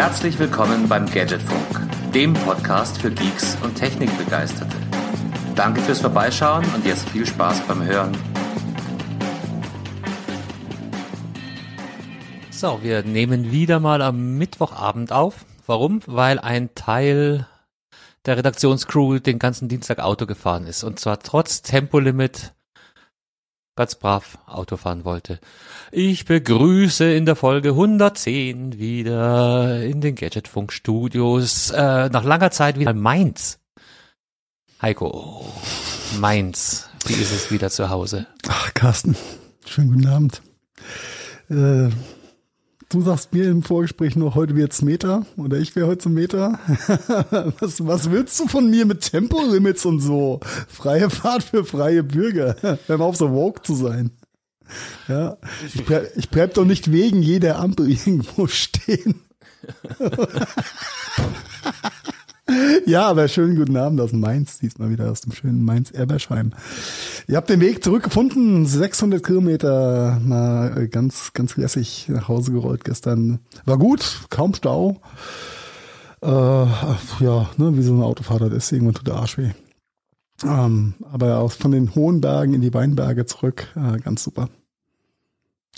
Herzlich willkommen beim Gadgetfunk, dem Podcast für Geeks und Technikbegeisterte. Danke fürs Vorbeischauen und jetzt viel Spaß beim Hören. So, wir nehmen wieder mal am Mittwochabend auf. Warum? Weil ein Teil der Redaktionscrew den ganzen Dienstag Auto gefahren ist. Und zwar trotz Tempolimit ganz brav Auto fahren wollte. Ich begrüße in der Folge 110 wieder in den Gadgetfunk Studios äh, nach langer Zeit wieder Mainz. Heiko, Mainz, wie ist es wieder zu Hause? Ach, Carsten, schönen guten Abend. Äh, du sagst mir im Vorgespräch noch, heute wird's Meter oder ich wäre heute zum Meter. was, was willst du von mir mit Tempolimits und so? Freie Fahrt für freie Bürger. Hör mal auf, so woke zu sein. Ja, ich, bleib, ich bleib doch nicht wegen jeder Ampel irgendwo stehen. Ja, aber schönen guten Abend aus Mainz, diesmal wieder aus dem schönen Mainz-Erbersheim. Ihr habt den Weg zurückgefunden, 600 Kilometer, mal ganz, ganz lässig nach Hause gerollt gestern. War gut, kaum Stau. Äh, ja, ne, wie so ein Autofahrer das ist, irgendwann tut der Arsch weh. Ähm, aber auch von den hohen Bergen in die Weinberge zurück, äh, ganz super.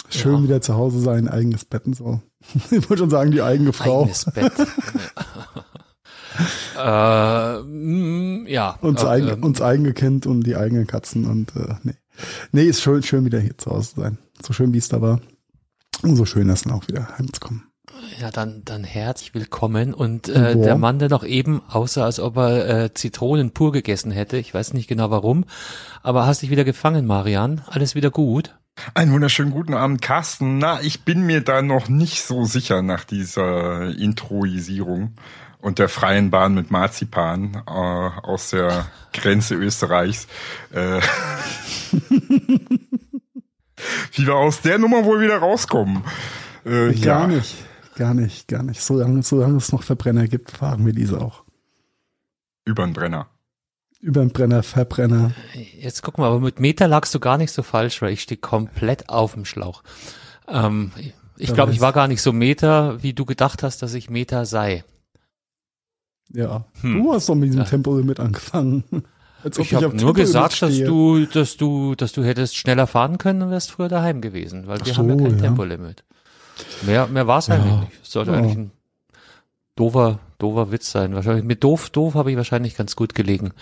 Schön ja. wieder zu Hause sein, eigenes Bett und so. Ich wollte schon sagen, die eigene Frau. Eigenes Bett. äh, mm, ja. Uns, äh, eigen, ähm, uns eigene Kind und die eigenen Katzen und äh, nee. Nee, ist schön, schön wieder hier zu Hause zu sein. So schön wie es da war. Und so schön ist dann auch wieder heimzukommen. Ja, dann, dann herzlich willkommen. Und äh, der Mann, der noch eben aussah, als ob er äh, Zitronen pur gegessen hätte, ich weiß nicht genau warum, aber hast dich wieder gefangen, Marian. Alles wieder gut? Einen wunderschönen guten Abend, Carsten. Na, ich bin mir da noch nicht so sicher nach dieser Introisierung und der freien Bahn mit Marzipan äh, aus der Grenze Österreichs. Äh, wie wir aus der Nummer wohl wieder rauskommen. Äh, gar ja. nicht, gar nicht, gar nicht. Solange, solange es noch Verbrenner gibt, fahren wir diese auch. Über den Brenner. Über den Brenner, Verbrenner. Jetzt guck mal, aber mit Meter lagst du gar nicht so falsch, weil ich stehe komplett auf dem Schlauch. Ähm, ich glaube, ich war gar nicht so Meter, wie du gedacht hast, dass ich Meter sei. Ja, hm. du hast doch mit diesem. Tempolimit angefangen. Als ich habe nur gesagt, dass du, dass du, dass du hättest schneller fahren können und wärst früher daheim gewesen, weil wir so, haben ja kein ja. Tempolimit. Mehr, mehr war es ja. eigentlich nicht. Es sollte ja. eigentlich ein doofer, doofer Witz sein. Wahrscheinlich mit doof, doof habe ich wahrscheinlich ganz gut gelegen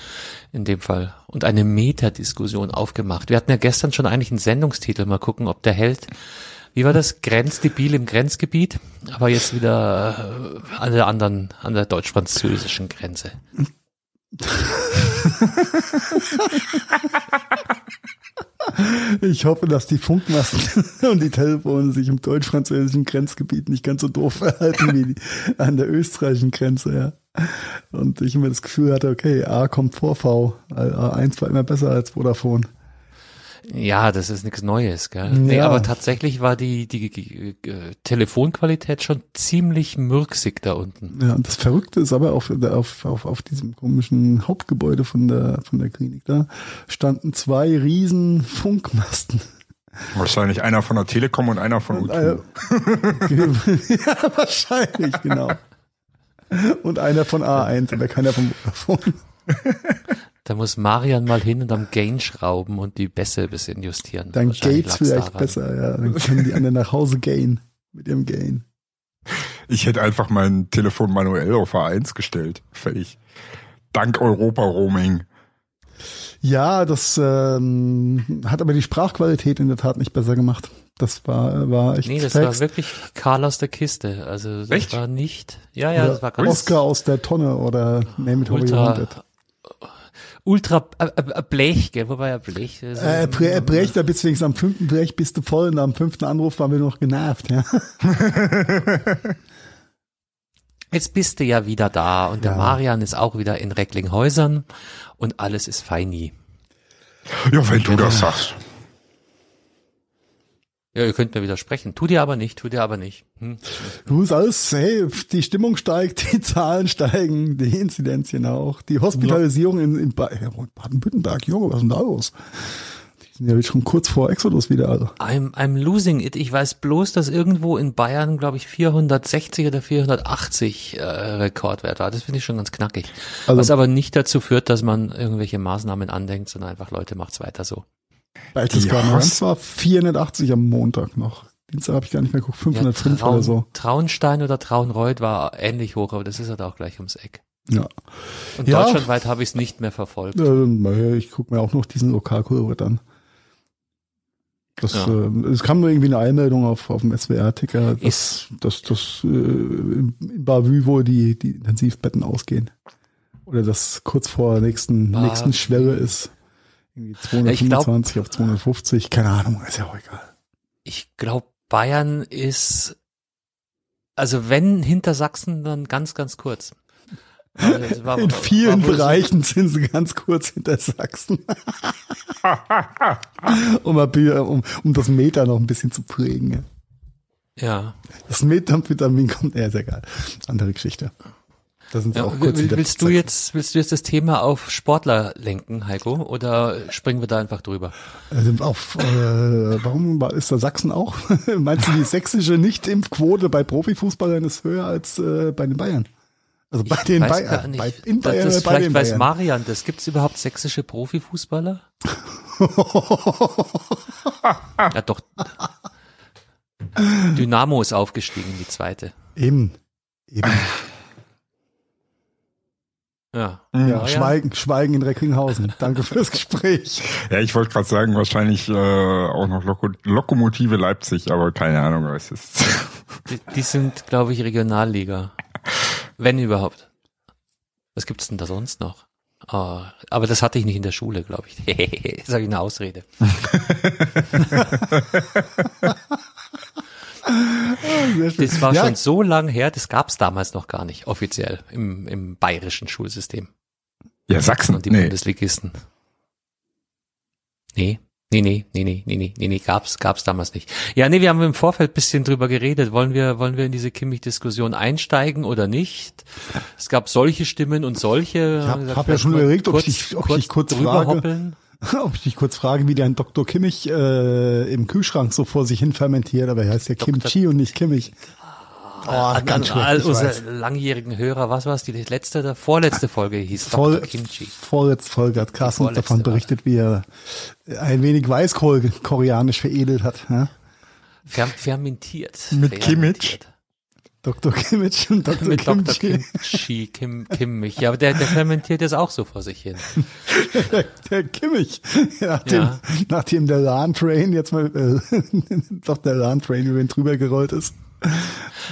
in dem Fall und eine Metadiskussion aufgemacht. Wir hatten ja gestern schon eigentlich einen Sendungstitel. Mal gucken, ob der hält wie war das? Grenzdebil im Grenzgebiet, aber jetzt wieder äh, an der anderen, an der deutsch-französischen Grenze. Ich hoffe, dass die Funkmasten und die Telefone sich im deutsch-französischen Grenzgebiet nicht ganz so doof verhalten wie an der österreichischen Grenze, ja. Und ich immer das Gefühl hatte, okay, A kommt vor V. A1 war immer besser als Vodafone. Ja, das ist nichts Neues, gell? Ja. Nee, aber tatsächlich war die, die, die, die äh, Telefonqualität schon ziemlich mürksig da unten. Ja, und das Verrückte ist aber auf, auf, auf, auf diesem komischen Hauptgebäude von der, von der Klinik da standen zwei riesen Funkmasten. Wahrscheinlich einer von der Telekom und einer von und, äh, ja, wahrscheinlich, genau. Und einer von A1, aber keiner von Vodafone. Da muss Marian mal hin und am Gain schrauben und die Bässe ein bisschen justieren. Dann geht's vielleicht daran. besser, ja. Dann können die anderen nach Hause gain mit ihrem Gain. Ich hätte einfach mein Telefon manuell auf A1 gestellt. Fertig. Dank Europa-Roaming. Ja, das ähm, hat aber die Sprachqualität in der Tat nicht besser gemacht. Das war, war echt. Nee, das Text. war wirklich Karl aus der Kiste. Also das echt? war nicht. Ja, ja, ja das war ganz Oscar aus der Tonne oder Name it Ultra, ultra äh, äh, Blech, gell? Wobei er Blech ist. Äh, Bre Brech, da bist du wenigstens am fünften Brech bist du voll und am fünften Anruf waren wir noch genervt, ja. Jetzt bist du ja wieder da und ja. der Marian ist auch wieder in Recklinghäusern und alles ist feini. Ja, wenn du das sagst. Ja, ihr könnt mir widersprechen. Tu dir aber nicht, tu dir aber nicht. Hm. Du alles, hey, die Stimmung steigt, die Zahlen steigen, die Inzidenzien auch, die Hospitalisierung in, in Baden-Württemberg, Junge, was ist denn da los? Die sind ja schon kurz vor Exodus wieder. Also. I'm, I'm losing it. Ich weiß bloß, dass irgendwo in Bayern, glaube ich, 460 oder 480 äh, Rekordwert war. Das finde ich schon ganz knackig. Also, was aber nicht dazu führt, dass man irgendwelche Maßnahmen andenkt, sondern einfach, Leute, macht's weiter so. Berchtesgadener Land war 480 am Montag noch. Dienstag habe ich gar nicht mehr geguckt, 505 ja, Traun, oder so. Traunstein oder Traunreuth war ähnlich hoch, aber das ist halt auch gleich ums Eck. Ja. Und ja. deutschlandweit habe ich es nicht mehr verfolgt. Äh, ich gucke mir auch noch diesen Lokalkurve an. Das, ja. äh, es kam nur irgendwie eine Einmeldung auf, auf dem SWR-Ticker, dass, dass, dass äh, in Bavü wohl die, die Intensivbetten ausgehen. Oder dass kurz vor nächsten, Bavü. nächsten Schwelle ist. Irgendwie 225 glaub, auf 250, keine Ahnung, ist ja auch egal. Ich glaube, Bayern ist, also wenn hinter Sachsen, dann ganz, ganz kurz. War, In vielen Bereichen sind sie ganz kurz hinter Sachsen. um, um, um das Meter noch ein bisschen zu prägen. Ja. Das Methamphetamin kommt, ja, ist egal. Andere Geschichte. Da sind ja, auch kurz willst du jetzt, willst du jetzt das Thema auf Sportler lenken, Heiko, oder springen wir da einfach drüber? Also auf, äh, warum ist da Sachsen auch? Meinst du, die sächsische Nicht-Impfquote bei Profifußballern ist höher als äh, bei den Bayern? Also bei ich den Bayern, bei, in Bayern, das, das bei vielleicht weiß Marian, das gibt's überhaupt sächsische Profifußballer? ja doch. Dynamo ist aufgestiegen, die zweite. Eben, eben. Ja. ja, ja, Schweigen, Schweigen in Recklinghausen. Danke fürs Gespräch. Ja, ich wollte gerade sagen, wahrscheinlich äh, auch noch Loko Lokomotive Leipzig, aber keine Ahnung, was ist. Die, die sind, glaube ich, Regionalliga. Wenn überhaupt. Was gibt's denn da sonst noch? Oh, aber das hatte ich nicht in der Schule, glaube ich. das habe ich eine Ausrede. das war ja. schon so lang her, das gab es damals noch gar nicht offiziell im, im bayerischen Schulsystem. Ja, Sachsen. Und die nee. Bundesligisten. Nee. Nee, nee, nee, nee, nee, nee, nee, nee, gab's, gab's damals nicht. Ja, nee, wir haben im Vorfeld bisschen drüber geredet. Wollen wir, wollen wir in diese Kimmich-Diskussion einsteigen oder nicht? Es gab solche Stimmen und solche. Ich habe äh, hab ja schon überlegt, ob ich ob kurz ich dich kurz frage. Hoppeln. Ob ich dich kurz frage, wie dein Dr. Kimmich äh, im Kühlschrank so vor sich hin fermentiert, aber er heißt ja Dr. Kimchi und nicht Kimmich. Oh, ganz schlecht, all unsere langjährigen Hörer, was war es, die letzte, der vorletzte Folge hieß Voll, Dr. Kimchi. Vorletzte Folge hat Carsten uns davon berichtet, wie er ein wenig Weißkohl koreanisch veredelt hat. Ja? Fermentiert. Mit Kimmich. Dr. Kimmich und Dr. Mit Kimchi. Dr. Kimchi, Kim, Kimmich. Ja, aber der, der fermentiert jetzt auch so vor sich hin. der, der Kimmich. Nachdem, ja. nachdem der LAN Train jetzt mal, äh, doch der LAN Train über ihn drüber gerollt ist.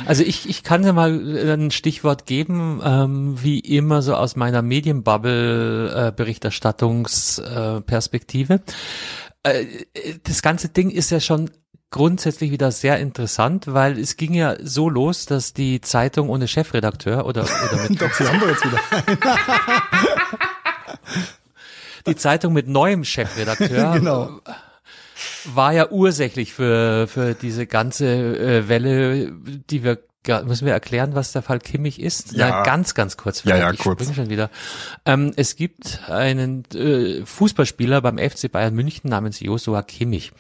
Also ich, ich kann dir mal ein Stichwort geben, ähm, wie immer so aus meiner Medienbubble-Berichterstattungsperspektive. Äh, äh, das ganze Ding ist ja schon grundsätzlich wieder sehr interessant, weil es ging ja so los, dass die Zeitung ohne Chefredakteur oder, oder mit Doch, sie haben wir jetzt wieder. die Zeitung mit neuem Chefredakteur genau. war ja ursächlich für, für diese ganze äh, Welle, die wir müssen wir erklären, was der Fall Kimmich ist? Ja, Na, ganz, ganz kurz. Ja, ja, ich kurz. schon wieder. Ähm, es gibt einen äh, Fußballspieler beim FC Bayern München namens Joshua Kimmich.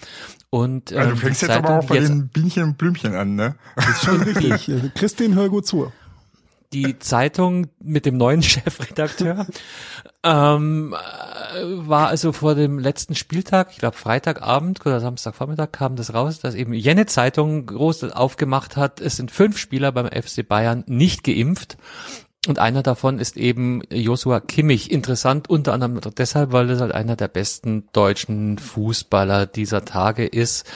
Und, ähm, also du ähm, fängst jetzt Zeitung, aber auch bei den Bienchen und Blümchen an, ne? Das ist schon richtig. Christine, hör gut zu. Die Zeitung mit dem neuen Chefredakteur ähm, war also vor dem letzten Spieltag, ich glaube Freitagabend oder Samstagvormittag kam das raus, dass eben jene Zeitung groß aufgemacht hat, es sind fünf Spieler beim FC Bayern nicht geimpft und einer davon ist eben Joshua Kimmich. Interessant unter anderem deshalb, weil das halt einer der besten deutschen Fußballer dieser Tage ist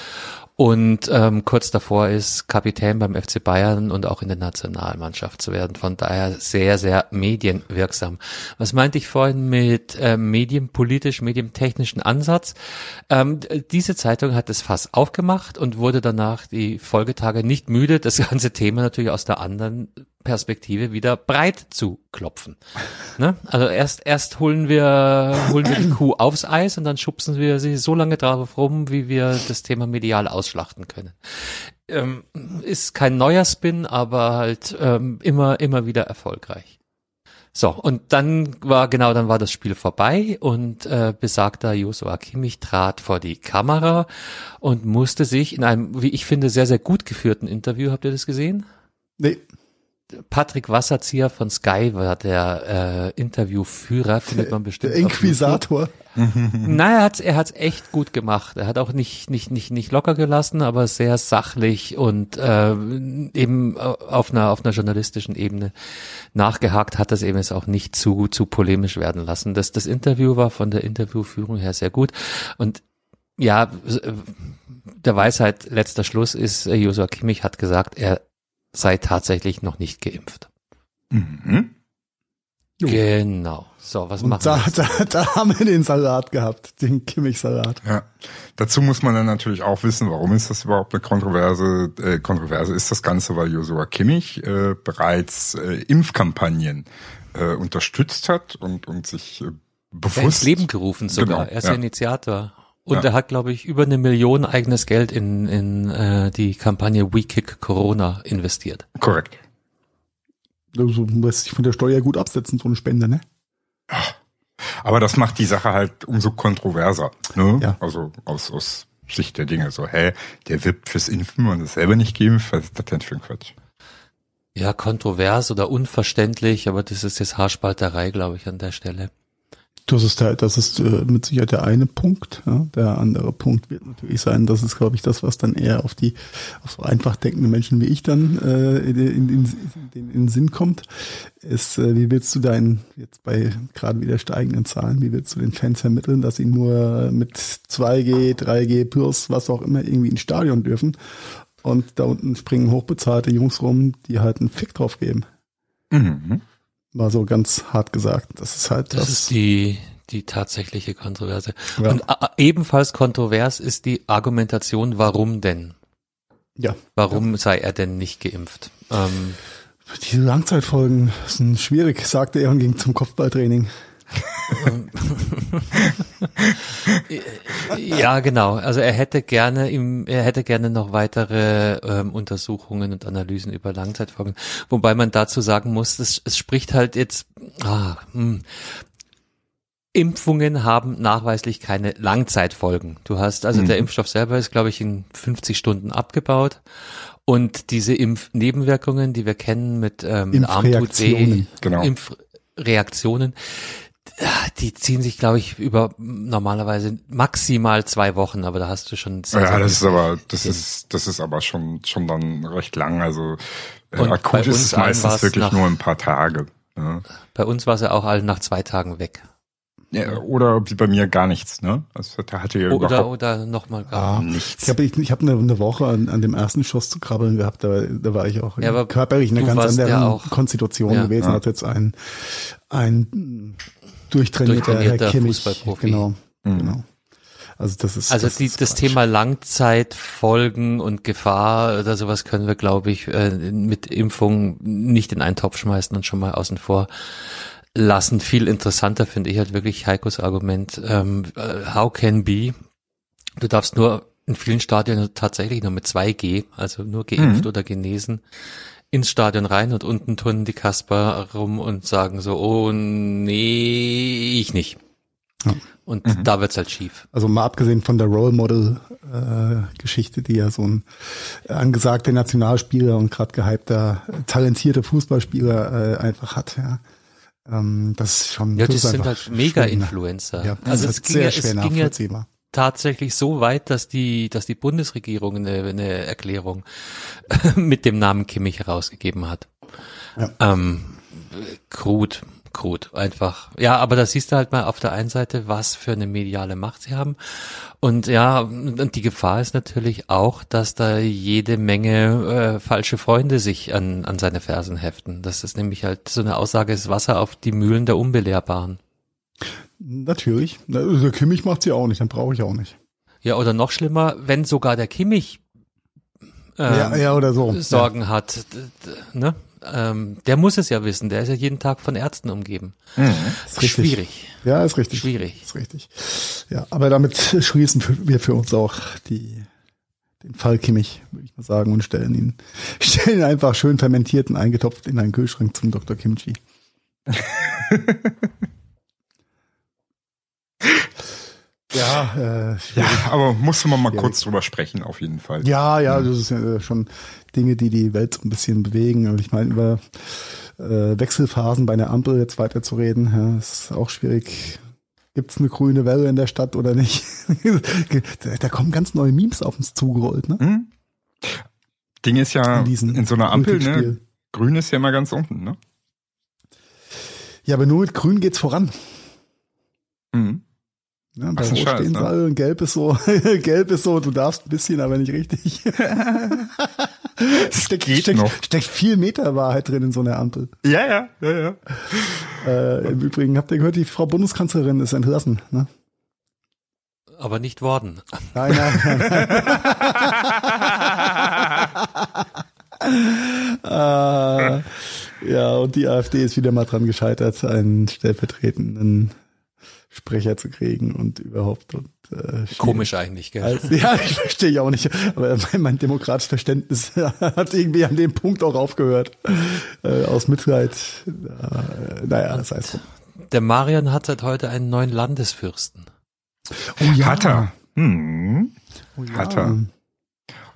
und ähm, kurz davor ist, Kapitän beim FC Bayern und auch in der Nationalmannschaft zu werden. Von daher sehr, sehr medienwirksam. Was meinte ich vorhin mit äh, medienpolitisch, medientechnischen Ansatz? Ähm, diese Zeitung hat das Fass aufgemacht und wurde danach die Folgetage nicht müde, das ganze Thema natürlich aus der anderen Perspektive wieder breit zu klopfen. Ne? Also erst erst holen wir holen wir die Kuh aufs Eis und dann schubsen wir sie so lange drauf rum, wie wir das Thema medial ausschlachten können. Ähm, ist kein neuer Spin, aber halt ähm, immer immer wieder erfolgreich. So, und dann war, genau, dann war das Spiel vorbei und äh, besagter Joshua Kimmich trat vor die Kamera und musste sich in einem, wie ich finde, sehr, sehr gut geführten Interview, habt ihr das gesehen? Nee. Patrick Wasserzieher von Sky war der äh, Interviewführer, findet man bestimmt. Der Inquisitor. Nein, er hat's, er hat's echt gut gemacht. Er hat auch nicht nicht nicht nicht locker gelassen, aber sehr sachlich und äh, eben auf einer auf einer journalistischen Ebene nachgehakt hat das eben es auch nicht zu zu polemisch werden lassen. Das das Interview war von der Interviewführung her sehr gut und ja, der Weisheit letzter Schluss ist, Josua Kimmich hat gesagt, er sei tatsächlich noch nicht geimpft. Mhm. Genau. So, was und machen da, wir? Da, da haben wir den Salat gehabt, den Kimmich-Salat. Ja. Dazu muss man dann natürlich auch wissen, warum ist das überhaupt eine Kontroverse? Äh, Kontroverse ist das Ganze, weil Josua Kimmich äh, bereits äh, Impfkampagnen äh, unterstützt hat und, und sich äh, bewusst... Er ins Leben gerufen sogar. Genau, er ist ja. Initiator. Und ja. er hat, glaube ich, über eine Million eigenes Geld in, in äh, die Kampagne We Kick Corona investiert. Korrekt. Also lässt sich von der Steuer gut absetzen, so eine Spende, ne? Aber das macht die Sache halt umso kontroverser. Ne? Ja. Also aus, aus Sicht der Dinge. So, hä, der wippt fürs Impfen und ist selber nicht geimpft, was ist das denn für ein Quatsch? Ja, kontrovers oder unverständlich, aber das ist jetzt Haarspalterei, glaube ich, an der Stelle. Das ist der, das ist äh, mit Sicherheit der eine Punkt. Ja. Der andere Punkt wird natürlich sein, das ist, glaube ich, das, was dann eher auf die auf so einfach denkende Menschen wie ich dann äh, in, in, in, in, den Sinn kommt. Ist, äh, wie willst du deinen, jetzt bei gerade wieder steigenden Zahlen, wie willst du den Fans vermitteln, dass sie nur mit 2G, 3G plus, was auch immer, irgendwie ins Stadion dürfen und da unten springen hochbezahlte Jungs rum, die halt einen Fick drauf geben. Mhm. War so ganz hart gesagt. Das ist halt das. Das ist die, die tatsächliche Kontroverse. Ja. Und äh, ebenfalls kontrovers ist die Argumentation, warum denn? Ja. Warum ja. sei er denn nicht geimpft? Ähm, Diese Langzeitfolgen sind schwierig, sagte er und ging zum Kopfballtraining. ja, genau. Also er hätte gerne ihm, er hätte gerne noch weitere ähm, Untersuchungen und Analysen über Langzeitfolgen. Wobei man dazu sagen muss, es, es spricht halt jetzt, ah, hm, Impfungen haben nachweislich keine Langzeitfolgen. Du hast, also mhm. der Impfstoff selber ist, glaube ich, in 50 Stunden abgebaut. Und diese Impfnebenwirkungen, die wir kennen mit ähm, Armtut-C, genau. Impfreaktionen, die ziehen sich, glaube ich, über normalerweise maximal zwei Wochen, aber da hast du schon sehr, Ja, sehr das ist aber, das ist, das ist aber schon, schon dann recht lang. Also äh, akut ist es meistens wirklich nach, nur ein paar Tage. Ja. Bei uns war es ja auch alle nach zwei Tagen weg. Ja, oder wie bei mir gar nichts, ne? Also da hatte ja oder überhaupt oder noch mal gar ah, nichts. Ich habe ich, ich hab eine, eine Woche an, an dem ersten Schuss zu krabbeln gehabt, da, da war ich auch ja, körperlich eine ganz andere ja Konstitution ja. gewesen ja. als jetzt ein ein durchtrainierter, durchtrainierter Herr Kimmich. Fußballprofi. Genau, mhm. genau. Also das ist also das, die, ist das Thema Langzeitfolgen und Gefahr oder sowas können wir, glaube ich, äh, mit Impfung nicht in einen Topf schmeißen und schon mal außen vor lassen. Viel interessanter finde ich halt wirklich Heikos Argument. Ähm, äh, how can be? Du darfst nur in vielen Stadien tatsächlich nur mit 2G, also nur geimpft mhm. oder genesen, ins Stadion rein und unten turnen die Kasper rum und sagen so, oh nee, ich nicht. Ja. Und mhm. da wird's halt schief. Also mal abgesehen von der Role Model äh, Geschichte, die ja so ein angesagter Nationalspieler und gerade gehypter, talentierter Fußballspieler äh, einfach hat, ja. Ähm, das ist schon. Ja, das, sind halt Mega-Influencer. Ja, also es ging, sehr schwer es ging nachvollziehbar tatsächlich so weit, dass die, dass die Bundesregierung eine, eine Erklärung mit dem Namen Kimmich herausgegeben hat. Ja. Ähm, krut, krut, einfach. Ja, aber da siehst du halt mal auf der einen Seite, was für eine mediale Macht sie haben. Und ja, und die Gefahr ist natürlich auch, dass da jede Menge äh, falsche Freunde sich an, an seine Fersen heften. Das ist nämlich halt so eine Aussage, ist Wasser auf die Mühlen der Unbelehrbaren. Natürlich. Der Kimmich macht sie auch nicht, dann brauche ich auch nicht. Ja, oder noch schlimmer, wenn sogar der Kimmich ähm, ja, ja, oder so. Sorgen ja. hat. Ne? ähm, der muss es ja wissen. Der ist ja jeden Tag von Ärzten umgeben. Mhm. Ist Schwierig. Ja, ist richtig. Schwierig. Ist richtig. Ja, aber damit schließen wir für uns auch die den Fall Kimmich, würde ich mal sagen, und stellen ihn, stellen ihn einfach schön fermentiert und eingetopft in einen Kühlschrank zum Dr. Kimchi. Ja, äh, ja, aber musste man mal schwierig. kurz drüber sprechen, auf jeden Fall. Ja, ja, das ist ja schon Dinge, die die Welt so ein bisschen bewegen. Und ich meine, über äh, Wechselphasen bei einer Ampel jetzt weiterzureden, ja, ist auch schwierig. Gibt's eine grüne Welle in der Stadt oder nicht? da kommen ganz neue Memes auf uns zugerollt, ne? Hm? Ding ist ja in, in so einer Ampel, ne? Grün ist ja immer ganz unten, ne? Ja, aber nur mit Grün geht's voran. Mhm. Ja, bei Rot Scheiß, stehen ne? sie alle und Gelb ist so, Gelb ist so, du darfst ein bisschen, aber nicht richtig. steckt, steckt, noch. steckt viel Meter Wahrheit drin in so einer Ampel. Ja, ja, ja, ja. Äh, Im Übrigen, habt ihr gehört, die Frau Bundeskanzlerin ist entlassen, ne? Aber nicht worden. Nein, nein, nein. nein. äh, ja, und die AfD ist wieder mal dran gescheitert, einen stellvertretenden Sprecher zu kriegen und überhaupt. Und, äh, Komisch eigentlich, gell? Als, ja, ich verstehe auch nicht. Aber mein, mein demokratisches Verständnis hat irgendwie an dem Punkt auch aufgehört. Äh, aus Mitleid. Äh, naja, das heißt. Der Marian hat seit heute einen neuen Landesfürsten. Oh ja. Hat er. Hm. Oh ja. Hat er.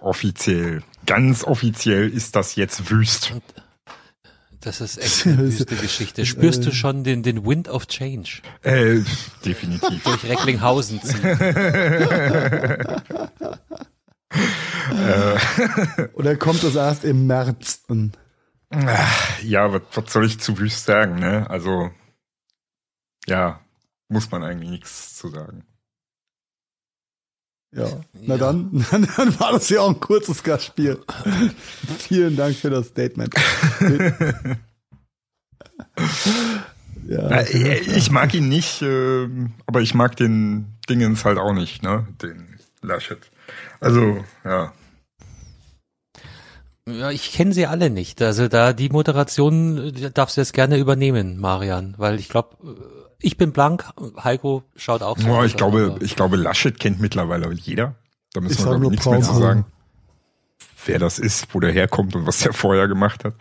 Offiziell. Ganz offiziell ist das jetzt wüst. Und das ist echt eine wüste Geschichte. Spürst du schon den, den Wind of Change? Äh, definitiv. Durch Recklinghausen ziehen. Oder kommt das erst im März? Ja, was, was soll ich zu wüst sagen, ne? Also, ja, muss man eigentlich nichts zu sagen. Ja, na ja. Dann, dann war das ja auch ein kurzes Gastspiel. Vielen Dank für das Statement. ja, äh, ich mag ihn nicht, ähm, aber ich mag den Dingens halt auch nicht, ne? Den Laschet. Also, ja. Ja, ich kenne sie alle nicht. Also da die Moderation darfst du jetzt gerne übernehmen, Marian, weil ich glaube, ich bin blank. Heiko schaut auch so. Ja, ich glaube, ich glaube, Laschet kennt mittlerweile jeder. Da müssen wir glaube ich nichts mehr zu sagen. Wer das ist, wo der herkommt und was der vorher gemacht hat.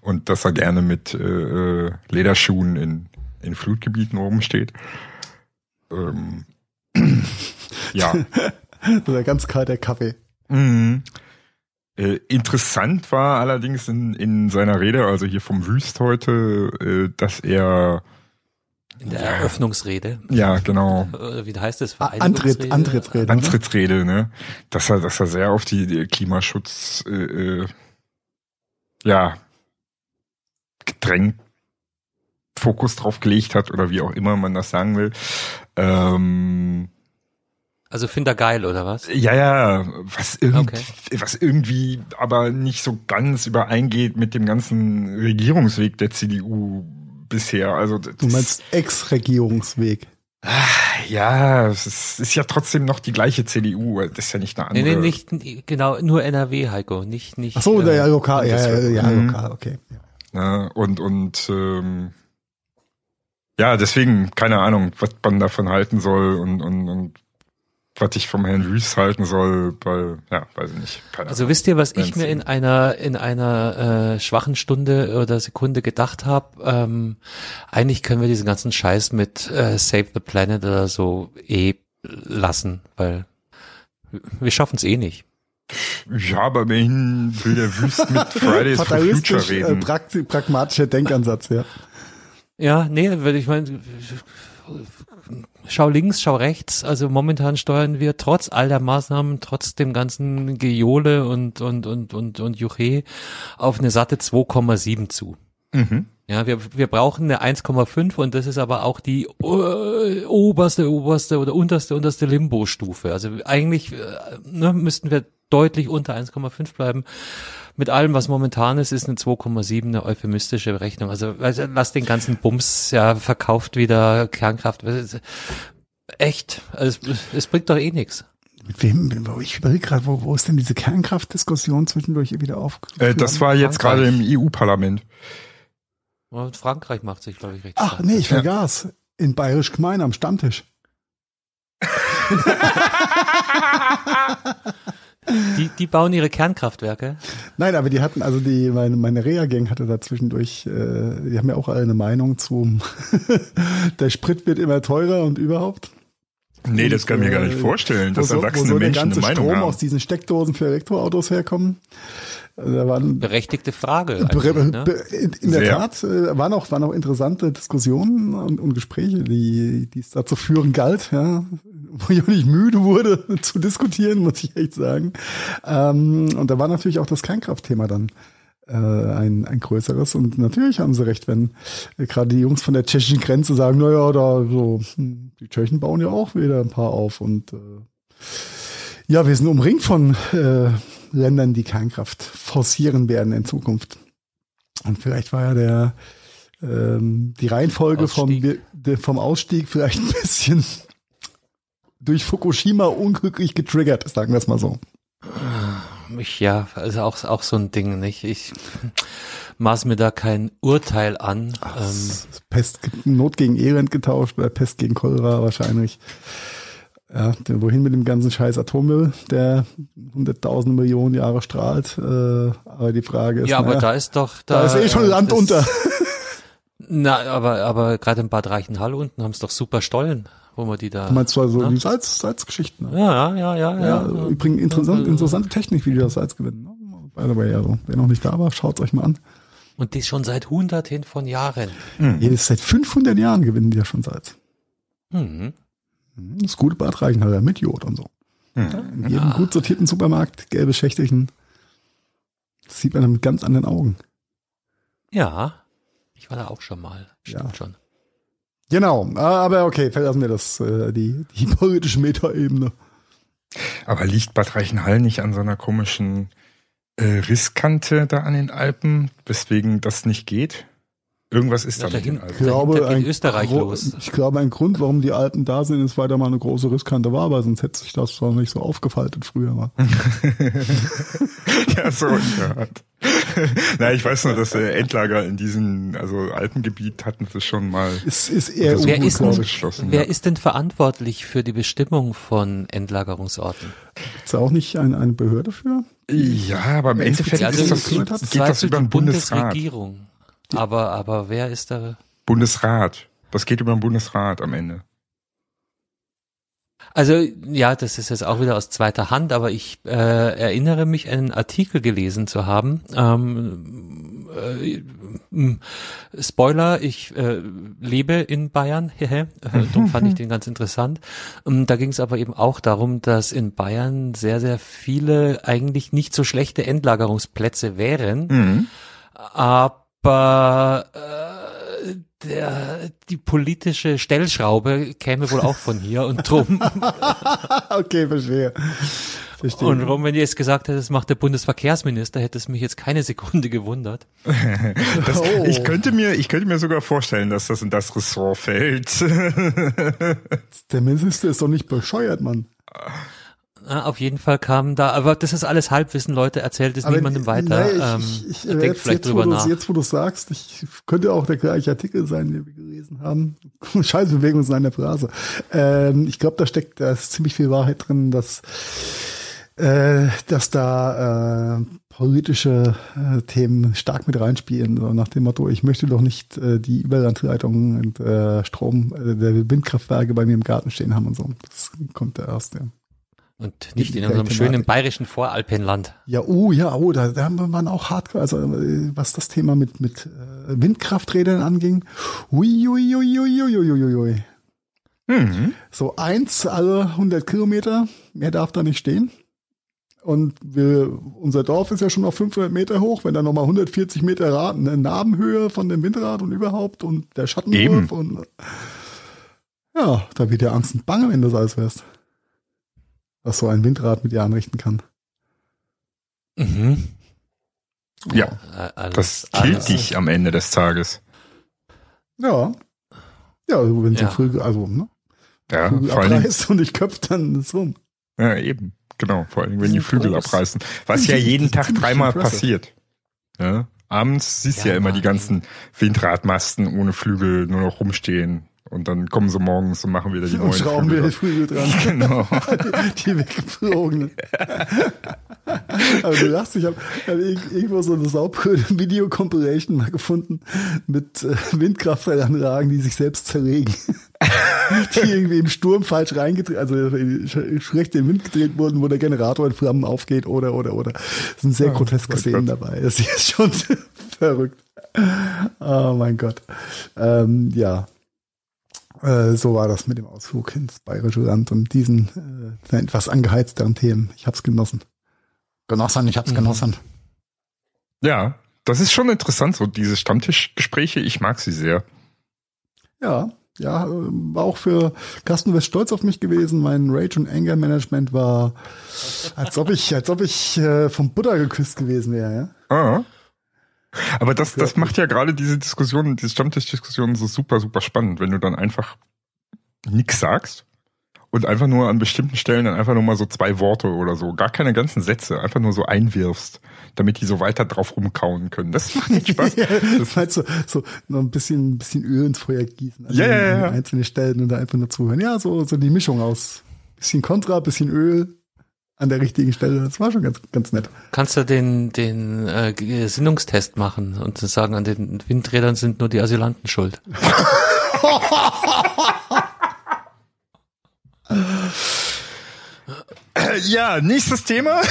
Und dass er gerne mit äh, äh Lederschuhen in, in Flutgebieten oben steht. Ähm, ja. Oder ganz kalter Kaffee. Mhm. Äh, interessant war allerdings in, in seiner Rede, also hier vom Wüst heute, äh, dass er in der Eröffnungsrede. Ja, genau. Wie heißt das? Antritt, Antrittsrede. Antrittsrede, ne? Dass er, dass er sehr auf die, die Klimaschutz, äh, äh, ja, gedrängt Fokus drauf gelegt hat oder wie auch immer man das sagen will. Ähm, also findet er geil, oder was? Ja, ja, was irgendwie, okay. was irgendwie aber nicht so ganz übereingeht mit dem ganzen Regierungsweg der CDU bisher. Also du meinst Ex-Regierungsweg? Ja, es ist ja trotzdem noch die gleiche CDU. Das ist ja nicht eine andere. Nee, nee, nicht genau, nur NRW, Heiko, nicht nicht. Ach so, äh, ja, lokal, ja, ja, ja, lokal, okay. Ja, und und ähm, ja, deswegen keine Ahnung, was man davon halten soll und und und was ich vom Herrn Wüst halten soll, weil, ja, weiß ich nicht. Keine also Ahnung. wisst ihr, was ich mir in einer in einer äh, schwachen Stunde oder Sekunde gedacht habe? Ähm, eigentlich können wir diesen ganzen Scheiß mit äh, Save the Planet oder so eh lassen, weil wir schaffen es eh nicht. Ja, aber immerhin will der Wüst mit Fridays for Future äh, reden. Äh, pragmatischer Denkansatz, ja. Ja, nee, weil ich meine, schau links, schau rechts. Also momentan steuern wir trotz all der Maßnahmen, trotz dem ganzen Geole und, und, und, und, und Juche auf eine satte 2,7 zu. Mhm. Ja, wir, wir brauchen eine 1,5 und das ist aber auch die uh, oberste, oberste oder unterste, unterste Limbo-Stufe. Also eigentlich äh, ne, müssten wir deutlich unter 1,5 bleiben mit allem, was momentan ist, ist eine 2,7 eine euphemistische Berechnung. Also, also lass den ganzen Bums, ja, verkauft wieder Kernkraft. Echt, also, es, es bringt doch eh nichts. Mit wem? Ich überlege gerade, wo, wo ist denn diese Kernkraftdiskussion zwischendurch wieder auf? Äh, das war jetzt gerade im EU-Parlament. Und Frankreich macht sich, glaube ich, richtig. Ach nee, ich vergaß. Ja. In Bayerisch Gemein am Stammtisch. Die, die bauen ihre Kernkraftwerke? Nein, aber die hatten, also die, meine, meine Rea-Gang hatte da zwischendurch, äh, die haben ja auch alle eine Meinung zu, der Sprit wird immer teurer und überhaupt. Nee, und, das kann ich mir gar nicht äh, vorstellen, dass so, erwachsene wo so Menschen der ganze eine Meinung Strom haben. aus diesen Steckdosen für Elektroautos herkommen. Also da waren berechtigte Frage. Ne? In, der Tat äh, waren auch waren auch interessante Diskussionen und, und Gespräche, die die es da zu führen galt, ja, wo ich auch nicht müde wurde zu diskutieren, muss ich echt sagen. Ähm, und da war natürlich auch das Kernkraftthema dann äh, ein, ein größeres. Und natürlich haben sie recht, wenn äh, gerade die Jungs von der tschechischen Grenze sagen, na ja, da so, hm, die Tschechen bauen ja auch wieder ein paar auf und äh, ja, wir sind umringt von äh, Ländern, die Kernkraft forcieren werden in Zukunft. Und vielleicht war ja der ähm, die Reihenfolge vom, vom Ausstieg vielleicht ein bisschen durch Fukushima unglücklich getriggert, sagen wir es mal so. Ich, ja, also auch, auch so ein Ding, nicht? Ich maß mir da kein Urteil an. Ach, ähm, Pest, Not gegen Elend getauscht oder Pest gegen Cholera wahrscheinlich. Ja, wohin mit dem ganzen scheiß Atommüll, der hunderttausende Millionen Jahre strahlt. Äh, aber die Frage ist. Ja, aber naja, da ist doch. Da, da ist eh schon Land das, unter. Na, aber, aber gerade im Bad Reichenhall unten haben es doch super Stollen, wo man die da. Du meinst zwar so ne? die Salz, Salzgeschichten. Ne? Ja, ja, ja, ja. ja, Übrigens interessant, interessante Technik, wie die das Salz gewinnen. Ne? By the way, also, wer noch nicht da war, schaut euch mal an. Und die schon seit hunderten von Jahren. Mhm. Ja, seit 500 Jahren gewinnen die ja schon Salz. Mhm. Mhm, das gute Bad Reichenhaller mit Jod und so. Mhm. In jedem ja. gut sortierten Supermarkt, gelbe Schächtelchen. Das sieht man dann mit ganz anderen Augen. Ja, ich war da auch schon mal. Stimmt ja. schon. Genau, aber okay, verlassen wir das, äh, die, die politische Metaebene. Aber liegt Bad Reichenhall nicht an so einer komischen äh, Risskante da an den Alpen, weswegen das nicht geht? Irgendwas ist ja, da mit den Alpen. Ich glaube, ein Österreich los. ich glaube, ein Grund, warum die Alpen da sind, ist, weil da mal eine große Risskante war, weil sonst hätte sich das doch nicht so aufgefaltet früher mal. ja, so gehört. Na, ich weiß nur, dass der Endlager in diesem, also Alpengebiet hatten sie schon mal. Es ist eher wer, ist denn, wer ja. ist denn verantwortlich für die Bestimmung von Endlagerungsorten? Da auch nicht ein, eine Behörde für? Ja, aber im Endeffekt also ist das, geht das über den Bundesrat. Bundesregierung. Aber, aber wer ist da? Bundesrat. Das geht über den Bundesrat am Ende. Also ja, das ist jetzt auch wieder aus zweiter Hand, aber ich äh, erinnere mich, einen Artikel gelesen zu haben. Ähm, äh, Spoiler, ich äh, lebe in Bayern, darum fand ich den ganz interessant. Und da ging es aber eben auch darum, dass in Bayern sehr, sehr viele eigentlich nicht so schlechte Endlagerungsplätze wären. Mhm. Aber aber äh, der, die politische Stellschraube käme wohl auch von hier und drum. okay, verstehe. Verstehe. Und warum, wenn ihr jetzt gesagt hättet, das macht der Bundesverkehrsminister, hätte es mich jetzt keine Sekunde gewundert. das, oh. Ich könnte mir, ich könnte mir sogar vorstellen, dass das in das Ressort fällt. der Minister ist doch nicht bescheuert, Mann. Ja, auf jeden Fall kam da, aber das ist alles Halbwissen, Leute, erzählt es aber niemandem weiter. Nee, ich, ähm, ich, ich, ich jetzt, vielleicht jetzt, drüber nach. Jetzt, wo du sagst, ich könnte auch der gleiche Artikel sein, den wir gelesen haben. Scheiße, wir bewegen uns in der Phrase. Ähm, ich glaube, da steckt, da ist ziemlich viel Wahrheit drin, dass, äh, dass da äh, politische äh, Themen stark mit reinspielen, so nach dem Motto, ich möchte doch nicht äh, die Überlandleitungen und äh, Strom äh, der Windkraftwerke bei mir im Garten stehen haben und so. Das kommt da erst, ja. Und nicht in unserem schönen bayerischen Voralpenland. Ja, oh, ja, oh, da, da haben wir man auch hart, also äh, was das Thema mit, mit äh, Windkrafträdern anging. Ui, ui, ui, ui, ui, ui, ui, ui. Mhm. So eins alle 100 Kilometer, mehr darf da nicht stehen. Und wir, unser Dorf ist ja schon auf 500 Meter hoch, wenn da nochmal 140 Meter Rad, eine Nabenhöhe von dem Windrad und überhaupt und der Schattenwurf und ja, da wird ja Angst und Bange, wenn du das alles hörst was so ein Windrad mit dir anrichten kann. Mhm. Ja, äh, alles, das killt alles. dich am Ende des Tages. Ja. Ja, also wenn ja. so früh, also, ne? Ja, früh vor allem, und ich köpfe, dann ist rum. Ja, eben. Genau, vor allem, wenn die Flügel groß. abreißen. Was ja jeden Tag dreimal passiert. Ja? Abends siehst du ja, ja immer die ganzen Windradmasten ohne Flügel nur noch rumstehen. Und dann kommen sie morgens und machen wieder die und neuen schrauben Flügel wieder die Flügel dran. Genau. die, die weggeflogenen. Aber du lachst, ich habe hab irgendwo so eine saubröde Video-Compilation mal gefunden mit äh, Windkraftanlagen, die sich selbst zerlegen. die irgendwie im Sturm falsch reingedreht, also schlecht in den Wind gedreht wurden, wo der Generator in Flammen aufgeht oder, oder, oder. Das sind sehr oh, groteske Szenen Gott. dabei. Das ist schon verrückt. Oh mein Gott. Ähm, ja. Äh, so war das mit dem Ausflug ins Bayerische Land und diesen äh, etwas angeheizteren Themen. Ich hab's genossen. Genossen, ich hab's mhm. genossen. Ja, das ist schon interessant, so diese Stammtischgespräche. Ich mag sie sehr. Ja, ja, war auch für Carsten West stolz auf mich gewesen. Mein Rage und Anger Management war, als ob ich, als ob ich äh, vom Buddha geküsst gewesen wäre. Ja? Ah. Aber das, das macht ja gerade diese Diskussion, diese Stammtischdiskussion so super, super spannend, wenn du dann einfach nix sagst und einfach nur an bestimmten Stellen dann einfach nur mal so zwei Worte oder so, gar keine ganzen Sätze, einfach nur so einwirfst, damit die so weiter drauf rumkauen können. Das macht nicht Spaß. das heißt so, so noch ein bisschen, ein bisschen Öl ins Feuer gießen. Also ja, ja, ja. Einzelne Stellen und da einfach nur zuhören. Ja, so, so die Mischung aus bisschen Kontra, bisschen Öl, an der richtigen Stelle. Das war schon ganz, ganz nett. Kannst du den, den äh, Gesinnungstest machen und sagen, an den Windrädern sind nur die Asylanten schuld. Ja, nächstes Thema.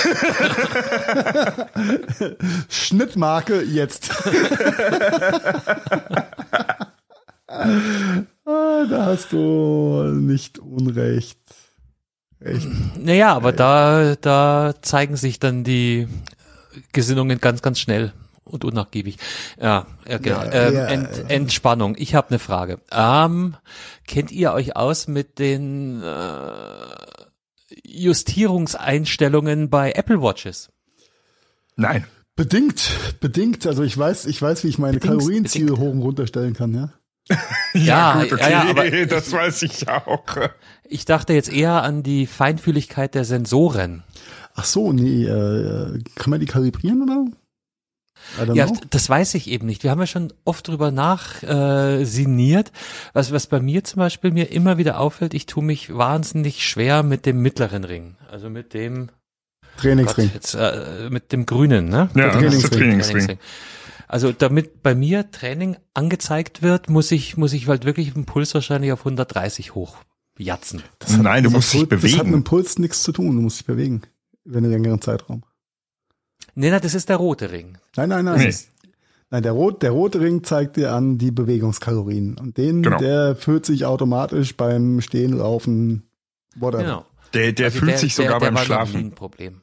Schnittmarke jetzt. ah, da hast du nicht Unrecht. Echt? Naja, aber da, da zeigen sich dann die Gesinnungen ganz, ganz schnell und unnachgiebig. Ja, ja genau. Ja, ähm, ja, Ent, Entspannung. Ich habe eine Frage. Ähm, kennt ihr euch aus mit den äh, Justierungseinstellungen bei Apple Watches? Nein. Bedingt, bedingt. Also ich weiß, ich weiß, wie ich meine bedingt, Kalorienziele hoch und runter stellen kann, ja. ja, ja, gut, okay, ja, aber das weiß ich auch. Ich dachte jetzt eher an die Feinfühligkeit der Sensoren. Ach so, nee, äh, kann man die kalibrieren oder? Ja, know. das weiß ich eben nicht. Wir haben ja schon oft drüber nachsiniert. Äh, was, was bei mir zum Beispiel mir immer wieder auffällt, ich tue mich wahnsinnig schwer mit dem mittleren Ring. Also mit dem Trainingsring. Gott, jetzt, äh, mit dem grünen, ne? Ja, Trainingsring. Trainingsring. Trainingsring. Also damit bei mir Training angezeigt wird, muss ich, muss ich halt wirklich den Puls wahrscheinlich auf 130 hochjatzen. Das hat, Nein, du musst dich bewegen. Das hat mit dem Puls nichts zu tun, du musst dich bewegen. Über einen längeren Zeitraum. Nee, nein, das ist der rote Ring. Nein, nein, nein. Nee. Nein, der, rot, der rote Ring zeigt dir an die Bewegungskalorien. Und den, genau. der fühlt sich automatisch beim Stehen, Laufen, whatever. Genau. Der, der also fühlt der, sich sogar der, der beim Schlafen. Ein Problem.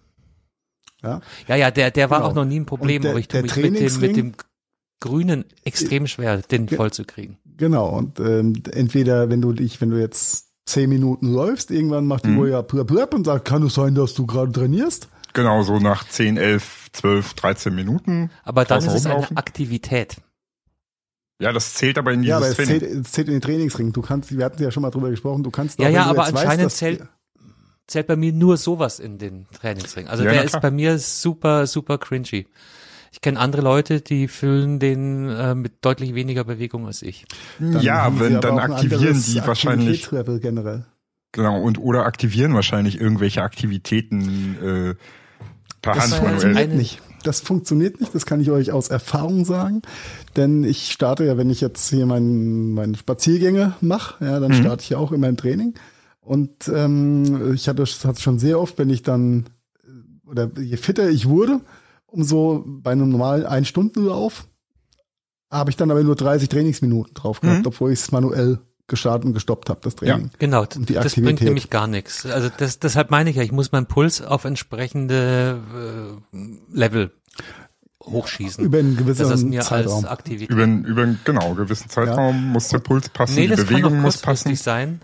Ja, ja, ja der, der war genau. auch noch nie ein Problem, der, aber ich tue mich mit dem, mit dem Grünen extrem schwer, den voll zu kriegen. Genau, und ähm, entweder, wenn du dich, wenn du jetzt zehn Minuten läufst, irgendwann macht die mhm. Uhr ja plöpp, plöpp und sagt, kann es sein, dass du gerade trainierst? Genau, so nach 10, 11, 12, 13 Minuten. Aber dann ist es eine Aktivität. Ja, das zählt aber in dieses Ja, aber es zählt, es zählt in den Trainingsring. Du kannst, wir hatten ja schon mal drüber gesprochen, du kannst Ja, ja, aber anscheinend weißt, zählt, zählt bei mir nur sowas in den Trainingsring. Also ja, der ist bei mir super, super cringy. Ich kenne andere Leute, die füllen den äh, mit deutlich weniger Bewegung als ich. Dann ja, wenn dann aktivieren die wahrscheinlich generell. Genau und oder aktivieren wahrscheinlich irgendwelche Aktivitäten äh, per das Hand funktioniert nicht. Das funktioniert nicht, das kann ich euch aus Erfahrung sagen, denn ich starte ja, wenn ich jetzt hier mein, meine Spaziergänge mache, ja, dann mhm. starte ich ja auch in meinem Training und ähm, ich hatte das schon sehr oft, wenn ich dann, oder je fitter ich wurde, umso bei einem normalen Ein-Stunden-Lauf habe ich dann aber nur 30 Trainingsminuten drauf gehabt, mhm. obwohl ich es manuell gestartet und gestoppt habe, das Training. Ja, genau. Und die das bringt nämlich gar nichts. Also das, deshalb meine ich ja, ich muss meinen Puls auf entsprechende äh, Level hochschießen. Über einen gewissen Zeitraum. Als Aktivität. Über, über einen genau gewissen Zeitraum ja. muss der Puls passen, nee, die Bewegung muss passen. sein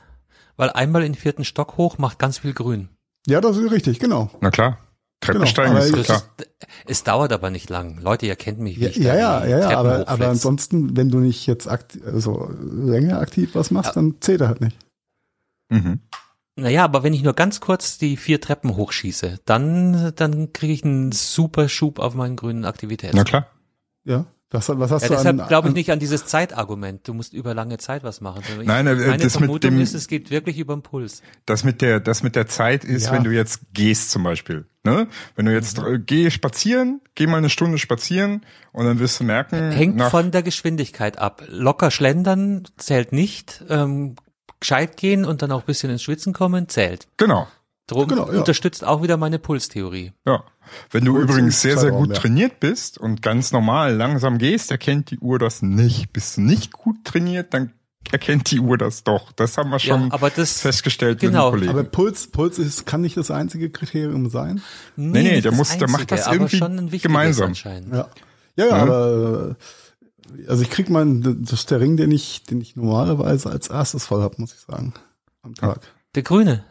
weil einmal in den vierten Stock hoch macht ganz viel Grün. Ja, das ist richtig, genau. Na klar. Treppensteigen genau, ist klar. Ist, es dauert aber nicht lang. Leute, ihr kennt mich, wie ich Ja, ja, ja, ja aber, aber ansonsten, wenn du nicht jetzt aktiv, also länger aktiv was machst, ja. dann zählt er halt nicht. Mhm. Naja, aber wenn ich nur ganz kurz die vier Treppen hochschieße, dann, dann kriege ich einen super Schub auf meinen grünen Aktivitäten. Na klar. Ja. Was, was hast ja, du deshalb glaube ich nicht an dieses Zeitargument. Du musst über lange Zeit was machen. Nein, ich, meine das Vermutung mit dem, ist, es geht wirklich über den Puls. Das mit der, das mit der Zeit ist, ja. wenn du jetzt gehst zum Beispiel. Ne? Wenn du jetzt mhm. geh spazieren, geh mal eine Stunde spazieren und dann wirst du merken. Hängt von der Geschwindigkeit ab. Locker schlendern zählt nicht. Ähm, gescheit gehen und dann auch ein bisschen ins Schwitzen kommen zählt. Genau. Drum genau, ja. unterstützt auch wieder meine Pulstheorie. Ja. Wenn du Puls übrigens sehr, sehr gut ja. trainiert bist und ganz normal langsam gehst, erkennt die Uhr das nicht. Bist du nicht gut trainiert, dann erkennt die Uhr das doch. Das haben wir schon ja, aber das, festgestellt genau. mit dem Aber Puls, Puls ist, kann nicht das einzige Kriterium sein. Nee, nee, der muss, der macht das irgendwie gemeinsam. Ja. Ja, ja, aber also ich krieg meinen, das ist der Ring, den ich, den ich normalerweise als erstes voll hab, muss ich sagen, am Tag. Der grüne.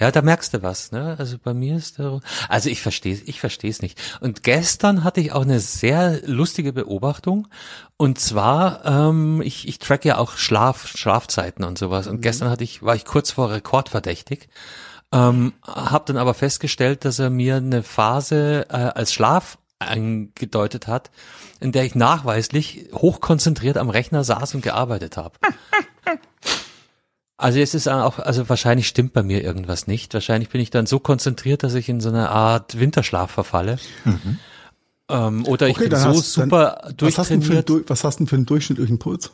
Ja. Da merkst du was, ne? Also bei mir ist der, also ich verstehe, ich verstehe es nicht. Und gestern hatte ich auch eine sehr lustige Beobachtung. Und zwar, ähm, ich, ich track ja auch Schlaf, Schlafzeiten und sowas. Und mhm. gestern hatte ich, war ich kurz vor Rekordverdächtig. Ähm, habe dann aber festgestellt, dass er mir eine Phase äh, als Schlaf angedeutet hat, in der ich nachweislich hochkonzentriert am Rechner saß und gearbeitet habe. Also es ist auch, also wahrscheinlich stimmt bei mir irgendwas nicht. Wahrscheinlich bin ich dann so konzentriert, dass ich in so eine Art Winterschlaf verfalle. Mhm. Ähm, oder ich okay, bin so hast, super dann, durchtrainiert. Was hast, was hast du denn für einen durchschnittlichen Puls?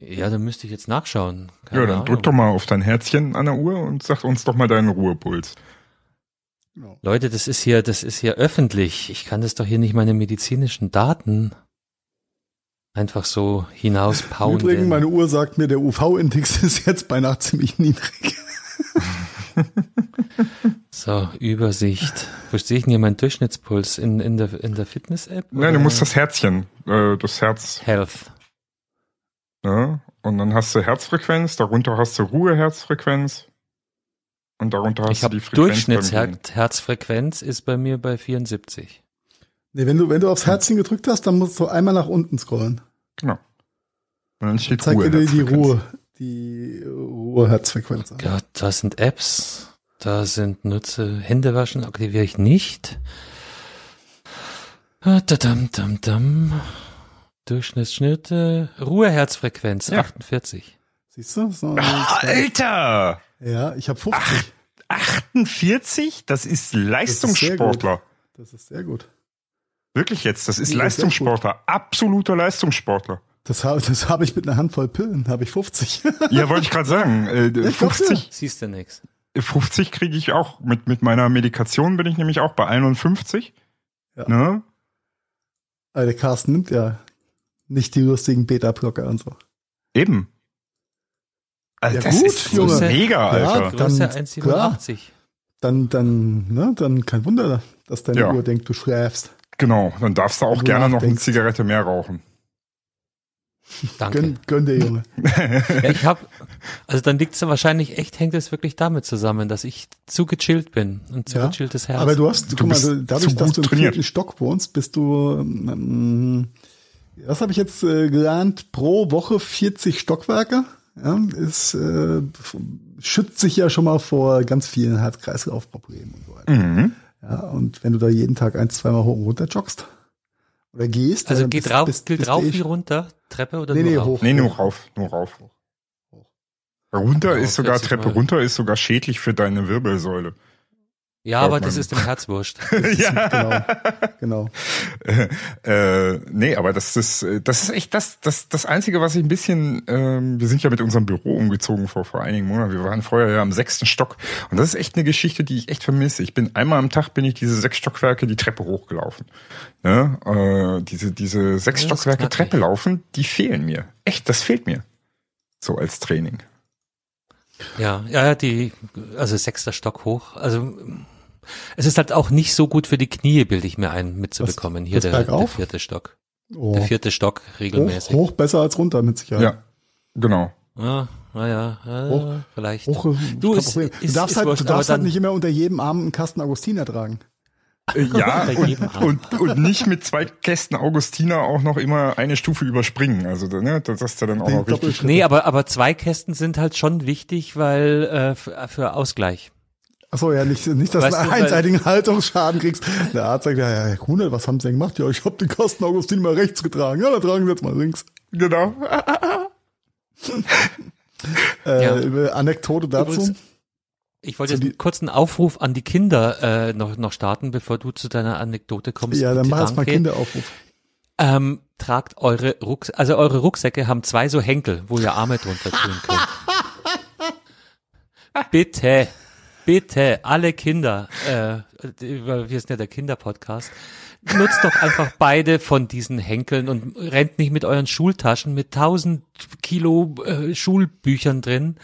Ja, dann müsste ich jetzt nachschauen. Keine ja, dann Ahnung. drück doch mal auf dein Herzchen an der Uhr und sag uns doch mal deinen Ruhepuls. Leute, das ist hier, das ist hier öffentlich. Ich kann das doch hier nicht meine medizinischen Daten einfach so hinauspaunen. Übrigens, meine Uhr sagt mir, der UV-Index ist jetzt beinahe ziemlich niedrig. so, Übersicht. Wo sehe ich denn hier meinen Durchschnittspuls? In, in der, in der Fitness-App? Nein, du musst das Herzchen, äh, das Herz. Health. Ja, und dann hast du Herzfrequenz, darunter hast du Ruheherzfrequenz. Und darunter hast ich du die Frequenz. Durchschnittsherzfrequenz ist bei mir bei 74. Nee, wenn du, wenn du aufs Herzchen gedrückt hast, dann musst du einmal nach unten scrollen. Genau. Und dann steht Zeig Ruhe dir die Ruhe, die Ruheherzfrequenz. Ja, da sind Apps, da sind Nutze, Hände waschen, aktiviere ich nicht. Da, dam, dam, dam. Durchschnittsschnitte, Ruheherzfrequenz, ja. 48. Siehst du? So, Ach, Alter! Ja, ich habe 50. Ach, 48? Das ist Leistungssportler. Das ist sehr gut. Wirklich jetzt, das ist ja, Leistungssportler. Absoluter Leistungssportler. Das habe das hab ich mit einer Handvoll Pillen, habe ich 50. ja, wollte ich gerade sagen. Äh, 50. Siehst du nix. 50 kriege ich auch. Mit, mit meiner Medikation bin ich nämlich auch bei 51. Ja. Ne? Aber der Carsten nimmt ja nicht die lustigen Beta-Blocker und so. Eben. Also ja, das gut, ist Junge. mega, Alter. Ja, dann, ja 1,87. Dann, dann, ne, dann kein Wunder, dass deine ja. Uhr denkt, du schläfst. Genau, dann darfst du auch gerne noch eine Zigarette mehr rauchen. Danke. Gönn, gönn dir, Junge. ja, ich hab, also dann liegt es wahrscheinlich echt, hängt es wirklich damit zusammen, dass ich zu gechillt bin und zu ja, gechilltes Herz. Aber du hast, du guck mal, dadurch, dass du im vierten Stock wohnst, bist du, ähm, was habe ich jetzt äh, gelernt, pro Woche 40 Stockwerke ja, ist, äh, schützt sich ja schon mal vor ganz vielen Herz-Kreislauf-Problemen und so weiter. Mhm. Ja, und wenn du da jeden Tag ein, zweimal hoch und runter joggst oder gehst. Also geht rauf, bist, gilt rauf wie runter? Treppe oder nee, nur nee, rauf? Hoch, nee, nur rauf, nur rauf. Hoch. Runter ist sogar Treppe mal. runter ist sogar schädlich für deine Wirbelsäule. Ja, aber das ist dem Herz wurscht. ja. Genau. genau. äh, nee, aber das ist, das ist echt das, das, das Einzige, was ich ein bisschen, ähm, wir sind ja mit unserem Büro umgezogen vor, vor einigen Monaten. Wir waren vorher ja am sechsten Stock. Und das ist echt eine Geschichte, die ich echt vermisse. Ich bin einmal am Tag bin ich diese sechs Stockwerke die Treppe hochgelaufen. Ne? Äh, diese, diese sechs Stockwerke Treppe laufen, die fehlen mir. Echt, das fehlt mir. So als Training. Ja, ja, die, also sechster Stock hoch. Also es ist halt auch nicht so gut für die Knie, bilde ich mir ein, mitzubekommen. Hier der, der, vierte Stock. Oh. Der vierte Stock regelmäßig. Hoch, hoch, besser als runter, mit Sicherheit. Ja, genau. Ja, naja, äh, hoch, vielleicht. Hoch, du, ist, ist, du darfst, ist halt, wurscht, du darfst halt nicht immer unter jedem Arm einen Kasten Augustiner tragen. Äh, ja, und, und, und, nicht mit zwei Kästen Augustiner auch noch immer eine Stufe überspringen. Also ne, das ist ja dann auch noch richtig. Nee, aber, aber zwei Kästen sind halt schon wichtig, weil äh, für, für Ausgleich. Achso, ja, nicht, nicht dass weißt du einen einseitigen Haltungsschaden kriegst. Der Arzt sagt, ja, ja, Herr Kuhne, was haben Sie denn gemacht? Ja, ich habe den Kosten Augustin mal rechts getragen. Ja, dann tragen Sie jetzt mal links. Genau. äh, ja. Anekdote dazu. Übrigens, ich wollte jetzt einen kurzen Aufruf an die Kinder äh, noch, noch starten, bevor du zu deiner Anekdote kommst. Ja, dann mach jetzt mal Kinderaufruf. Ähm, tragt eure Rucksäcke, also eure Rucksäcke haben zwei so Henkel, wo ihr Arme drunter tun könnt. Bitte bitte alle Kinder, äh, wir sind ja der Kinderpodcast, nutzt doch einfach beide von diesen Henkeln und rennt nicht mit euren Schultaschen mit tausend Kilo äh, Schulbüchern drin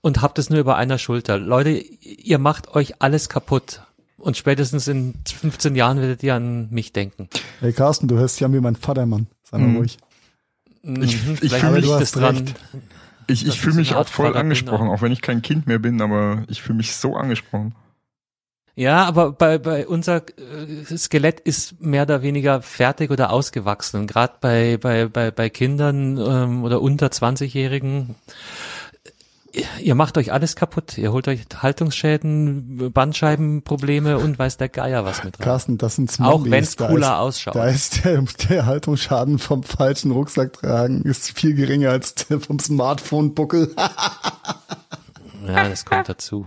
und habt es nur über einer Schulter. Leute, ihr macht euch alles kaputt. Und spätestens in 15 Jahren werdet ihr an mich denken. Hey Carsten, du hörst ja wie mein Vater, Mann. Sei mal mhm. ruhig. Ich, ich fühle mich das dran. Ich, ich fühle mich auch voll angesprochen, auch wenn ich kein Kind mehr bin, aber ich fühle mich so angesprochen. Ja, aber bei, bei unser äh, Skelett ist mehr oder weniger fertig oder ausgewachsen. Gerade bei, bei, bei, bei Kindern ähm, oder unter 20-Jährigen Ihr macht euch alles kaputt. Ihr holt euch Haltungsschäden, Bandscheibenprobleme und weiß der Geier was mit rein. Carsten, das sind Zombies. Auch wenn es cooler ist, ausschaut. Da ist der, der Haltungsschaden vom falschen Rucksack tragen ist viel geringer als der vom Smartphone-Buckel. ja, das kommt dazu.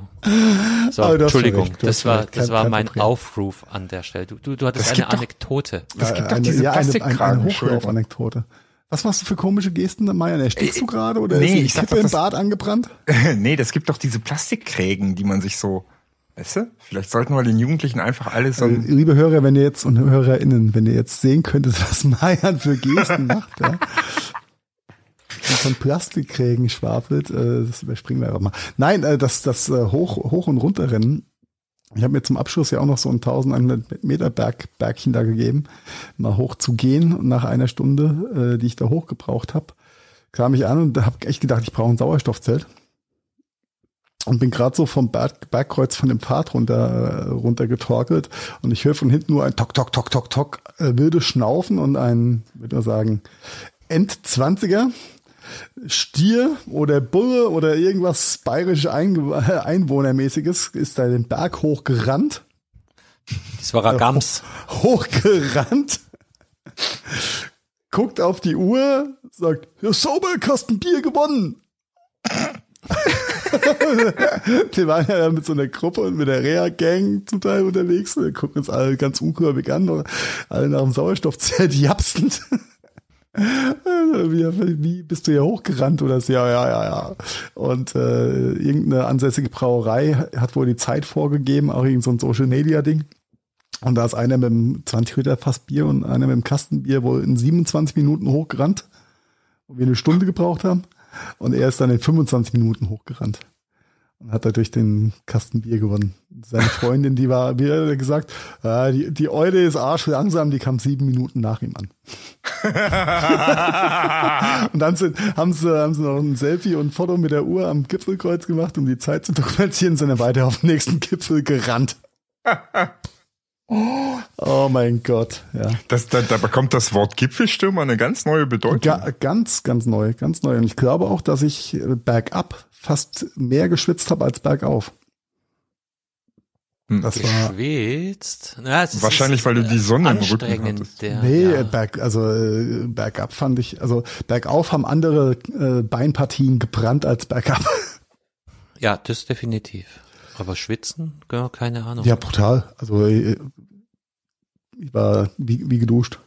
So, Entschuldigung, das war, das war mein Problem. Aufruf an der Stelle. Du, du, du hattest eine Anekdote. Es gibt doch diese ja, eine, eine, eine Hochlauf-Anekdote. Was machst du für komische Gesten, Meier? Erstickst du gerade oder nee, ist die Kippe im Bad angebrannt? nee, das gibt doch diese Plastikkrägen, die man sich so, weißt du? Vielleicht sollten wir den Jugendlichen einfach alles so. Äh, liebe Hörer, wenn ihr jetzt und HörerInnen, wenn ihr jetzt sehen könntet, was Meier für Gesten macht, ja. von Plastikkrägen schwafelt, äh, das überspringen wir einfach mal. Nein, äh, das, das äh, Hoch, Hoch- und Runterrennen ich habe mir zum Abschluss ja auch noch so ein 1100 Meter Berg, Bergchen da gegeben, mal hoch zu gehen. Und nach einer Stunde, äh, die ich da hochgebraucht habe, kam ich an und habe echt gedacht, ich brauche ein Sauerstoffzelt. Und bin gerade so vom Berg, Bergkreuz von dem Pfad runter, runter getorkelt. Und ich höre von hinten nur ein Tok, Tok, Tok, Tok, Tok, äh, wilde Schnaufen und ein, würde man sagen, Endzwanziger Stier oder Bulle oder irgendwas bayerisch Einwohnermäßiges ist da den Berg hochgerannt. Das war ein Gams. hochgerannt. Guckt auf die Uhr, sagt, ja, sauber, Kasten Bier gewonnen. die waren ja mit so einer Gruppe und mit der Reha-Gang zum Teil unterwegs. Wir gucken uns alle ganz ungläubig an, alle nach dem Sauerstoffzelt japsend. Wie, wie bist du hier hochgerannt oder so? Ja, ja, ja, ja. Und äh, irgendeine ansässige Brauerei hat wohl die Zeit vorgegeben, auch irgend so ein Social Media Ding. Und da ist einer mit einem 20 Liter Fass Bier und einer mit einem Kastenbier wohl in 27 Minuten hochgerannt, wo wir eine Stunde gebraucht haben. Und er ist dann in 25 Minuten hochgerannt und hat dadurch den Kasten Bier gewonnen. Seine Freundin, die war, wie er gesagt, äh, die, die Eule ist arsch langsam, die kam sieben Minuten nach ihm an. und dann sind, haben, sie, haben sie noch ein Selfie und ein Foto mit der Uhr am Gipfelkreuz gemacht, um die Zeit zu dokumentieren, sind dann weiter auf den nächsten Gipfel gerannt. Oh mein Gott, ja. Das, da, da bekommt das Wort Gipfelstürmer eine ganz neue Bedeutung. Ga, ganz, ganz neu, ganz neu. Und ich glaube auch, dass ich bergab fast mehr geschwitzt habe als bergauf. Hm. Das geschwitzt? war ja, wahrscheinlich, weil du die Sonne im Rücken hattest. Der, nee, ja. berg, also äh, bergab fand ich, also bergauf haben andere äh, Beinpartien gebrannt als bergab. Ja, das definitiv. Aber schwitzen, ja, keine Ahnung. Ja, brutal. Also äh, ich war wie, wie geduscht.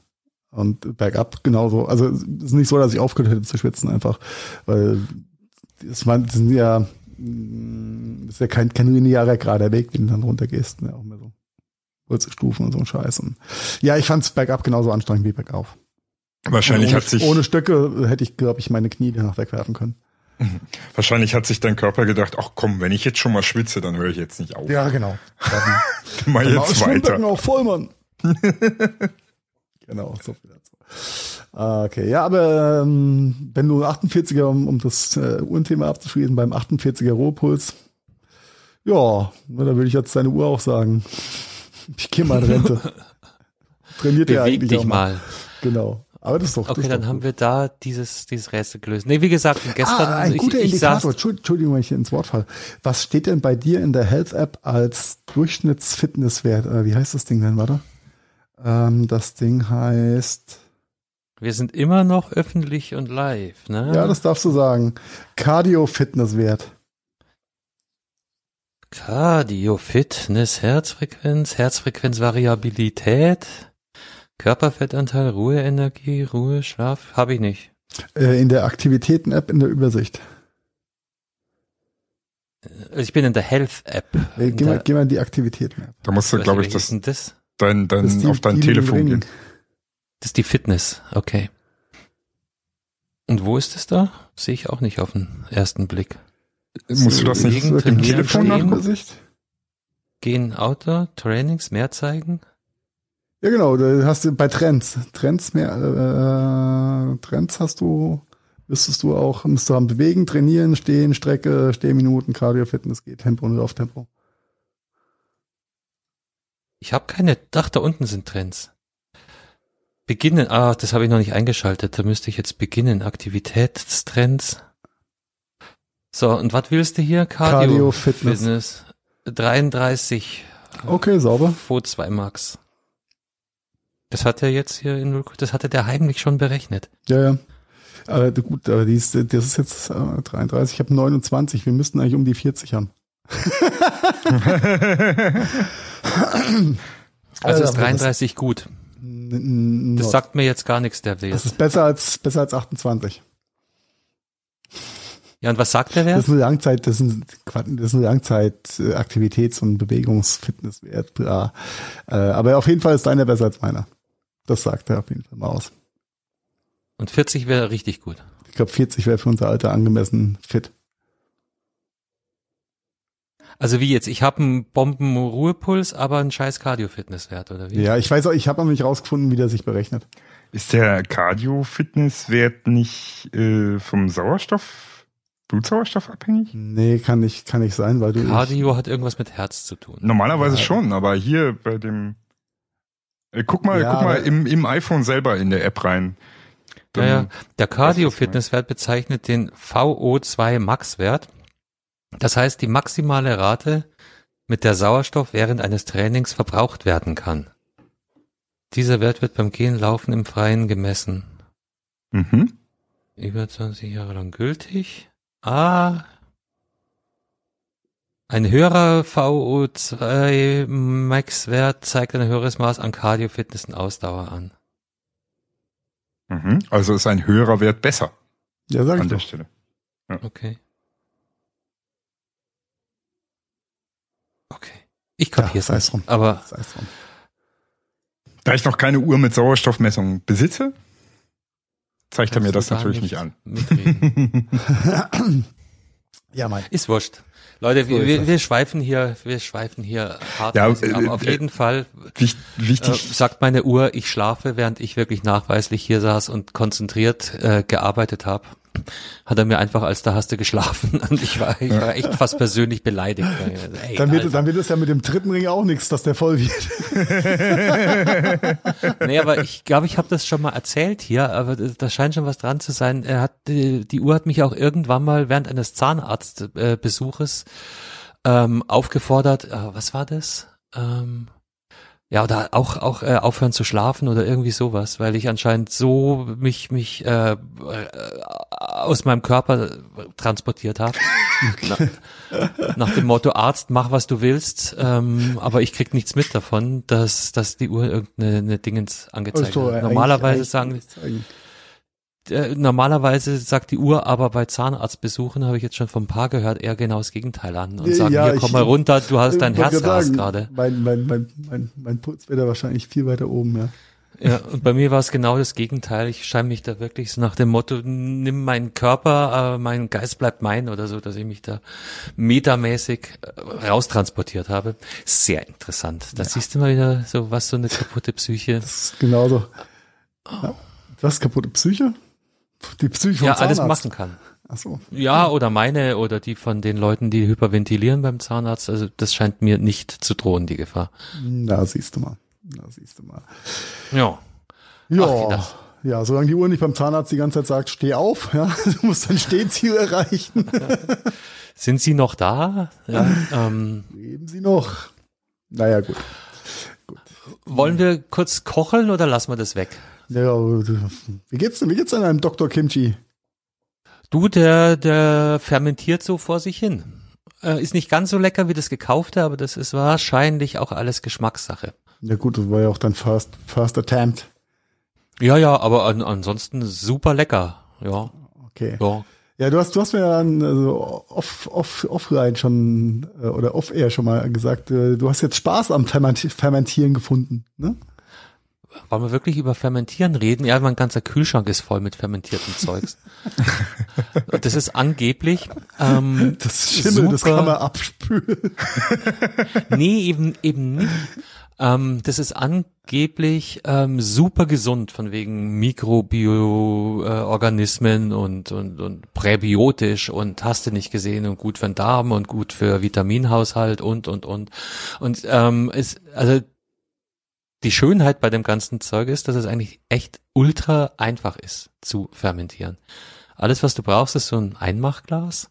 Und bergab genauso. Also es ist nicht so, dass ich aufgehört hätte zu schwitzen, einfach, weil das, das sind ja, das ist ja kein, kein linearer gerader Weg, den du dann runtergehst. Ne? Auch mehr so kurze Stufen und so ein Scheiß. Und ja, ich fand es bergab genauso anstrengend wie bergauf. Wahrscheinlich ohne, hat sich. Ohne Stöcke hätte ich, glaube ich, meine Knie danach wegwerfen können. Wahrscheinlich hat sich dein Körper gedacht, ach komm, wenn ich jetzt schon mal schwitze, dann höre ich jetzt nicht auf. Ja, genau. Dann mach jetzt weiter. auch voll, Mann. genau, so viel dazu. Ah, okay, ja, aber ähm, wenn du 48er, um, um das äh, Uhrenthema abzuschließen, beim 48er Rohpuls, ja, na, da würde ich jetzt deine Uhr auch sagen. Ich gehe mal in Rente. Trainiert ja eigentlich dich mal. Genau. Aber das ist doch. Okay, dann doch haben wir da dieses, dieses Rätsel gelöst. Nee, wie gesagt, gestern. Ah, ein ich, guter ich Indikator. Entschuldigung, wenn ich ins Wort falle. Was steht denn bei dir in der Health App als Durchschnittsfitnesswert? Äh, wie heißt das Ding denn, warte? Ähm, das Ding heißt. Wir sind immer noch öffentlich und live, ne? Ja, das darfst du sagen. Cardio-Fitnesswert. Cardio, Fitness, Herzfrequenz, Herzfrequenzvariabilität, Körperfettanteil, Ruheenergie, Ruhe, Schlaf, habe ich nicht. Äh, in der Aktivitäten-App in der Übersicht. Äh, ich bin in der Health-App. Äh, geh, mal, geh mal in die Aktivitäten-App. Da musst du, glaube ich, das, das? Dein, dein, das die, auf dein Telefon gehen. Das ist die Fitness, okay. Und wo ist es da? Sehe ich auch nicht auf den ersten Blick. Musst du das nicht im Telefon nachgucken? Gehen Auto, Trainings, mehr zeigen? Ja, genau, da hast du bei Trends. Trends mehr, äh, Trends hast du, müsstest du auch, müsstest du haben bewegen, trainieren, stehen, Strecke, Stehminuten, Cardio, Fitness, geht Tempo und Lauftempo. Ich habe keine, ach, da unten sind Trends. Beginnen, ah, das habe ich noch nicht eingeschaltet, da müsste ich jetzt beginnen. Aktivitätstrends. So, und was willst du hier? Cardio, Cardio Fitness. Fitness. 33. Okay, sauber. Vo 2 Max. Das hat er jetzt hier in das hatte der heimlich schon berechnet. Ja, ja. Aber gut, aber die ist, das ist jetzt äh, 33, ich habe 29, wir müssten eigentlich um die 40 haben. also ist 33 gut. Das sagt mir jetzt gar nichts, der Wert. Das ist besser als, besser als 28. Ja, und was sagt der Wert? Das ist eine Langzeit, das ist ein, das ist eine Langzeit Aktivitäts- und Bewegungsfitnesswert. Ja. Äh, aber auf jeden Fall ist deiner besser als meiner. Das sagt er auf jeden Fall mal aus. Und 40 wäre richtig gut. Ich glaube, 40 wäre für unser Alter angemessen fit. Also wie jetzt? Ich habe einen Bomben-Ruhepuls, aber einen scheiß Cardio-Fitnesswert, oder wie? Ja, ich weiß auch, ich habe noch nicht rausgefunden, wie der sich berechnet. Ist der Cardio-Fitnesswert nicht äh, vom Sauerstoff, Blutsauerstoff abhängig? Nee, kann nicht, kann nicht sein, weil du. Cardio hat irgendwas mit Herz zu tun. Normalerweise ja. schon, aber hier bei dem. Äh, guck mal, ja, guck mal im, im iPhone selber in der App rein. Dann ja, ja. Der Cardio-Fitnesswert bezeichnet den VO2 Max-Wert das heißt, die maximale Rate, mit der Sauerstoff während eines Trainings verbraucht werden kann. Dieser Wert wird beim Gehen, Laufen im Freien gemessen. Mhm. Über 20 Jahre lang gültig. Ah. Ein höherer VO2 Max-Wert zeigt ein höheres Maß an Cardio, Fitness und Ausdauer an. Mhm. Also ist ein höherer Wert besser. Ja, sag ich an der doch. Stelle. Ja. Okay. Okay. Ich kapiere es ja, nicht, aber da ich noch keine Uhr mit Sauerstoffmessung besitze, zeigt er mir das natürlich nicht, an. ja, mein. Ist wurscht. Leute, wir, wir, wir schweifen hier, wir schweifen hier hart. Ja, äh, aber auf äh, jeden Fall wichtig. Äh, sagt meine Uhr, ich schlafe, während ich wirklich nachweislich hier saß und konzentriert äh, gearbeitet habe hat er mir einfach als da hast du geschlafen und ich war, ich war echt fast persönlich beleidigt. Ey, dann, wird, dann wird es ja mit dem dritten Ring auch nichts, dass der voll wird. nee, aber ich glaube, ich habe das schon mal erzählt hier, aber da scheint schon was dran zu sein. Er hat die, die Uhr hat mich auch irgendwann mal während eines Zahnarztbesuches ähm, aufgefordert. Äh, was war das? Ähm, ja, oder auch auch äh, aufhören zu schlafen oder irgendwie sowas, weil ich anscheinend so mich mich äh, äh, aus meinem Körper transportiert habe. Okay. nach, nach dem Motto Arzt, mach was du willst, ähm, aber ich krieg nichts mit davon, dass dass die Uhr irgendeine Dingens angezeigt so, hat. Normalerweise sagen äh, normalerweise sagt die Uhr aber bei Zahnarztbesuchen, habe ich jetzt schon vom Paar gehört, eher genau das Gegenteil an und sagen, ja, hier komm mal runter, du hast dein Herzgas gerade. Mein, mein, mein, mein, mein Puls wäre da wahrscheinlich viel weiter oben, ja. Ja, und bei mir war es genau das Gegenteil. Ich scheine mich da wirklich so nach dem Motto, nimm meinen Körper, aber mein Geist bleibt mein oder so, dass ich mich da metamäßig äh, raustransportiert habe. Sehr interessant. Da ja. siehst du mal wieder so, was so eine kaputte Psyche. Das ist genauso. Ja. Was kaputte Psyche? Die Psyche Ja, alles machen kann. Ach so. Ja, oder meine oder die von den Leuten, die hyperventilieren beim Zahnarzt. Also das scheint mir nicht zu drohen, die Gefahr. Na, siehst du mal. Na, siehst du mal. Ja. Ja. Ach, ja, solange die Uhr nicht beim Zahnarzt die ganze Zeit sagt, steh auf, ja, du musst dein Stehziel erreichen. Sind Sie noch da? Ja, ähm, Leben Sie noch. Naja, gut. gut. Wollen wir kurz kocheln oder lassen wir das weg? Ja, wie geht's denn, wie geht's denn einem Dr. Kimchi? Du, der, der fermentiert so vor sich hin. Äh, ist nicht ganz so lecker wie das gekaufte, aber das ist wahrscheinlich auch alles Geschmackssache. Ja gut, das war ja auch dein First, First Attempt. Ja, ja, aber an, ansonsten super lecker. Ja. Okay. Ja. Ja, du hast, du hast mir dann also off, off, offline schon äh, oder off air schon mal gesagt, äh, du hast jetzt Spaß am Fermentieren gefunden, ne? Wollen wir wirklich über Fermentieren reden? Ja, mein ganzer Kühlschrank ist voll mit fermentiertem Zeugs. das ist angeblich. Ähm, das Schimmel, super, das kann man abspülen. nee, eben, eben nicht. Ähm, das ist angeblich ähm, super gesund, von wegen Mikrobioorganismen äh, und, und, und präbiotisch und hast du nicht gesehen und gut für den Darm und gut für Vitaminhaushalt und, und, und. Und ähm, ist, also die Schönheit bei dem ganzen Zeug ist, dass es eigentlich echt ultra einfach ist zu fermentieren. Alles, was du brauchst, ist so ein Einmachglas,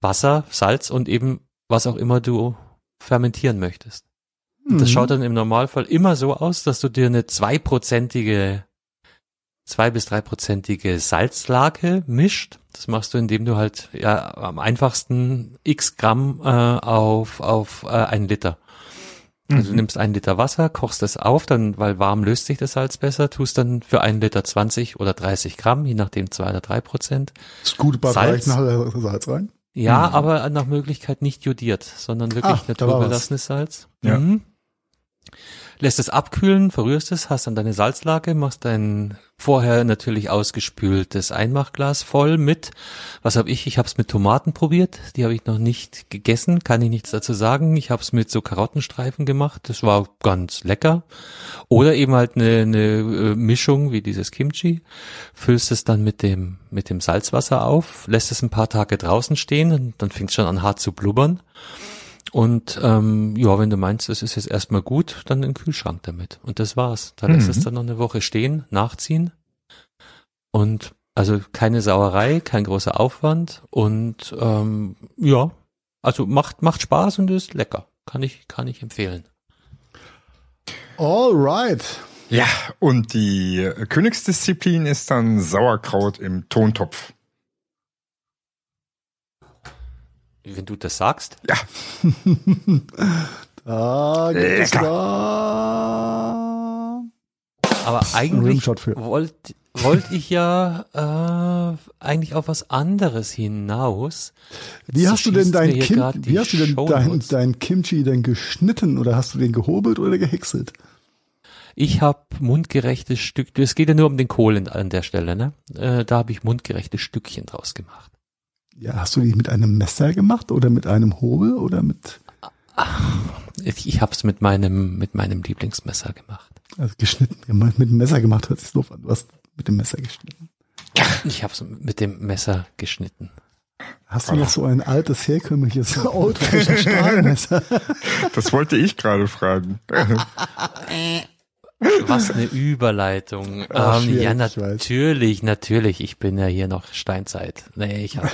Wasser, Salz und eben was auch immer du fermentieren möchtest. Mhm. Das schaut dann im Normalfall immer so aus, dass du dir eine zweiprozentige, zwei bis dreiprozentige Salzlake mischt. Das machst du, indem du halt ja am einfachsten x Gramm äh, auf auf äh, einen Liter. Also du mhm. nimmst einen Liter Wasser, kochst es auf, dann, weil warm löst sich das Salz besser, tust dann für einen Liter 20 oder 30 Gramm, je nachdem zwei oder drei Prozent. Ist gut bei Salz. Salz rein? Ja, mhm. aber nach Möglichkeit nicht jodiert, sondern wirklich Ach, naturbelassenes Salz. Ja. Mhm lässt es abkühlen, verrührst es, hast dann deine Salzlake, machst dein vorher natürlich ausgespültes Einmachglas voll mit, was habe ich? Ich habe es mit Tomaten probiert, die habe ich noch nicht gegessen, kann ich nichts dazu sagen. Ich habe es mit so Karottenstreifen gemacht, das war ganz lecker. Oder eben halt eine, eine äh, Mischung wie dieses Kimchi, füllst es dann mit dem mit dem Salzwasser auf, lässt es ein paar Tage draußen stehen und dann fängt es schon an hart zu blubbern. Und ähm, ja, wenn du meinst, es ist jetzt erstmal gut, dann in den Kühlschrank damit. Und das war's. Da lässt mhm. es dann noch eine Woche stehen, nachziehen. Und also keine Sauerei, kein großer Aufwand. Und ähm, ja, also macht, macht Spaß und ist lecker. Kann ich, kann ich empfehlen. Alright. Ja, und die Königsdisziplin ist dann Sauerkraut im Tontopf. Wenn du das sagst. Ja. da geht's da. Aber eigentlich wollte wollt ich ja äh, eigentlich auf was anderes hinaus. Jetzt wie hast du denn dein Kim wie hast du denn dein, dein Kimchi denn geschnitten oder hast du den gehobelt oder gehäckselt? Ich habe mundgerechtes Stück, es geht ja nur um den Kohl an der Stelle, ne? Äh, da habe ich mundgerechte Stückchen draus gemacht. Ja, hast du die mit einem Messer gemacht oder mit einem Hobel oder mit? Ich, ich habe es mit meinem mit meinem Lieblingsmesser gemacht. Also geschnitten, mit dem Messer gemacht hört sich doof an. Du hast mit dem Messer geschnitten. Ich habe es mit dem Messer geschnitten. Hast du noch so ein altes, herkömmliches Stahlmesser? Das wollte ich gerade fragen. Was eine Überleitung. Ach, ähm, ja, natürlich, natürlich. Ich bin ja hier noch Steinzeit. Nee, ich habe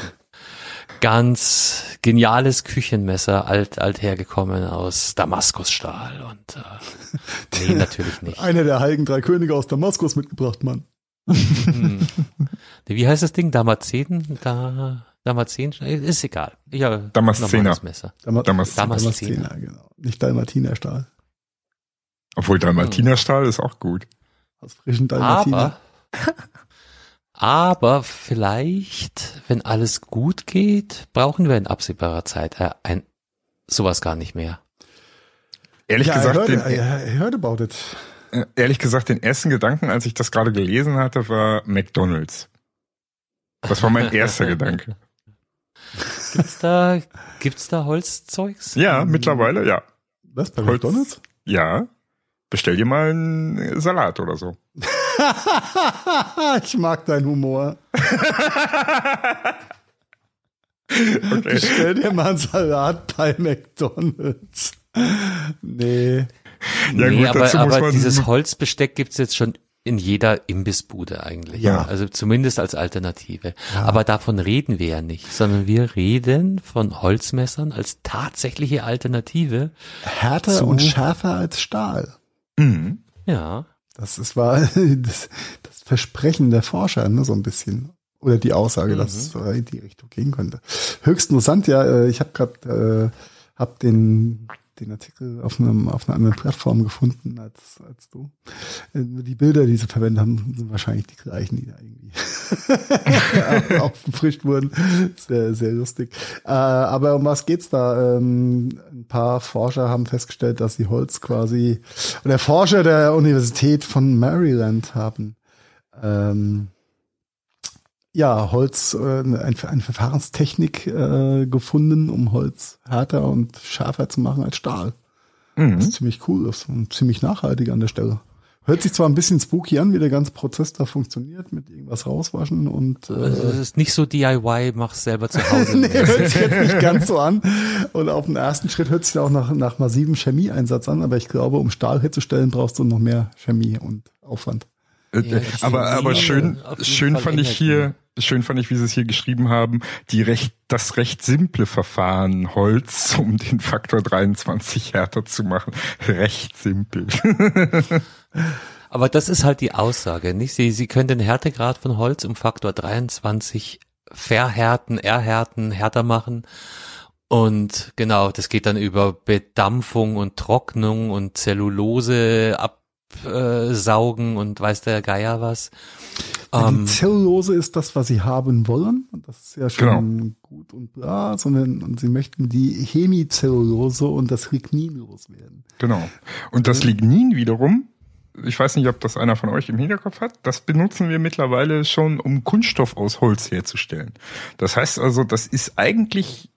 ganz geniales Küchenmesser, alt, alt hergekommen aus Damaskusstahl und äh, nee, natürlich nicht. Einer der heiligen drei Könige aus Damaskus mitgebracht, Mann. Hm. Wie heißt das Ding? Damazen? Da, Damazen? Ist egal. Ja, Damaszener. Messer. Dam Damaszener. Damaszener, genau. Nicht Dalmatinerstahl. Obwohl Dalmatinerstahl hm. ist auch gut. Aus frischen Dalmatiner. Aber Aber vielleicht, wenn alles gut geht, brauchen wir in absehbarer Zeit äh, ein, sowas gar nicht mehr. Ehrlich ja, gesagt, I heard, den, I heard about it. Äh, ehrlich gesagt, den ersten Gedanken, als ich das gerade gelesen hatte, war McDonald's. Das war mein erster Gedanke. Gibt's da, gibt's da Holzzeugs? Ja, mittlerweile, ja. Was, bei Holz, McDonald's? Ja. Bestell dir mal einen Salat oder so. ich mag deinen Humor. okay. Stell dir mal einen Salat bei McDonalds. Nee. Ja, nee, gut, aber, aber dieses Holzbesteck gibt's jetzt schon in jeder Imbissbude eigentlich. Ja. Also zumindest als Alternative. Ja. Aber davon reden wir ja nicht, sondern wir reden von Holzmessern als tatsächliche Alternative. Härter und schärfer als Stahl. Mhm. Ja. Das ist, war das, das Versprechen der Forscher, ne, so ein bisschen. Oder die Aussage, mhm. dass es in die Richtung gehen könnte. Höchst interessant, ja, äh, ich habe gerade äh, hab den den Artikel auf, einem, auf einer anderen Plattform gefunden als, als du. Äh, die Bilder, die sie verwendet haben, sind wahrscheinlich die gleichen, die da irgendwie aufgefrischt wurden. Sehr, sehr lustig. Äh, aber um was geht's da? Ähm, ein paar Forscher haben festgestellt, dass sie Holz quasi, oder Forscher der Universität von Maryland haben ähm, ja, Holz, äh, eine, eine Verfahrenstechnik äh, gefunden, um Holz härter und schärfer zu machen als Stahl. Mhm. Das ist ziemlich cool, das ist ziemlich nachhaltig an der Stelle. Hört sich zwar ein bisschen spooky an, wie der ganze Prozess da funktioniert, mit irgendwas rauswaschen und. Äh, also es ist nicht so DIY, mach's selber zu Hause. nee, hört sich jetzt nicht ganz so an. Und auf den ersten Schritt hört sich auch nach, nach massivem Chemieeinsatz an, aber ich glaube, um Stahl herzustellen, brauchst du noch mehr Chemie und Aufwand. Äh, ja, aber aber schön schön Fall fand ich hier schön fand ich, wie sie es hier geschrieben haben, die recht, das recht simple Verfahren Holz, um den Faktor 23 härter zu machen. Recht simpel. Aber das ist halt die Aussage, nicht? Sie, Sie können den Härtegrad von Holz um Faktor 23 verhärten, erhärten, härter machen. Und genau, das geht dann über Bedampfung und Trocknung und Zellulose absaugen und weiß der Geier was. Ja, die ähm, Zellulose ist das, was sie haben wollen. Und das ist ja schon genau. gut und bla, sondern und sie möchten die Hemicellulose und das Lignin loswerden. Genau. Und das Lignin wiederum, ich weiß nicht, ob das einer von euch im Hinterkopf hat, das benutzen wir mittlerweile schon, um Kunststoff aus Holz herzustellen. Das heißt also, das ist eigentlich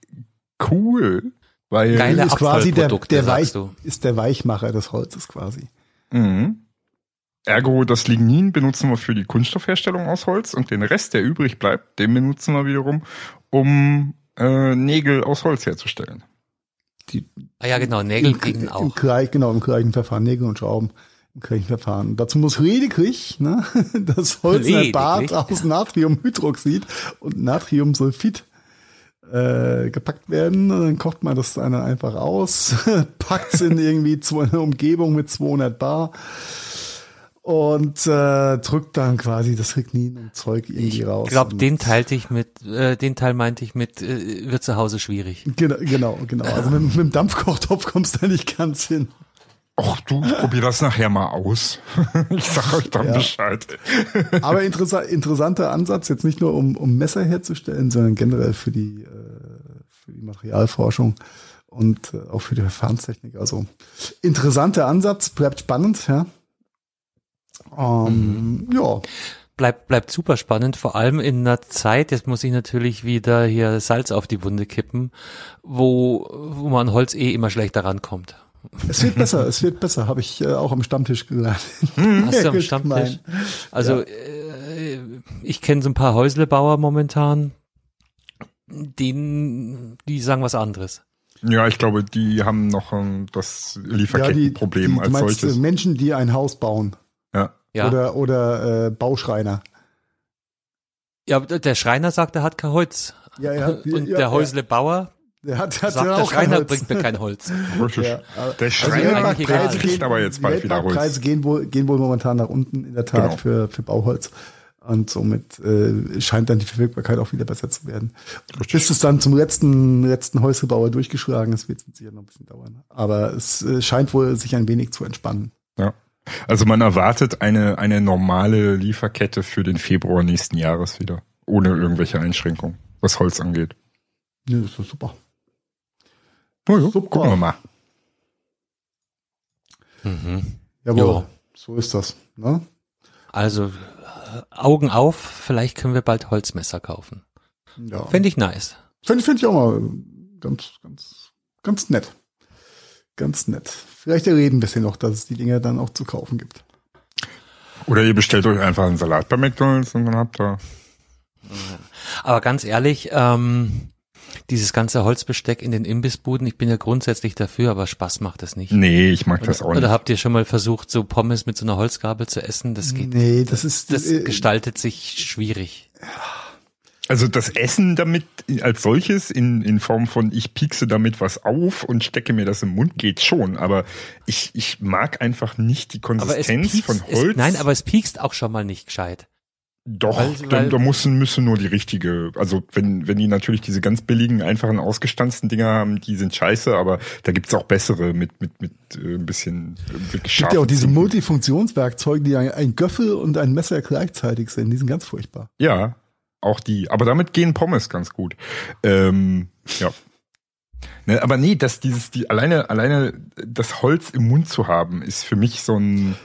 cool, weil Geile ist quasi der, der Weich, ist der Weichmacher des Holzes quasi. Mhm. Ergo, das Lignin benutzen wir für die Kunststoffherstellung aus Holz und den Rest, der übrig bleibt, den benutzen wir wiederum, um äh, Nägel aus Holz herzustellen. Die, ah ja, genau, Nägel kriegen auch. Im gleich, genau, im gleichen Verfahren, Nägel und Schrauben im gleichen Verfahren. Dazu muss lediglich ne, das Holz Bad aus Natriumhydroxid und Natriumsulfid äh, gepackt werden. Dann kocht man das eine einfach aus, packt es in irgendwie zu einer Umgebung mit 200 Bar und äh, drückt dann quasi das Lignin und Zeug irgendwie raus. Ich glaube, den teilte ich mit, äh, den Teil meinte ich mit, äh, wird zu Hause schwierig. Genau, genau, genau. Also mit, mit dem Dampfkochtopf kommst du da nicht ganz hin. Ach du, probier das nachher mal aus. ich sag euch dann ja. Bescheid. Aber interessant, interessanter Ansatz, jetzt nicht nur um, um Messer herzustellen, sondern generell für die, äh, für die Materialforschung und äh, auch für die Verfahrenstechnik. Also interessanter Ansatz, bleibt spannend, ja. Ähm, mhm. Ja. Bleibt, bleibt super spannend, vor allem in einer Zeit, jetzt muss ich natürlich wieder hier Salz auf die Wunde kippen, wo, wo man Holz eh immer schlechter rankommt. Es wird besser, es wird besser, habe ich äh, auch am Stammtisch gelernt. Hm, hast du am Stammtisch? Also ja. äh, ich kenne so ein paar Häuslebauer momentan, denen, die sagen was anderes. Ja, ich glaube, die haben noch ähm, das Lieferkettenproblem ja, die, die, als solches. Menschen, die ein Haus bauen. Ja. ja. Oder, oder äh, Bauschreiner. Ja, der Schreiner sagt, er hat kein Holz. Ja, ja. Und ja, der Häuslebauer der hat, hat sagt, der Schreiner bringt mir kein Holz. Ja, der Schreiner also Preise kriegt aber jetzt bald wieder Holz. Preise gehen wohl, gehen wohl momentan nach unten, in der Tat, genau. für, für Bauholz. Und somit äh, scheint dann die Verfügbarkeit auch wieder besser zu werden. Richtig. Bis es dann zum letzten, letzten Häuslebauer durchgeschlagen ist, wird es mit Sicherheit noch ein bisschen dauern. Aber es äh, scheint wohl sich ein wenig zu entspannen. Ja. Also man erwartet eine, eine normale Lieferkette für den Februar nächsten Jahres wieder. Ohne irgendwelche Einschränkungen, was Holz angeht. Ja, das ist super. Oh ja, super. Gucken wir mal. Mhm. Jawohl, so ist das. Ne? Also äh, Augen auf, vielleicht können wir bald Holzmesser kaufen. Ja. Fände ich nice. Finde find ich auch mal ganz, ganz, ganz nett. Ganz nett. Vielleicht erleben wir es ja noch, dass es die Dinge dann auch zu kaufen gibt. Oder ihr bestellt euch einfach einen Salat bei McDonalds und dann habt ihr. Aber ganz ehrlich, ähm, dieses ganze Holzbesteck in den Imbissbuden, ich bin ja grundsätzlich dafür, aber Spaß macht das nicht. Nee, ich mag das oder, auch nicht. Oder habt ihr schon mal versucht, so Pommes mit so einer Holzgabel zu essen? Das geht Nee, das ist das äh, gestaltet sich schwierig. Also das Essen damit als solches in, in Form von ich piekse damit was auf und stecke mir das im Mund geht schon, aber ich, ich mag einfach nicht die Konsistenz piekst, von Holz. Es, nein, aber es piekst auch schon mal nicht gescheit. Doch, weil, da, da müssen, müssen nur die richtige, also wenn, wenn die natürlich diese ganz billigen, einfachen, ausgestanzten Dinger haben, die sind scheiße, aber da gibt's auch bessere mit, mit, mit äh, ein bisschen wirklich. Es gibt ja auch diese Multifunktionswerkzeuge, die ein, ein Göffel und ein Messer gleichzeitig sind, die sind ganz furchtbar. Ja, auch die, aber damit gehen Pommes ganz gut. Ähm, ja. Ne, aber nee, dass dieses, die alleine, alleine das Holz im Mund zu haben, ist für mich so ein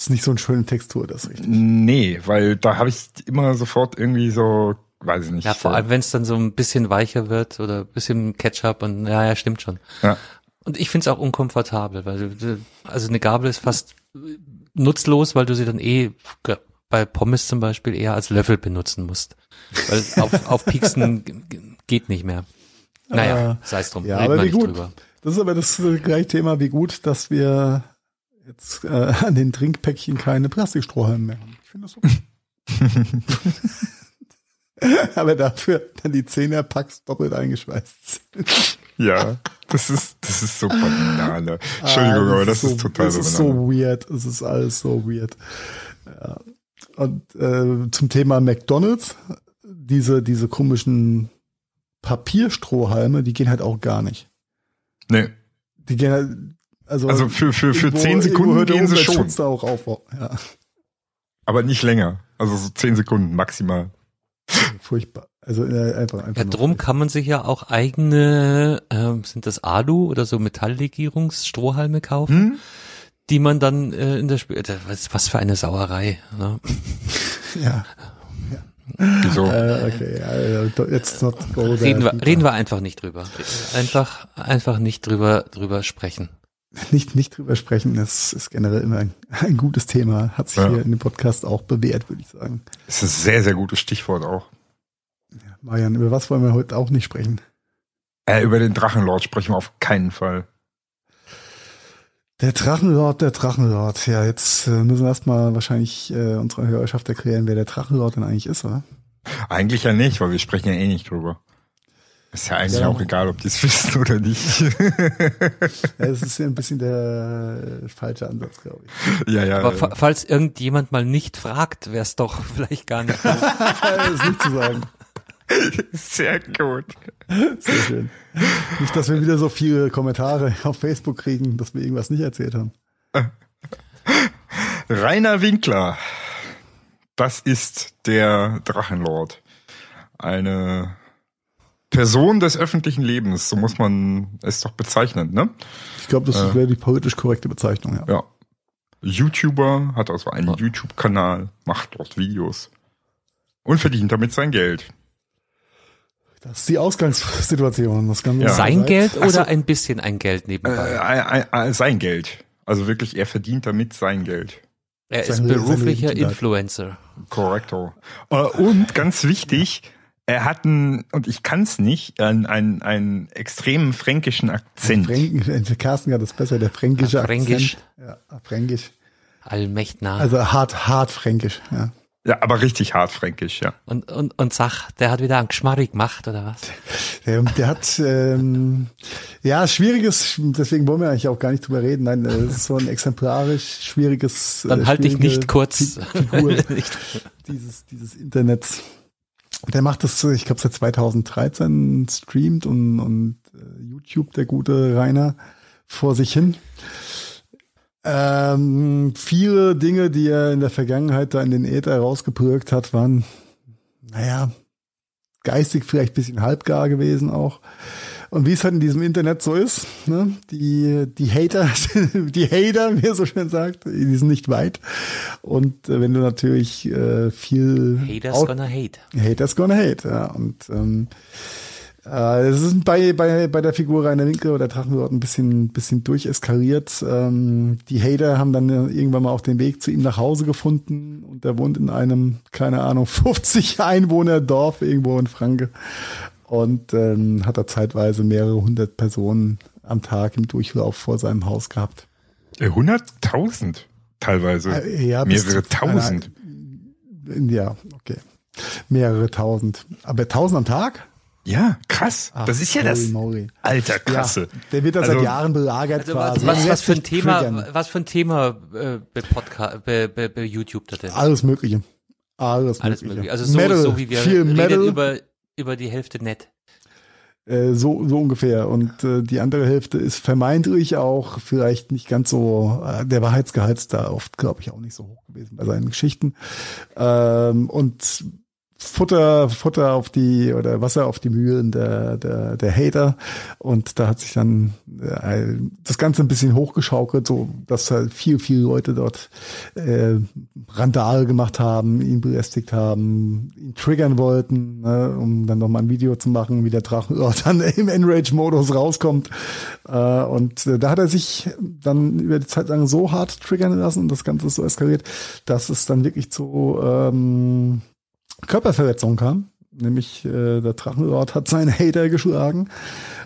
das ist nicht so eine schöne Textur, das ist richtig. Nee, weil da habe ich immer sofort irgendwie so, weiß ich nicht. Ja, vor allem, wenn es dann so ein bisschen weicher wird oder ein bisschen Ketchup und ja, ja, stimmt schon. Ja. Und ich finde es auch unkomfortabel, weil also eine Gabel ist fast nutzlos, weil du sie dann eh bei Pommes zum Beispiel eher als Löffel benutzen musst. Weil auf, auf Pieksen geht nicht mehr. Naja, sei es drum. Ja, aber wie gut. Drüber. Das ist aber das gleiche Thema, wie gut, dass wir jetzt äh, an den Trinkpäckchen keine Plastikstrohhalme mehr haben. Ich finde das okay. Aber dafür dann die Zehnerpacks doppelt eingeschweißt Ja, das ist, das ist so Banane. Entschuldigung, ah, aber das ist, so, total Das ist so weird. Es ist alles so weird. Ja. Und äh, zum Thema McDonalds, diese, diese komischen Papierstrohhalme, die gehen halt auch gar nicht. Nee. Die gehen halt, also, also für, für, für zehn Sekunden gehen sie schon. Da auch auf, ja. Aber nicht länger. Also so zehn Sekunden maximal. Furchtbar. Also äh, einfach, einfach. Ja, drum kann man sich ja auch eigene, ähm, sind das Alu oder so Metalllegierungsstrohhalme kaufen, hm? die man dann äh, in der Spiel, äh, was, was für eine Sauerei. Ne? ja. Wieso? Äh, okay, jetzt not go reden wir, reden wir einfach nicht drüber. Einfach, einfach nicht drüber, drüber sprechen nicht, nicht drüber sprechen, das ist generell immer ein, gutes Thema. Hat sich ja. hier in dem Podcast auch bewährt, würde ich sagen. Das ist ein sehr, sehr gutes Stichwort auch. Ja, Marian, über was wollen wir heute auch nicht sprechen? Äh, über den Drachenlord sprechen wir auf keinen Fall. Der Drachenlord, der Drachenlord. Ja, jetzt äh, müssen wir erstmal wahrscheinlich äh, unserer Hörerschaft erklären, wer der Drachenlord denn eigentlich ist, oder? Eigentlich ja nicht, weil wir sprechen ja eh nicht drüber. Ist ja eigentlich ja. auch egal, ob die es wissen oder nicht. ja, das ist ja ein bisschen der falsche Ansatz, glaube ich. Ja, ja. Aber ja. falls irgendjemand mal nicht fragt, wäre es doch vielleicht gar nicht. das ist nicht zu sagen. Sehr gut. Sehr schön. Nicht, dass wir wieder so viele Kommentare auf Facebook kriegen, dass wir irgendwas nicht erzählt haben. Rainer Winkler. Das ist der Drachenlord. Eine Person des öffentlichen Lebens, so muss man es doch bezeichnen, ne? Ich glaube, das äh, wäre die politisch korrekte Bezeichnung, ja. Ja. YouTuber, hat also einen ja. YouTube-Kanal, macht dort Videos und verdient damit sein Geld. Das ist die Ausgangssituation. Das kann ja. Sein Geld oder so, ein bisschen ein Geld nebenbei? Äh, äh, sein Geld. Also wirklich, er verdient damit sein Geld. Er ist beruflicher Influencer. Korrekto. Äh, und ganz wichtig, er hat einen, und ich kann es nicht, einen, einen, einen extremen fränkischen Akzent. Fränk, Carsten hat das besser, der fränkische Fränkisch. Akzent. Ja, fränkisch. Allmächtner. Also hart, hart fränkisch, ja. Ja, aber richtig hart fränkisch, ja. Und, und, und sag, der hat wieder einen Geschmarrig gemacht, oder was? Der, der hat, ähm, ja, schwieriges, deswegen wollen wir eigentlich auch gar nicht drüber reden. Nein, das ist so ein exemplarisch schwieriges. Dann halte ich nicht kurz. Figur dieses, dieses Internets. Der macht das, ich glaube, seit 2013 streamt und, und äh, YouTube, der gute Rainer, vor sich hin. Ähm, viele Dinge, die er in der Vergangenheit da in den Äther rausgepürkt hat, waren, naja, geistig vielleicht bisschen halbgar gewesen auch. Und wie es halt in diesem Internet so ist, ne? die, die Hater, die Hater, wie er so schön sagt, die sind nicht weit. Und äh, wenn du natürlich äh, viel... Haters gonna hate. Haters gonna hate, ja. Und ähm, Äh, es ist bei, bei, bei der Figur Rainer Winkel oder Drachenlord ein bisschen, bisschen durcheskaliert. Ähm, die Hater haben dann irgendwann mal auch den Weg zu ihm nach Hause gefunden und er wohnt in einem, keine Ahnung, 50 Einwohner Dorf irgendwo in Franke und ähm, hat da zeitweise mehrere hundert Personen am Tag im Durchlauf vor seinem Haus gehabt. Hunderttausend teilweise. Äh, ja, mehrere tausend. ja, okay. Mehrere tausend. Aber tausend am Tag? Ja, krass. Ach, das ist ja das. Mauri. Alter, krasse. Ja, der wird da also, seit Jahren belagert also quasi. Was, was, für ein Thema, was für ein Thema äh, bei, Podcast, bei, bei, bei YouTube da denn? Alles Mögliche. Alles, Alles mögliche. mögliche. Also so, Metal, so wie wir reden Metal. über, über die Hälfte nett. Äh, so, so ungefähr. Und äh, die andere Hälfte ist vermeintlich auch vielleicht nicht ganz so, äh, der Wahrheitsgehalt ist da oft, glaube ich, auch nicht so hoch gewesen bei seinen Geschichten. Ähm, und Futter, Futter auf die oder Wasser auf die Mühlen der, der, der Hater. Und da hat sich dann äh, das Ganze ein bisschen hochgeschaukelt, so dass halt viel, viele Leute dort äh, Randale gemacht haben, ihn belästigt haben, ihn triggern wollten, ne, um dann nochmal ein Video zu machen, wie der Drachen dann im Enrage-Modus rauskommt. Äh, und äh, da hat er sich dann über die Zeit lang so hart triggern lassen und das Ganze ist so eskaliert, dass es dann wirklich zu ähm, Körperverletzung kam. Nämlich äh, der Drachenlord hat seinen Hater geschlagen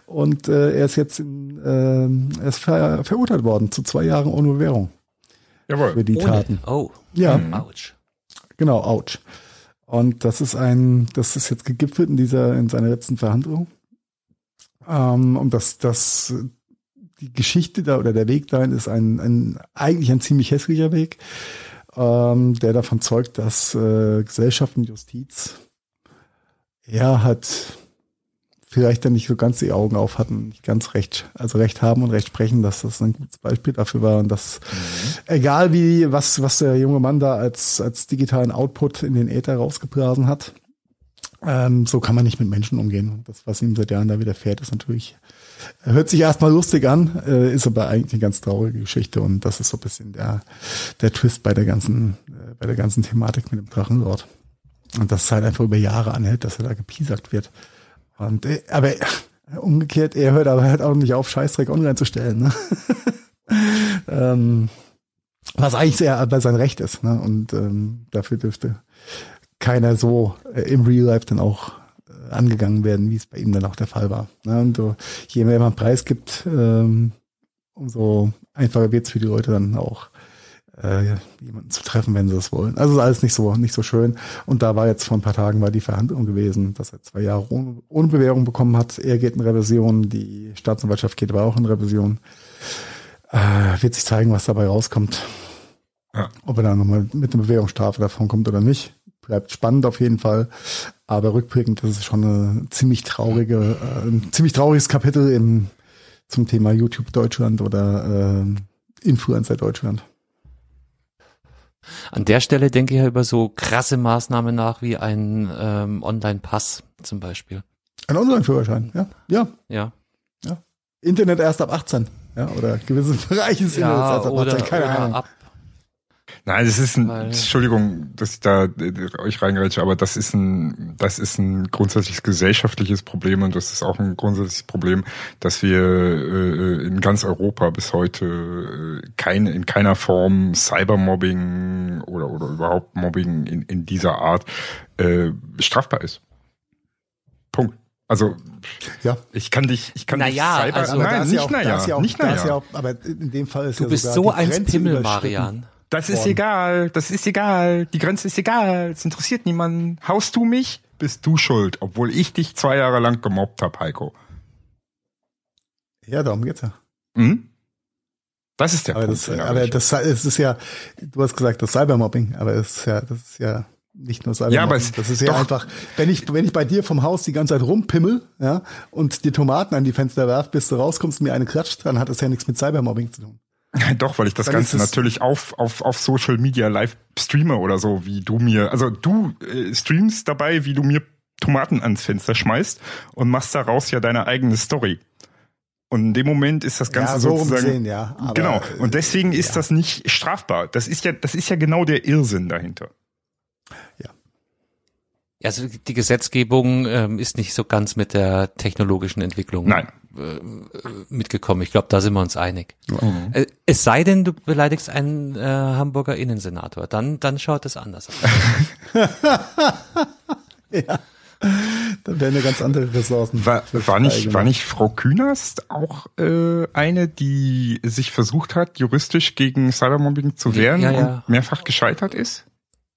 und äh, er ist jetzt in, äh, er ist ver verurteilt worden zu zwei Jahren ohne Bewährung. Jawohl. Für die ohne. Taten. Oh. Ja. Mhm. Ouch. Genau, ouch. Und das ist ein, das ist jetzt gegipfelt in dieser, in seiner letzten Verhandlung. Ähm, und das, das, die Geschichte da oder der Weg dahin ist ein, ein eigentlich ein ziemlich hässlicher Weg ähm, der davon zeugt, dass äh, Gesellschaft und Justiz ja hat vielleicht dann nicht so ganz die Augen auf hatten, nicht ganz recht, also recht haben und recht sprechen, dass das ein gutes Beispiel dafür war und dass mhm. egal wie was was der junge Mann da als als digitalen Output in den Äther rausgeblasen hat, ähm, so kann man nicht mit Menschen umgehen. Und das, was ihm seit Jahren da widerfährt, ist natürlich Hört sich erstmal lustig an, äh, ist aber eigentlich eine ganz traurige Geschichte und das ist so ein bisschen der, der Twist bei der ganzen, äh, bei der ganzen Thematik mit dem Drachenlord. Und das halt einfach über Jahre anhält, dass er da gepiesackt wird. Und, äh, aber umgekehrt, er hört aber halt auch nicht auf, Scheißdreck online zu stellen. Ne? ähm, was eigentlich sehr bei sein Recht ist. Ne? Und ähm, dafür dürfte keiner so äh, im Real Life dann auch angegangen werden, wie es bei ihm dann auch der Fall war. Ne? Und so, je mehr man Preis gibt, ähm, umso einfacher wird es für die Leute dann auch äh, jemanden zu treffen, wenn sie das wollen. Also ist alles nicht so nicht so schön. Und da war jetzt vor ein paar Tagen war die Verhandlung gewesen, dass er zwei Jahre ohne, ohne Bewährung bekommen hat. Er geht in Revision, die Staatsanwaltschaft geht aber auch in Revision. Äh, wird sich zeigen, was dabei rauskommt. Ja. Ob er dann nochmal mit einer Bewährungsstrafe davon kommt oder nicht bleibt spannend auf jeden Fall. Aber rückblickend, das ist schon eine ziemlich traurige, äh, ein ziemlich trauriges Kapitel im, zum Thema YouTube Deutschland oder äh, Influencer Deutschland. An der Stelle denke ich ja über so krasse Maßnahmen nach wie ein ähm, Online-Pass zum Beispiel. Ein Online-Führerschein, ja. Ja. Ja. ja. Internet erst ab 18. Ja, oder gewisse Bereiche sind ja, erst ab 18, keine oder Ahnung. Ab Nein, das ist ein, Weil, Entschuldigung, dass ich da äh, euch reingrätsche, aber das ist ein, das ist ein grundsätzliches gesellschaftliches Problem und das ist auch ein grundsätzliches Problem, dass wir äh, in ganz Europa bis heute äh, kein, in keiner Form Cybermobbing oder, oder überhaupt Mobbing in, in dieser Art äh, strafbar ist. Punkt. Also ja, ich kann dich, ich kann naja, dich Cyber, also, nein, nicht naja, ja nicht naja. Ja auch, aber in dem Fall ist du ja bist so ein Pimmel, Marian. Das ist egal, das ist egal, die Grenze ist egal, es interessiert niemanden. Haust du mich, bist du schuld, obwohl ich dich zwei Jahre lang gemobbt habe, Heiko. Ja, darum geht's ja. Mhm. Das ist der aber Punkt. Das, aber das, es ist ja, du hast gesagt, das Cybermobbing, aber es ist ja, das ist ja nicht nur Cybermobbing. Ja, aber es, das ist ja doch. einfach, wenn ich, wenn ich bei dir vom Haus die ganze Zeit rumpimmel, ja, und die Tomaten an die Fenster werf, bis du rauskommst und mir eine klatscht, dann hat das ja nichts mit Cybermobbing zu tun. Doch, weil ich das Dann Ganze natürlich auf, auf, auf Social Media live streame oder so, wie du mir, also du äh, streamst dabei, wie du mir Tomaten ans Fenster schmeißt und machst daraus ja deine eigene Story. Und in dem Moment ist das Ganze ja, so sozusagen. Sehen, ja, aber, genau. Und deswegen ist ja. das nicht strafbar. Das ist ja, das ist ja genau der Irrsinn dahinter. Ja. Also die Gesetzgebung ähm, ist nicht so ganz mit der technologischen Entwicklung Nein. Äh, mitgekommen. Ich glaube, da sind wir uns einig. Mhm. Äh, es sei denn, du beleidigst einen äh, Hamburger Innensenator, dann dann schaut es anders aus. ja. Dann wären ja ganz andere Ressourcen. War, war, nicht, war nicht Frau Künast auch äh, eine, die sich versucht hat, juristisch gegen Cybermobbing zu wehren ja, ja. und mehrfach gescheitert ist?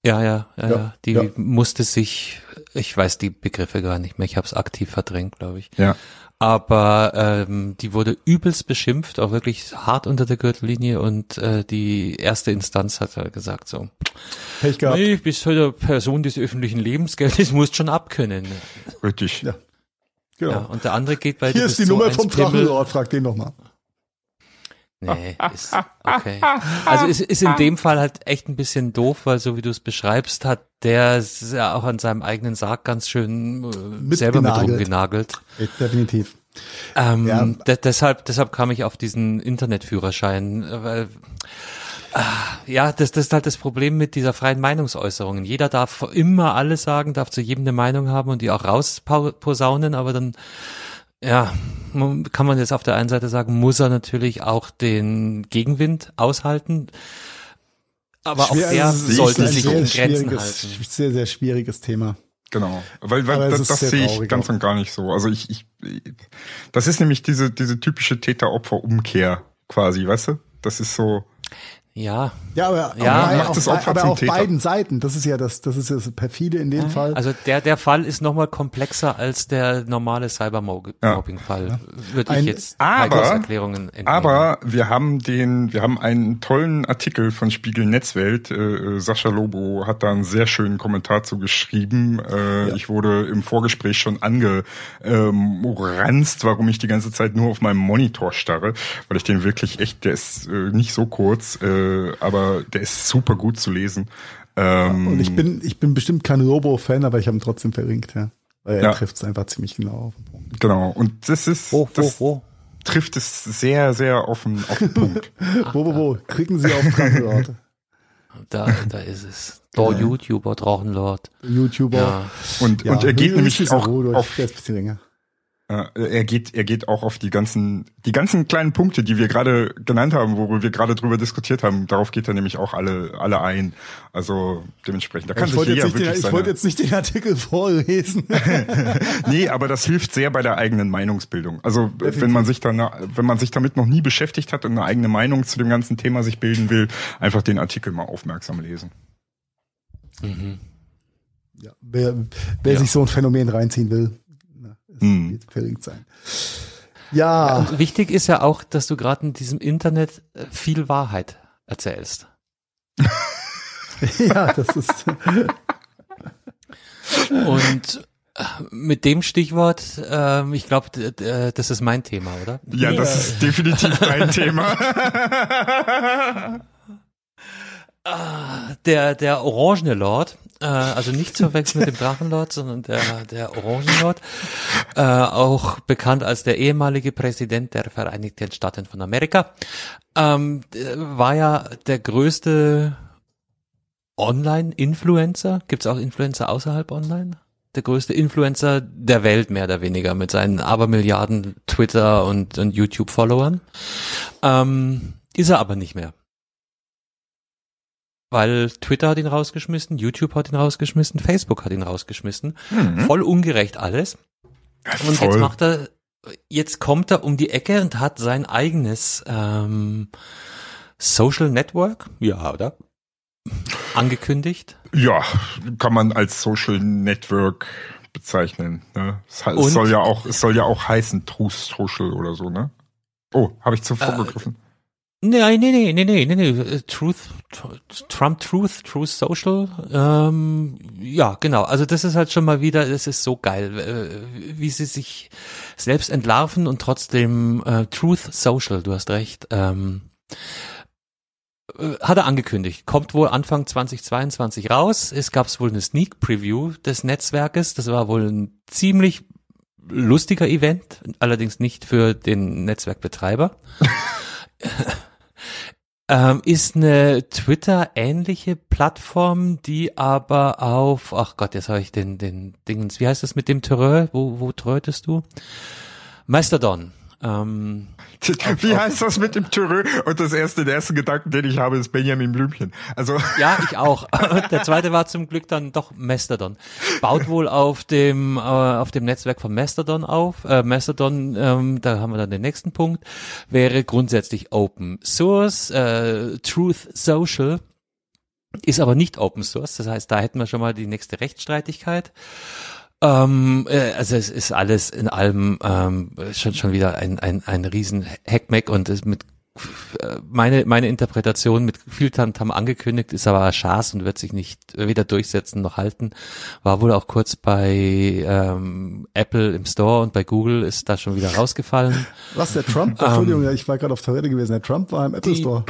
Ja, ja, ja, ja. Die ja. musste sich, ich weiß die Begriffe gar nicht mehr, ich habe es aktiv verdrängt, glaube ich. Ja. Aber ähm, die wurde übelst beschimpft, auch wirklich hart unter der Gürtellinie und äh, die erste Instanz hat halt gesagt so, Pech gehabt. nee, bist heute halt Person des öffentlichen Lebensgeldes, musst schon abkönnen. Richtig. Ja. Genau. Ja, und der andere geht bei Hier ist die so Nummer vom Drachenlord, frag den nochmal. Nee, ist okay. Also ist, ist in dem Fall halt echt ein bisschen doof, weil so wie du es beschreibst, hat der ja auch an seinem eigenen Sarg ganz schön äh, selber mit rumgenagelt. Definitiv. Ähm, ja. de deshalb, deshalb kam ich auf diesen Internetführerschein, weil äh, ja, das, das ist halt das Problem mit dieser freien Meinungsäußerung. Jeder darf immer alles sagen, darf zu jedem eine Meinung haben und die auch rausposaunen, aber dann ja, kann man jetzt auf der einen Seite sagen, muss er natürlich auch den Gegenwind aushalten. Aber Schwer, auch der also sollte sich in Grenzen halten. Sehr, sehr schwieriges Thema. Genau, weil, weil das, das sehe ich ganz und gar nicht so. Also ich, ich, das ist nämlich diese diese typische Täter-Opfer-Umkehr quasi, weißt du? Das ist so. Ja. Ja, aber, ja, bei, macht das Opfer aber auf Täter. beiden Seiten. Das ist ja das, das ist ja das perfide in dem ja. Fall. Also der, der Fall ist nochmal komplexer als der normale Cybermobbing-Fall. Ja. Würde ich jetzt aber, Erklärungen entnehmen. Aber wir haben den, wir haben einen tollen Artikel von Spiegel Netzwelt. Äh, äh, Sascha Lobo hat da einen sehr schönen Kommentar zu geschrieben. Äh, ja. Ich wurde im Vorgespräch schon angeranzt, ähm, warum ich die ganze Zeit nur auf meinem Monitor starre, weil ich den wirklich echt, der ist äh, nicht so kurz. Äh, äh, aber der ist super gut zu lesen. Ähm, und ich bin, ich bin bestimmt kein Robo-Fan, aber ich habe ihn trotzdem verringt, ja. Weil er ja. trifft es einfach ziemlich genau auf den Punkt. Genau. Und das ist, wo, das wo, wo? trifft es sehr, sehr offen auf den Punkt. wo, wo, wo? Kriegen Sie auf Drachenlord. Da, da ist es. Der ja. YouTuber Drachenlord. YouTuber. Ja. Und, ja. und er geht nämlich auch auf, der er geht, er geht auch auf die ganzen, die ganzen kleinen Punkte, die wir gerade genannt haben, worüber wir gerade drüber diskutiert haben. Darauf geht er nämlich auch alle, alle ein. Also dementsprechend. Da kann ich sich jeder wirklich den, Ich wollte jetzt nicht den Artikel vorlesen. nee, aber das hilft sehr bei der eigenen Meinungsbildung. Also Definitiv. wenn man sich dann, wenn man sich damit noch nie beschäftigt hat und eine eigene Meinung zu dem ganzen Thema sich bilden will, einfach den Artikel mal aufmerksam lesen. Mhm. Ja, wer, wer ja. sich so ein Phänomen reinziehen will, hm. wird verlinkt sein. Ja. ja wichtig ist ja auch, dass du gerade in diesem Internet äh, viel Wahrheit erzählst. ja, das ist. Und äh, mit dem Stichwort, ähm, ich glaube, das ist mein Thema, oder? Ja, das ist definitiv dein Thema. Ah, der, der Orangene Lord äh, also nicht zu verwechseln mit dem Drachenlord, sondern der, der Orangenlord, äh, auch bekannt als der ehemalige Präsident der Vereinigten Staaten von Amerika, ähm, war ja der größte Online-Influencer. Gibt es auch Influencer außerhalb Online? Der größte Influencer der Welt, mehr oder weniger, mit seinen Abermilliarden Twitter- und, und YouTube-Followern. Ähm, ist er aber nicht mehr weil Twitter hat ihn rausgeschmissen, YouTube hat ihn rausgeschmissen, Facebook hat ihn rausgeschmissen. Mhm. Voll ungerecht alles. Und Voll. jetzt macht er, jetzt kommt er um die Ecke und hat sein eigenes ähm, Social Network, ja, oder? Angekündigt. Ja, kann man als Social Network bezeichnen. Ne? Es, es soll ja auch, es soll ja auch heißen True Social oder so, ne? Oh, habe ich zuvor äh, gegriffen. Nee, nee, nee, nee, nee, nee, nee. Truth, Trump Truth, Truth Social. Ähm, ja, genau. Also das ist halt schon mal wieder, das ist so geil, äh, wie sie sich selbst entlarven und trotzdem äh, Truth Social, du hast recht. Ähm, äh, hat er angekündigt. Kommt wohl Anfang 2022 raus. Es gab wohl eine Sneak Preview des Netzwerkes. Das war wohl ein ziemlich lustiger Event, allerdings nicht für den Netzwerkbetreiber. Ähm, ist eine Twitter-ähnliche Plattform, die aber auf, ach Gott, jetzt habe ich den, den Dingens, wie heißt das mit dem Terreur? Wo, wo trötest du? Mastodon. Ähm, Wie heißt das mit dem Türö? Und das erste, der erste Gedanken, den ich habe, ist Benjamin Blümchen. Also ja, ich auch. der zweite war zum Glück dann doch Mastodon. Baut wohl auf dem äh, auf dem Netzwerk von Mastodon auf. Äh, Mastodon, ähm, da haben wir dann den nächsten Punkt, wäre grundsätzlich Open Source, äh, Truth Social. Ist aber nicht Open Source, das heißt, da hätten wir schon mal die nächste Rechtsstreitigkeit. Ähm, äh, also es ist alles in allem ähm, schon schon wieder ein ein ein riesen Hackmack und es mit äh, meine meine Interpretation mit viel Tamtam angekündigt ist aber Schaß und wird sich nicht weder durchsetzen noch halten. War wohl auch kurz bei ähm, Apple im Store und bei Google ist da schon wieder rausgefallen. Was der Trump? Ähm, Entschuldigung, ich war gerade auf Toilette gewesen. Der Trump war im Apple die, Store.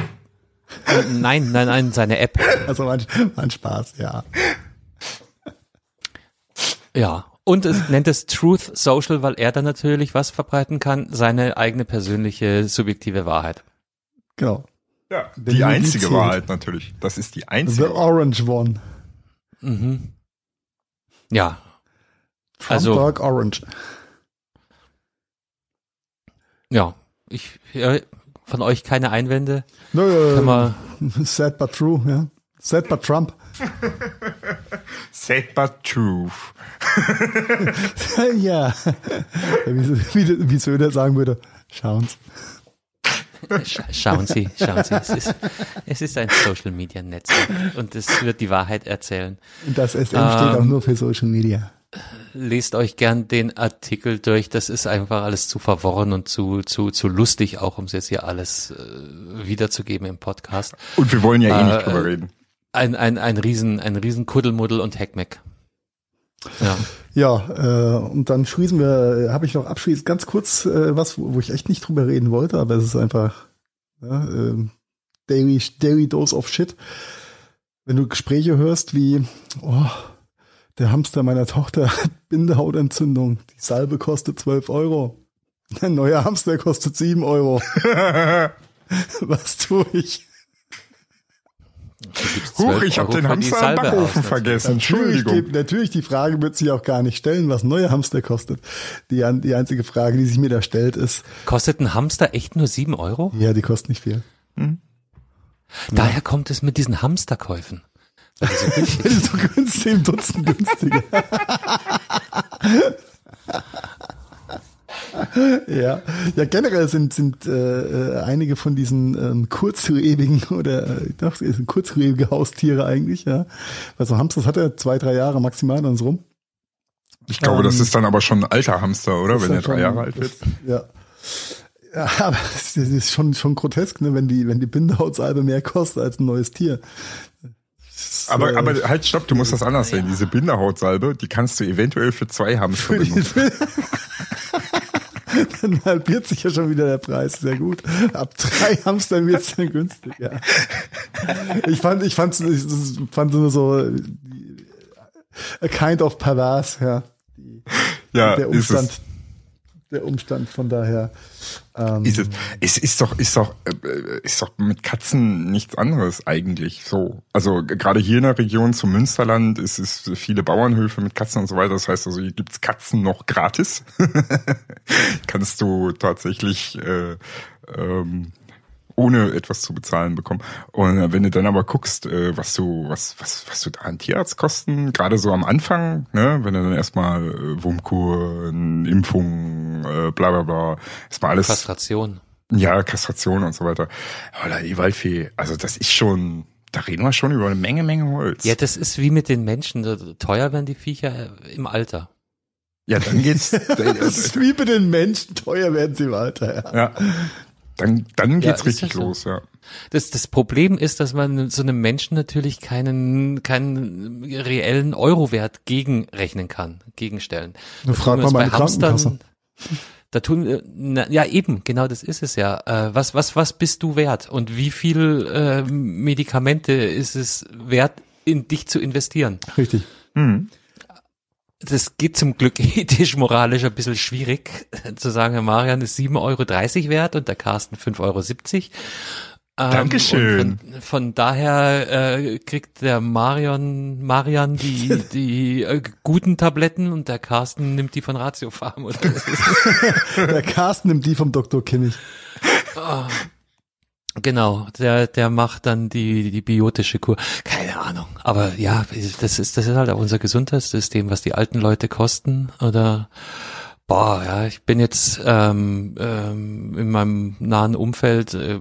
Äh, nein, nein, nein, seine App. Also mein, mein Spaß, ja. Ja, und es nennt es Truth Social, weil er dann natürlich was verbreiten kann, seine eigene persönliche subjektive Wahrheit. Genau. Ja, die, die einzige Wahrheit natürlich. Das ist die einzige. The Orange One. Mhm. Ja. Trump also Dark Orange. Ja, ich von euch keine Einwände. Nö, no, sad but true, ja. Sad but Trump. But truth. ja. Wie, wie, wie Söder sagen würde, schauen Sie. Schauen Sie, schauen Sie. Es ist, es ist ein Social Media Netzwerk und es wird die Wahrheit erzählen. Das SM ähm, steht auch nur für Social Media. Lest euch gern den Artikel durch. Das ist einfach alles zu verworren und zu, zu, zu lustig, auch um es jetzt hier alles äh, wiederzugeben im Podcast. Und wir wollen ja eh nicht drüber reden ein, ein, ein riesen, ein riesen Kuddelmuddel und Hackmeck. Ja, ja äh, und dann schließen wir, habe ich noch abschließend ganz kurz äh, was, wo, wo ich echt nicht drüber reden wollte, aber es ist einfach ja, äh, daily, daily dose of shit. Wenn du Gespräche hörst wie, oh, der Hamster meiner Tochter hat Bindehautentzündung, die Salbe kostet 12 Euro. Ein neuer Hamster kostet 7 Euro. was tue ich? Huch, ich habe den Hamster im Backofen vergessen. Entschuldigung. Natürlich, natürlich, die Frage wird sich auch gar nicht stellen, was neue Hamster kostet. Die, die einzige Frage, die sich mir da stellt, ist. Kostet ein Hamster echt nur sieben Euro? Ja, die kosten nicht viel. Hm? Daher ja. kommt es mit diesen Hamsterkäufen. Weil die so günstig, so günstig im Dutzend günstiger. ja, ja generell sind sind äh, äh, einige von diesen ähm, kurzlebigen oder äh, doch sind kurzlebige Haustiere eigentlich, ja. Also Hamsters hat er zwei drei Jahre maximal dann so rum. Ich glaube, ähm, das ist dann aber schon ein alter Hamster, oder? Wenn er drei Jahre alt wird. Ja. Ja, aber es ist schon schon grotesk, ne, wenn die wenn die Bindehautsalbe mehr kostet als ein neues Tier. Aber, aber halt, stopp, du musst das anders sehen. Diese Bindehautsalbe, die kannst du eventuell für zwei Hamster benutzen. dann halbiert sich ja schon wieder der Preis. Sehr gut. Ab drei Hamstern wird es dann günstig, ja. Ich fand, ich fand, ich fand nur so a kind of perverse, ja. Ja, der Umstand, der Umstand von daher. Ähm, ist es, es ist doch, ist doch, äh, ist doch mit Katzen nichts anderes eigentlich so. Also gerade hier in der Region zum Münsterland ist es viele Bauernhöfe mit Katzen und so weiter. Das heißt also, hier gibt's Katzen noch gratis. Kannst du tatsächlich äh, ähm, ohne etwas zu bezahlen bekommen. Und äh, wenn du dann aber guckst, äh, was du, was, was, was du da an Tierarztkosten, gerade so am Anfang, ne, wenn du dann erstmal äh, Wurmkur, Impfung, äh, bla bla bla, erstmal alles. Kastration. Ja, Kastration und so weiter. Aber die Waldfee, also das ist schon, da reden wir schon über eine Menge, Menge Holz. Ja, das ist wie mit den Menschen. Teuer werden die Viecher im Alter. Ja, dann geht's. das ist wie mit den Menschen, teuer werden sie im Alter. Ja. ja. Dann, dann geht's ja, richtig so. los, ja. Das, das Problem ist, dass man so einem Menschen natürlich keinen, keinen reellen Eurowert gegenrechnen kann, gegenstellen. Da fragt man bei Hamstern, da tun wir, na, ja eben, genau das ist es ja. Äh, was, was, was bist du wert und wie viel äh, Medikamente ist es wert, in dich zu investieren? Richtig. Mhm das geht zum Glück ethisch-moralisch ein bisschen schwierig zu sagen, Herr Marian ist 7,30 Euro wert und der Carsten 5,70 Euro. Ähm, Dankeschön. Von, von, daher äh, kriegt der Marion, Marian die, die äh, guten Tabletten und der Carsten nimmt die von Ratiofarm. Oder der Carsten nimmt die vom Dr. Kimmich. Oh. Genau, der, der macht dann die, die biotische Kur. Keine Ahnung. Aber ja, das ist, das ist halt auch unser Gesundheitssystem, was die alten Leute kosten oder Boah, ja, ich bin jetzt ähm, ähm, in meinem nahen Umfeld äh,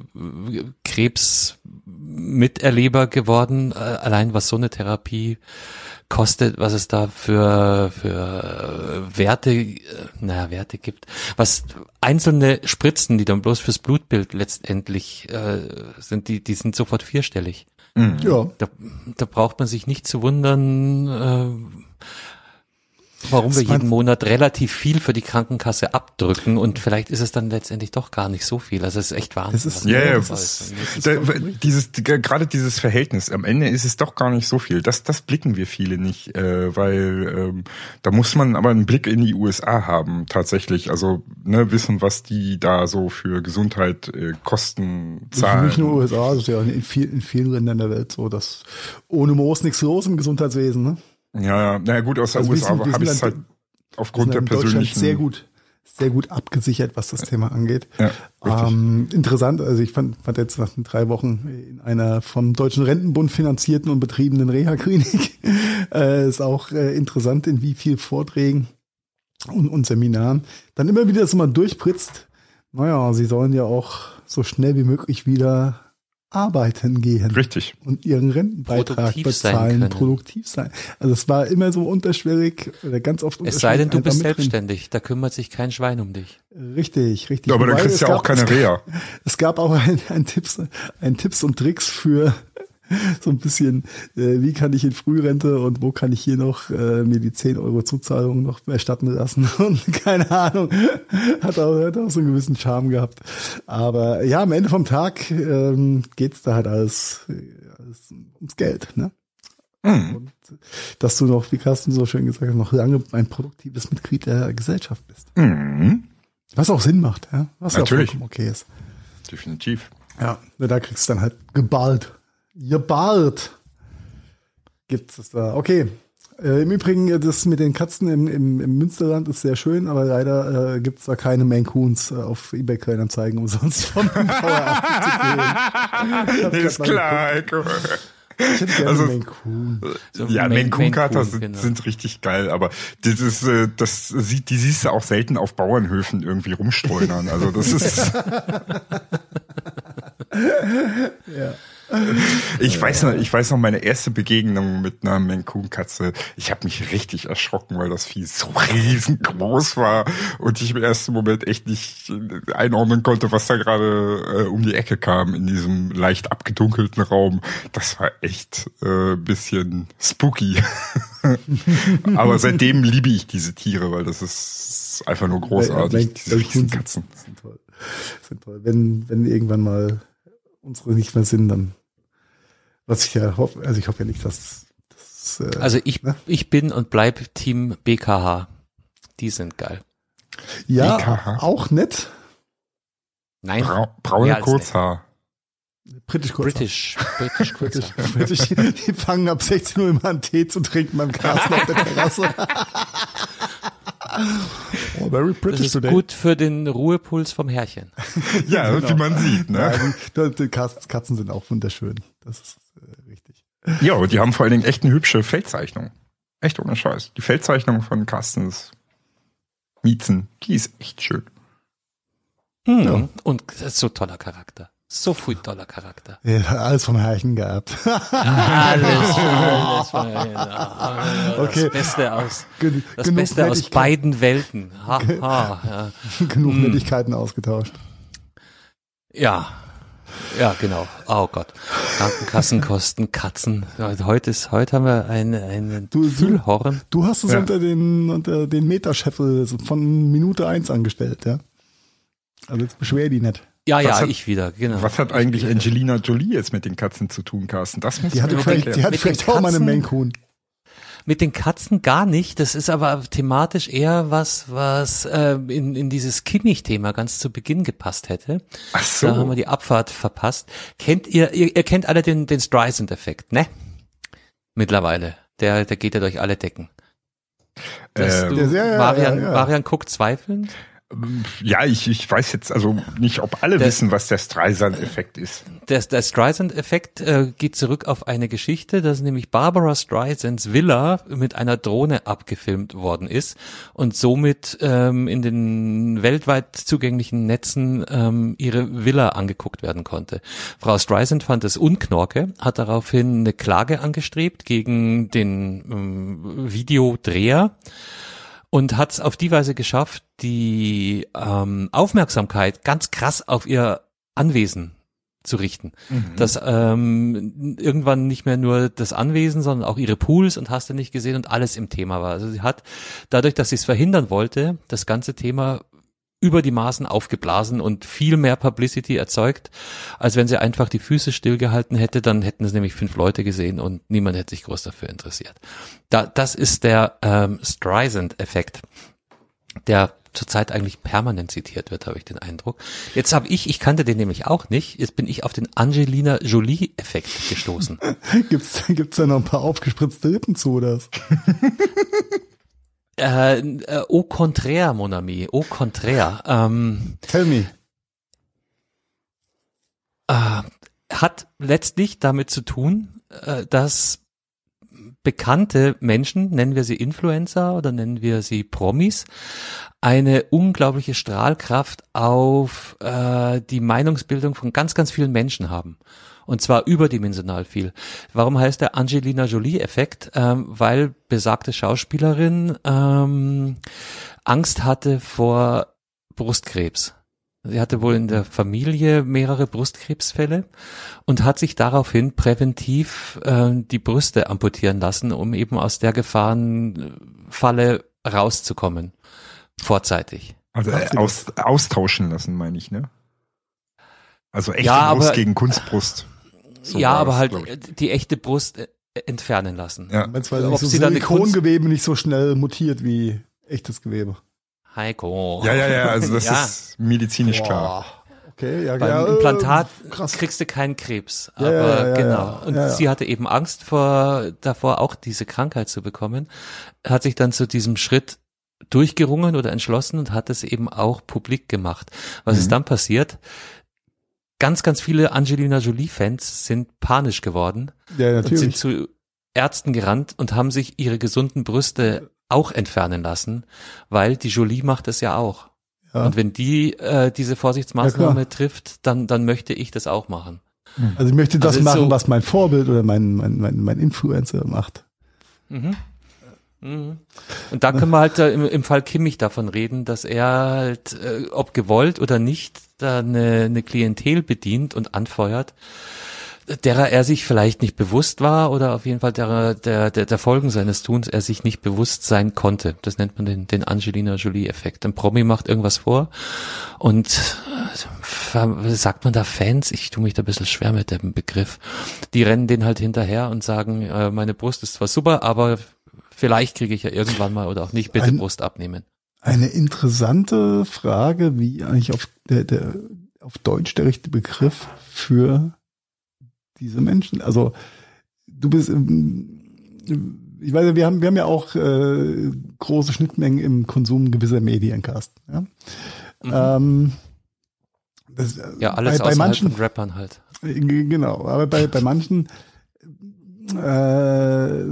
Krebs Miterleber geworden, äh, allein was so eine Therapie kostet, was es da für für Werte, äh, naja, Werte gibt, was einzelne Spritzen, die dann bloß fürs Blutbild letztendlich äh, sind, die die sind sofort vierstellig. Mhm. Ja. Da, da braucht man sich nicht zu wundern. Äh, warum wir jeden Monat relativ viel für die Krankenkasse abdrücken und vielleicht ist es dann letztendlich doch gar nicht so viel. Also es ist echt Wahnsinn. Das ist, ja, ja, das ist, da, dieses, gerade dieses Verhältnis, am Ende ist es doch gar nicht so viel. Das, das blicken wir viele nicht, äh, weil ähm, da muss man aber einen Blick in die USA haben, tatsächlich. Also ne, wissen, was die da so für Gesundheit äh, Kosten zahlen. Nicht nur USA, das ist ja in, viel, in vielen Ländern der Welt so, dass ohne Moos nichts los im Gesundheitswesen, ne? Ja, ja, naja gut, aus der also USA habe ich es halt aufgrund der persönlichen... sehr gut, sehr gut abgesichert, was das Thema angeht. Ja, ähm, interessant, also ich fand, fand jetzt nach drei Wochen in einer vom Deutschen Rentenbund finanzierten und betriebenen Reha-Klinik äh, ist auch äh, interessant, in wie viel Vorträgen und, und Seminaren dann immer wieder so mal durchpritzt. Naja, sie sollen ja auch so schnell wie möglich wieder arbeiten gehen. Richtig. Und ihren Rentenbeitrag produktiv bezahlen, sein produktiv sein. Also es war immer so unterschwellig oder ganz oft Es sei denn, du bist selbstständig, da kümmert sich kein Schwein um dich. Richtig, richtig. Ja, aber dann kriegst du ja auch keine Reha. Es gab auch ein, ein, Tipps, ein Tipps und Tricks für so ein bisschen, äh, wie kann ich in Frührente und wo kann ich hier noch äh, mir die 10 Euro Zuzahlung noch erstatten lassen und keine Ahnung, hat auch, hat auch so einen gewissen Charme gehabt. Aber ja, am Ende vom Tag ähm, geht's da halt alles, alles ums Geld, ne? Mhm. Und dass du noch, wie Carsten so schön gesagt hat, noch lange ein produktives Mitglied der Gesellschaft bist. Mhm. Was auch Sinn macht, ja? Was Natürlich. ja okay ist. Definitiv. Ja, da kriegst du dann halt geballt Gebart gibt es da. Okay. Äh, Im Übrigen, das mit den Katzen im, im, im Münsterland ist sehr schön, aber leider äh, gibt es da keine Maine Coons äh, auf eBay Kleinanzeigen umsonst vom Power Ist klar, Echo. Ich hätte gerne also, Maine Coon. So ja, Maine Coon Kater sind, genau. sind richtig geil, aber dieses, äh, das sieht, die siehst du auch selten auf Bauernhöfen irgendwie rumstreunern. Also das ist. ja. Ich weiß noch, ich weiß noch meine erste Begegnung mit einer Mancun-Katze. Ich habe mich richtig erschrocken, weil das Vieh so riesengroß war und ich im ersten Moment echt nicht einordnen konnte, was da gerade äh, um die Ecke kam in diesem leicht abgedunkelten Raum. Das war echt äh, bisschen spooky. Aber seitdem liebe ich diese Tiere, weil das ist einfach nur großartig. diese Riesenkatzen. Sind toll. Sind toll. Wenn, wenn irgendwann mal unsere nicht mehr sind, dann was ich ja hoffe, also ich hoffe ja nicht, dass. dass äh, also ich, ne? ich bin und bleib Team BKH. Die sind geil. Ja, BKH. auch nett. Nein. Brau braune Kurzhaar. Britisch Kurzhaar. British, British Kurzhaar. British, die fangen ab 16 Uhr immer an Tee zu trinken beim Carsten auf der Terrasse. Oh, very British das ist today. gut für den Ruhepuls vom Herrchen. ja, genau. wie man sieht. Ne? Ja, die, die Katzen sind auch wunderschön. Das ist äh, richtig. Ja, und die haben vor allen Dingen echt eine hübsche Feldzeichnung. Echt ohne Scheiß. Die Feldzeichnung von Carstens Miezen, die ist echt schön. Mhm. Ja. Und so toller Charakter. So viel toller Charakter. Ja, alles vom Herrchen gehabt. alles, alles vom Herrchen. Okay. Das Beste aus, das Beste aus beiden Welten. Ha, ha, ja. Genug hm. Nettigkeiten ausgetauscht. Ja. Ja, genau. Oh Gott. Krankenkassenkosten, Katzen. Heute ist, heute haben wir einen, einen du, Füllhorn. Du hast es ja. unter den, unter den Metascheffel von Minute eins angestellt, ja? Also jetzt beschwer die nicht. Ja, was ja, hat, ich wieder, genau. Was hat eigentlich Angelina Jolie jetzt mit den Katzen zu tun, Carsten? Das muss die hatte vielleicht, die hatte vielleicht auch mal eine Maine Mit den Katzen gar nicht. Das ist aber thematisch eher was, was äh, in, in dieses Kimmich-Thema ganz zu Beginn gepasst hätte. Ach so. Da haben wir die Abfahrt verpasst. Kennt ihr, ihr, ihr kennt alle den, den Streisand-Effekt, ne? Mittlerweile. Der, der geht ja durch alle Decken. Dass äh, du, ja, Marian, ja, ja. Marian guckt zweifelnd. Ja, ich, ich weiß jetzt also nicht, ob alle der, wissen, was der Streisand-Effekt ist. Der, der Streisand-Effekt äh, geht zurück auf eine Geschichte, dass nämlich Barbara Streisands Villa mit einer Drohne abgefilmt worden ist und somit ähm, in den weltweit zugänglichen Netzen ähm, ihre Villa angeguckt werden konnte. Frau Streisand fand es unknorke, hat daraufhin eine Klage angestrebt gegen den ähm, Videodreher und hat es auf die Weise geschafft, die ähm, Aufmerksamkeit ganz krass auf ihr Anwesen zu richten. Mhm. Dass ähm, irgendwann nicht mehr nur das Anwesen, sondern auch ihre Pools und hast du nicht gesehen und alles im Thema war. Also sie hat dadurch, dass sie es verhindern wollte, das ganze Thema über die Maßen aufgeblasen und viel mehr Publicity erzeugt, als wenn sie einfach die Füße stillgehalten hätte, dann hätten es nämlich fünf Leute gesehen und niemand hätte sich groß dafür interessiert. Da, das ist der ähm, Streisand-Effekt, der zurzeit eigentlich permanent zitiert wird, habe ich den Eindruck. Jetzt habe ich, ich kannte den nämlich auch nicht, jetzt bin ich auf den Angelina Jolie-Effekt gestoßen. gibt's, gibt's da noch ein paar aufgespritzte Rippen zu, oder? Äh, äh, au contraire, mon ami, au contraire. Ähm, Tell me. Äh, hat letztlich damit zu tun, äh, dass bekannte Menschen, nennen wir sie Influencer oder nennen wir sie Promis, eine unglaubliche Strahlkraft auf äh, die Meinungsbildung von ganz, ganz vielen Menschen haben. Und zwar überdimensional viel. Warum heißt der Angelina Jolie-Effekt? Ähm, weil besagte Schauspielerin ähm, Angst hatte vor Brustkrebs. Sie hatte wohl in der Familie mehrere Brustkrebsfälle und hat sich daraufhin präventiv äh, die Brüste amputieren lassen, um eben aus der Gefahrenfalle rauszukommen. Vorzeitig. Also äh, aus, austauschen lassen, meine ich, ne? Also echte ja, Brust gegen Kunstbrust. So ja, aber halt die echte Brust äh, entfernen lassen. Ja. Meinst, weil Ob so sie dann Silikongewebe nicht so schnell mutiert wie echtes Gewebe. Heiko. Ja, ja, ja, also das ja. ist medizinisch Boah. klar. Okay, ja, Beim ja, Implantat krass. kriegst du keinen Krebs. Aber ja, ja, genau. Und sie hatte eben Angst vor, davor auch diese Krankheit zu bekommen, hat sich dann zu diesem Schritt durchgerungen oder entschlossen und hat es eben auch publik gemacht. Was mhm. ist dann passiert? Ganz, ganz viele Angelina Jolie-Fans sind panisch geworden ja, natürlich. und sind zu Ärzten gerannt und haben sich ihre gesunden Brüste auch entfernen lassen, weil die Jolie macht es ja auch. Ja. Und wenn die äh, diese Vorsichtsmaßnahme ja, trifft, dann, dann möchte ich das auch machen. Also ich möchte das also machen, so was mein Vorbild oder mein, mein, mein, mein Influencer macht. Mhm. Mhm. Und da können wir halt äh, im, im Fall Kimmich davon reden, dass er halt, äh, ob gewollt oder nicht, da eine, eine Klientel bedient und anfeuert, derer er sich vielleicht nicht bewusst war oder auf jeden Fall der, der, der, der Folgen seines Tuns er sich nicht bewusst sein konnte. Das nennt man den, den Angelina Jolie-Effekt. Ein Promi macht irgendwas vor und äh, sagt man da Fans? Ich tue mich da ein bisschen schwer mit dem Begriff. Die rennen den halt hinterher und sagen, äh, meine Brust ist zwar super, aber vielleicht kriege ich ja irgendwann mal oder auch nicht, bitte Ein, Brust abnehmen. Eine interessante Frage, wie eigentlich auf der, der auf Deutsch der richtige Begriff für diese Menschen. Also du bist, ich weiß, wir haben wir haben ja auch äh, große Schnittmengen im Konsum gewisser Medien, Carsten. Ja, mhm. ähm, das, ja alles bei, bei manchen Rappern halt. Genau, aber bei bei manchen äh,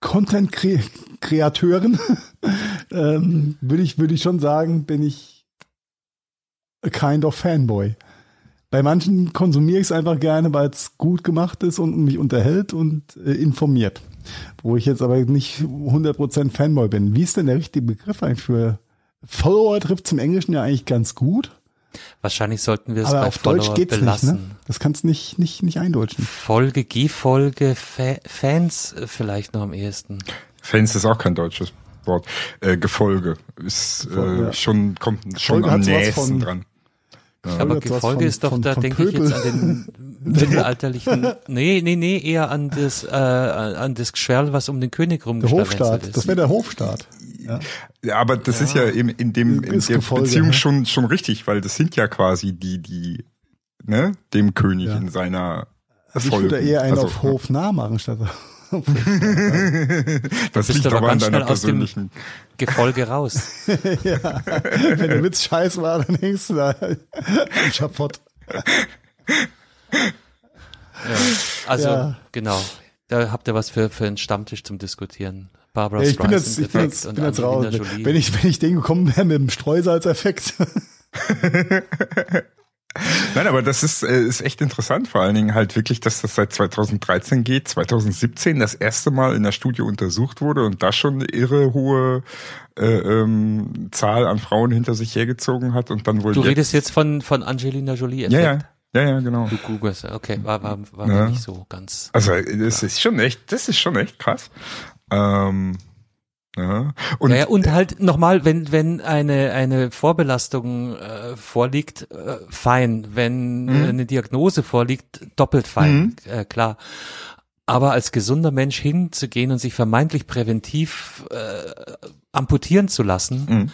Content-Kreateuren, ähm, würde ich, würde ich schon sagen, bin ich a kind of Fanboy. Bei manchen konsumiere ich es einfach gerne, weil es gut gemacht ist und mich unterhält und äh, informiert. Wo ich jetzt aber nicht 100% Fanboy bin. Wie ist denn der richtige Begriff eigentlich für Follower trifft zum Englischen ja eigentlich ganz gut. Wahrscheinlich sollten wir es Aber bei auf Follower Deutsch geht's belassen. Nicht, ne? Das kannst nicht nicht nicht eindeutschen. Folge, G-Folge, Fa Fans äh, vielleicht noch am ehesten. Fans ist auch kein deutsches Wort. Äh, Gefolge ist äh, ja. schon kommt schon Folge am nächsten dran. Ja. Aber Gefolge ist doch, von, da denke ich jetzt an den mittelalterlichen, nee, nee, nee, eher an das, äh, an das Geschwerl, was um den König rumgeschlagen ist. Das wäre der Hofstaat. Ja. ja, aber das ja. ist ja in, in dem in der Gefolge, Beziehung ne? schon schon richtig, weil das sind ja quasi die die ne dem König ja. in seiner also ich würde eher einen also, auf Hof nah machen statt das liegt aber an deiner persönlichen Gefolge raus. ja, wenn der Witz scheiß war, dann hängst du da am Schapott. Ja, also ja. genau, da habt ihr was für, für einen Stammtisch zum Diskutieren. Barbara ja, ich bin jetzt, ich bin jetzt, bin jetzt raus. Wenn ich, wenn ich den gekommen wäre mit dem Streusalzeffekt. Nein, aber das ist, äh, ist echt interessant, vor allen Dingen halt wirklich, dass das seit 2013 geht, 2017 das erste Mal in der Studie untersucht wurde und da schon eine irre hohe äh, ähm, Zahl an Frauen hinter sich hergezogen hat und dann wohl. Du jetzt redest jetzt von, von Angelina Jolie. -Effekt. Ja, ja. Ja, ja, genau. Du googelst, okay, war, war, war ja. nicht so ganz. Also, das ist schon echt, das ist schon echt krass. Ähm, ja. Und, naja, und halt nochmal, wenn, wenn eine, eine Vorbelastung äh, vorliegt, äh, fein. Wenn mhm. eine Diagnose vorliegt, doppelt fein, mhm. äh, klar. Aber als gesunder Mensch hinzugehen und sich vermeintlich präventiv äh, amputieren zu lassen, mhm.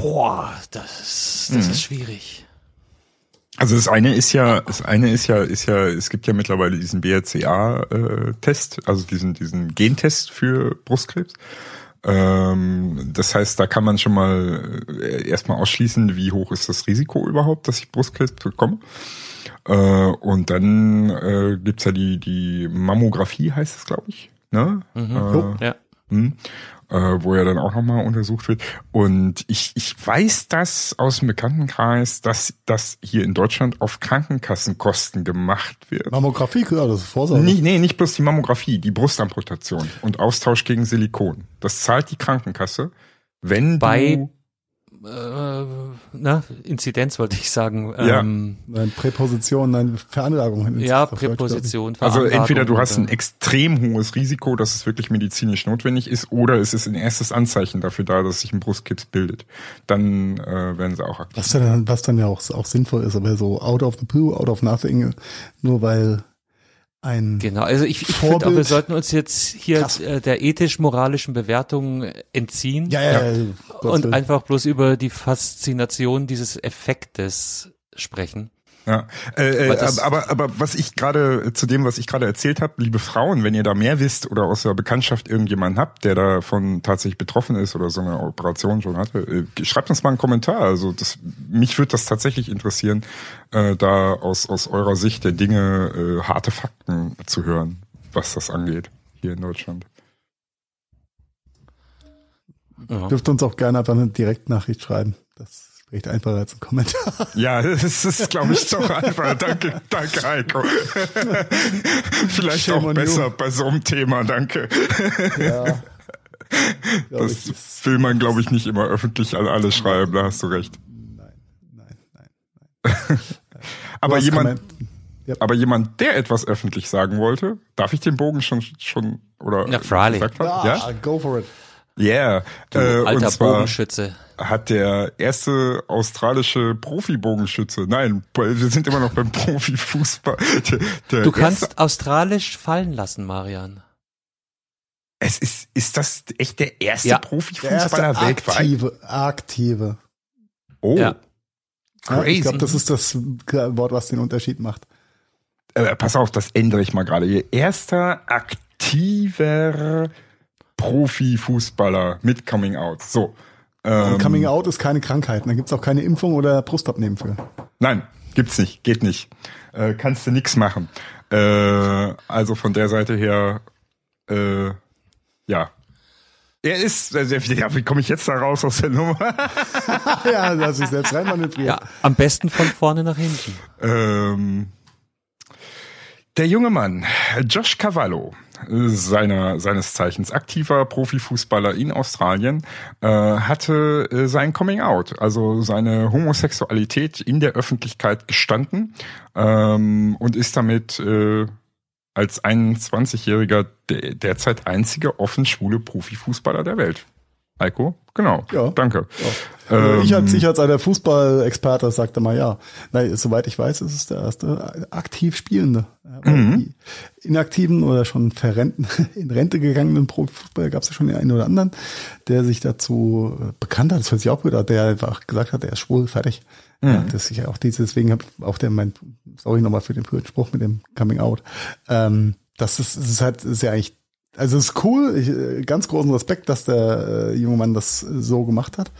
boah, das, das mhm. ist schwierig. Also das eine ist ja, das eine ist ja, ist ja, es gibt ja mittlerweile diesen BRCA-Test, äh, also diesen, diesen Gentest für Brustkrebs. Ähm, das heißt, da kann man schon mal äh, erstmal ausschließen, wie hoch ist das Risiko überhaupt, dass ich Brustkrebs bekomme. Äh, und dann gibt's ja die, die Mammographie, heißt es, glaube ich. Ne? Mhm. Äh, ja. Hm äh, wo er dann auch nochmal untersucht wird. Und ich, ich weiß das aus dem Bekanntenkreis, dass das hier in Deutschland auf Krankenkassenkosten gemacht wird. Mammographie, ja, das ist Vorsorge. Nee, nee, nicht bloß die Mammographie, die Brustamputation und Austausch gegen Silikon. Das zahlt die Krankenkasse, wenn Bei du na, Inzidenz wollte ich sagen. Ja. Ähm, nein, Präposition, nein, Veranlagung. Ja, Präposition. Also entweder du hast ein extrem hohes Risiko, dass es wirklich medizinisch notwendig ist, oder es ist ein erstes Anzeichen dafür da, dass sich ein Brustkrebs bildet. Dann äh, werden sie auch aktiv. Was dann, was dann ja auch, auch sinnvoll ist, aber so out of the blue, out of nothing, nur weil ein Genau, also ich, ich finde auch, wir sollten uns jetzt hier äh, der ethisch-moralischen Bewertung entziehen ja, ja, ja. und einfach bloß über die Faszination dieses Effektes sprechen. Ja, äh, äh, aber, aber was ich gerade zu dem, was ich gerade erzählt habe, liebe Frauen, wenn ihr da mehr wisst oder aus der Bekanntschaft irgendjemanden habt, der davon tatsächlich betroffen ist oder so eine Operation schon hatte, äh, schreibt uns mal einen Kommentar. Also das, mich würde das tatsächlich interessieren, äh, da aus aus eurer Sicht der Dinge äh, harte Fakten zu hören, was das angeht hier in Deutschland. Ja. Dürft uns auch gerne einfach eine Direktnachricht schreiben. Das Recht einfacher als ein Kommentar. Ja, das ist, glaube ich, doch einfacher. Danke, danke, Heiko. Vielleicht Shame auch besser you. bei so einem Thema, danke. Ja. Das ich, will man, glaube ich, nicht immer öffentlich an alle schreiben, da hast du recht. Nein, nein, nein, nein. aber jemand, yep. aber jemand, der etwas öffentlich sagen wollte, darf ich den Bogen schon, schon, oder? Ja, freilich. Ja, ja, go for it. Yeah. Du äh, alter Bogenschütze hat der erste australische Profibogenschütze, nein, wir sind immer noch beim Profifußball. Der, der du kannst erste, australisch fallen lassen, Marian. Es ist, ist das echt der erste ja. Profifußballer der weltweit? Aktive, aktive. Oh. Ja. Crazy. ich glaube, das ist das Wort, was den Unterschied macht. Äh, pass auf, das ändere ich mal gerade. Erster aktiver Profifußballer mit Coming Out. So. Ähm, Coming Out ist keine Krankheit. Da gibt's auch keine Impfung oder Brustabnehmen für. Nein, gibt's nicht. Geht nicht. Äh, kannst du nix machen. Äh, also von der Seite her, äh, ja. Er ist, äh, ja, wie komme ich jetzt da raus aus der Nummer? ja, lass ich selbst rein manövrieren. Ja, am besten von vorne nach hinten. Ähm, der junge Mann, Josh Cavallo, seiner, seines Zeichens aktiver Profifußballer in Australien, äh, hatte äh, sein Coming Out, also seine Homosexualität in der Öffentlichkeit gestanden ähm, und ist damit äh, als 21-jähriger de derzeit einzige offen schwule Profifußballer der Welt. Heiko, genau. Ja. Danke. Also ähm, ich als ich als alter Fußballexperte sagte mal ja. Nein, soweit ich weiß, ist es der erste aktiv Spielende. Mhm. Die inaktiven oder schon verrenten, in Rente gegangenen Profifußballer gab es ja schon den einen oder anderen, der sich dazu bekannt hat. Das hört sich auch gut an, der einfach gesagt hat, er ist schwul, fertig. Mhm. Ja, das ist auch dieses, deswegen habe auch der mein, sorry nochmal für den frühen Spruch mit dem Coming Out. Ähm, das ist, das ist halt sehr eigentlich also es ist cool, ich, äh, ganz großen Respekt, dass der äh, junge Mann das so gemacht hat.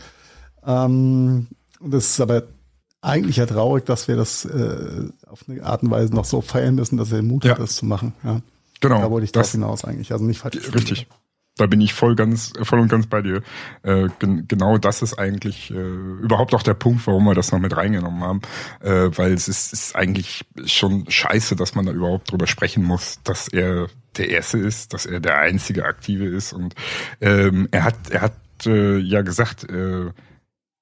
Ähm, das ist aber eigentlich ja traurig, dass wir das äh, auf eine Art und Weise noch so feiern müssen, dass er Mut ja. hat, das zu machen. Ja. Genau. Da wollte ich das hinaus eigentlich. Also nicht falsch. Richtig. Da bin ich voll ganz, voll und ganz bei dir. Äh, gen genau das ist eigentlich äh, überhaupt auch der Punkt, warum wir das noch mit reingenommen haben, äh, weil es ist, ist eigentlich schon scheiße, dass man da überhaupt drüber sprechen muss, dass er der Erste ist, dass er der einzige Aktive ist und ähm, er hat, er hat äh, ja gesagt, äh,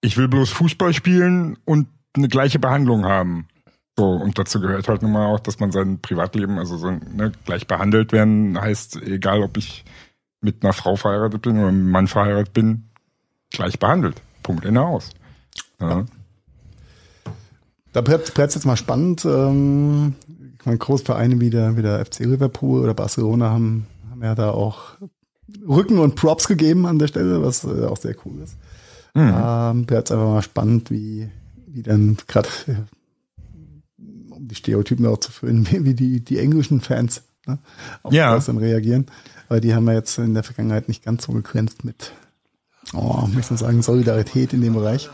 ich will bloß Fußball spielen und eine gleiche Behandlung haben. So, und dazu gehört halt nun mal auch, dass man sein Privatleben, also so ne, gleich behandelt werden, heißt, egal ob ich mit einer Frau verheiratet bin oder mit einem Mann verheiratet bin, gleich behandelt. Punkt Ende aus. Ja. Da bleibt es jetzt mal spannend. Ähm, ich meine, Großvereine wie der, wie der FC Liverpool oder Barcelona haben, haben ja da auch Rücken und Props gegeben an der Stelle, was äh, auch sehr cool ist. Mhm. Ähm, bleibt einfach mal spannend, wie, wie dann gerade, um die Stereotypen auch zu füllen, wie, die, die englischen Fans ne, auf ja. das dann reagieren. Aber die haben wir jetzt in der Vergangenheit nicht ganz so begrenzt mit, oh, möchte ich sagen, Solidarität in dem Bereich.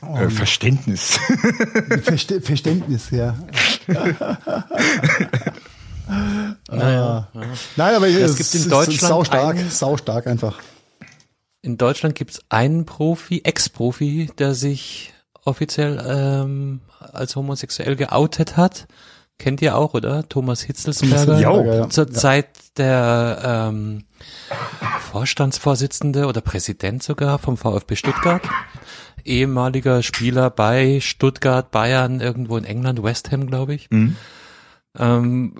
Oh, äh, Verständnis. Verste Verständnis, ja. naja, ah. Nein, aber es, gibt in Deutschland sau stark, einen, sau stark einfach. In Deutschland gibt es einen Profi, Ex-Profi, der sich offiziell ähm, als homosexuell geoutet hat. Kennt ihr auch, oder? Thomas Hitzelsberger. Ja. Zur ja. Zeit der ähm, Vorstandsvorsitzende oder Präsident sogar vom VfB Stuttgart. Ehemaliger Spieler bei Stuttgart, Bayern, irgendwo in England, West Ham, glaube ich. Mhm. Ähm,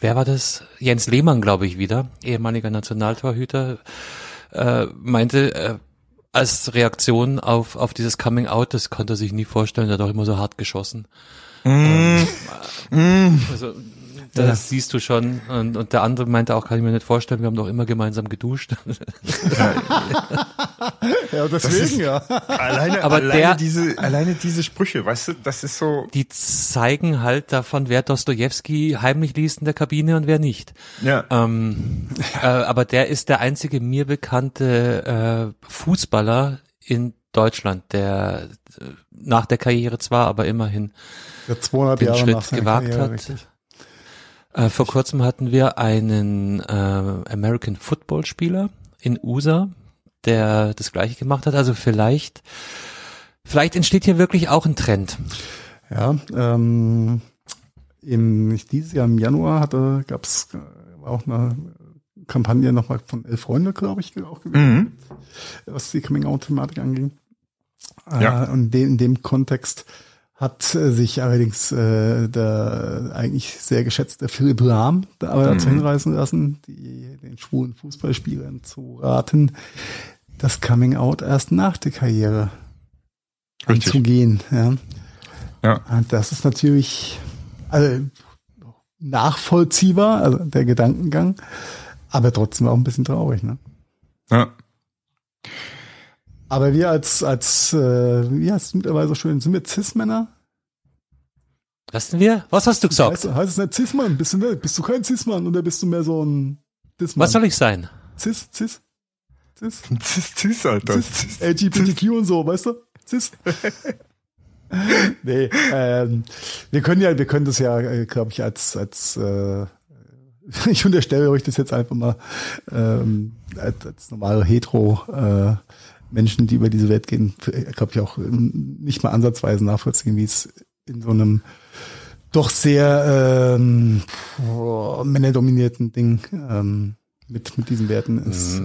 wer war das? Jens Lehmann, glaube ich, wieder, ehemaliger Nationaltorhüter, äh, meinte, äh, als Reaktion auf, auf dieses Coming Out, das konnte er sich nie vorstellen, er hat auch immer so hart geschossen. Mm. Ähm, mm. Also, das ja. siehst du schon. Und, und der andere meinte auch, kann ich mir nicht vorstellen, wir haben doch immer gemeinsam geduscht. ja, deswegen ist, ja. Alleine, Aber alleine der, diese, alleine diese Sprüche, weißt du, das ist so. Die zeigen halt davon, wer Dostoevsky heimlich liest in der Kabine und wer nicht. Ja. Ähm, äh, aber der ist der einzige mir bekannte äh, Fußballer in Deutschland, der äh, nach der Karriere zwar, aber immerhin der 200 den Jahre Schritt gewagt Karriere, hat. Richtig. Äh, vor kurzem hatten wir einen äh, American Football Spieler in USA, der das gleiche gemacht hat. Also vielleicht, vielleicht entsteht hier wirklich auch ein Trend. Ja, ähm, im, dieses Jahr im Januar hatte, gab es äh, auch eine Kampagne nochmal von Elf Freunde, glaube ich, auch gewesen, mhm. was die Coming-out-Thematik anging. Ja. Äh, und in dem Kontext hat äh, sich allerdings äh, der eigentlich sehr geschätzte Philipp Lahm da aber dazu mhm. hinreißen lassen, die, den schwulen Fußballspielern zu raten, das Coming Out erst nach der Karriere Richtig. anzugehen. Ja. ja. Und das ist natürlich also, nachvollziehbar, also der Gedankengang, aber trotzdem auch ein bisschen traurig. Ne? Ja. Aber wir als, als äh, wie heißt es mittlerweile so schön, sind wir Cis-Männer? Was sind wir? Was hast du gesagt? Heißt, heißt es nicht Cis-Mann? Bist du, bist du kein Cis-Mann oder bist du mehr so ein Cis-Mann? Was soll ich sein? Cis, Cis? Cis? Cis, Cis, Alter. Cis, LGBTQ Cis. und so, weißt du? Cis? nee, ähm, wir können ja, wir können das ja, äh, glaube ich, als, als äh, ich unterstelle euch das jetzt einfach mal ähm, als, als normale Hetero äh, Menschen, die über diese Welt gehen, glaube ich auch nicht mal ansatzweise nachvollziehen, wie es in so einem doch sehr ähm, männerdominierten Ding ähm, mit, mit diesen Werten ist.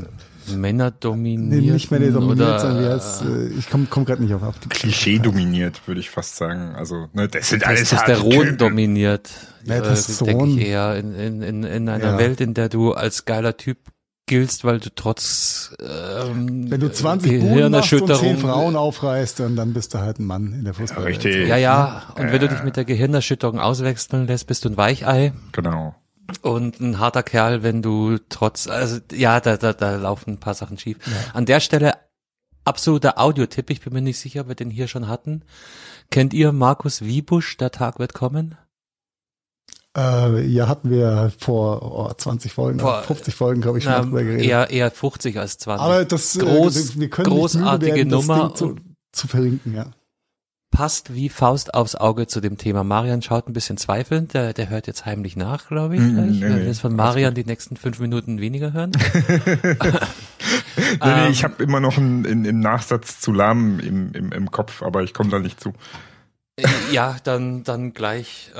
Männer dominiert. Nee, nicht Männer dominiert, sondern jetzt, äh, ich komme komm, gerade nicht auf. auf Klischee dominiert, würde ich fast sagen. Also, ne, das sind alles Testosteron dominiert. Ja, Testosteron. Denke ich eher in, in, in, in einer ja. Welt, in der du als geiler Typ giltst, weil du trotz ähm, wenn du 20 Gehirnerschütterung und 10 Frauen aufreißt, dann, dann bist du halt ein Mann in der Fußball. Ja, richtig. Ja, ja. Und wenn du dich mit der Gehirnerschütterung auswechseln lässt, bist du ein Weichei. Genau. Und ein harter Kerl, wenn du trotz, also ja, da, da, da laufen ein paar Sachen schief. Ja. An der Stelle absoluter Audiotipp, ich bin mir nicht sicher, ob wir den hier schon hatten. Kennt ihr Markus Wiebusch, der Tag wird kommen? Äh, ja, hatten wir vor oh, 20 Folgen, vor, 50 Folgen, glaube ich, schon na, drüber geredet. Eher, eher 50 als 20. Aber das, äh, Groß, wir können großartige werden, Nummer. Zu, zu verlinken, ja. Passt wie Faust aufs Auge zu dem Thema. Marian schaut ein bisschen zweifelnd, der, der hört jetzt heimlich nach, glaube ich. Mm, nee, wir nee, jetzt von Marian die nächsten fünf Minuten weniger hören. nee, nee, ich habe immer noch einen, einen, einen Nachsatz zu Lahm im, im, im Kopf, aber ich komme da nicht zu. Ja, dann, dann gleich. Äh,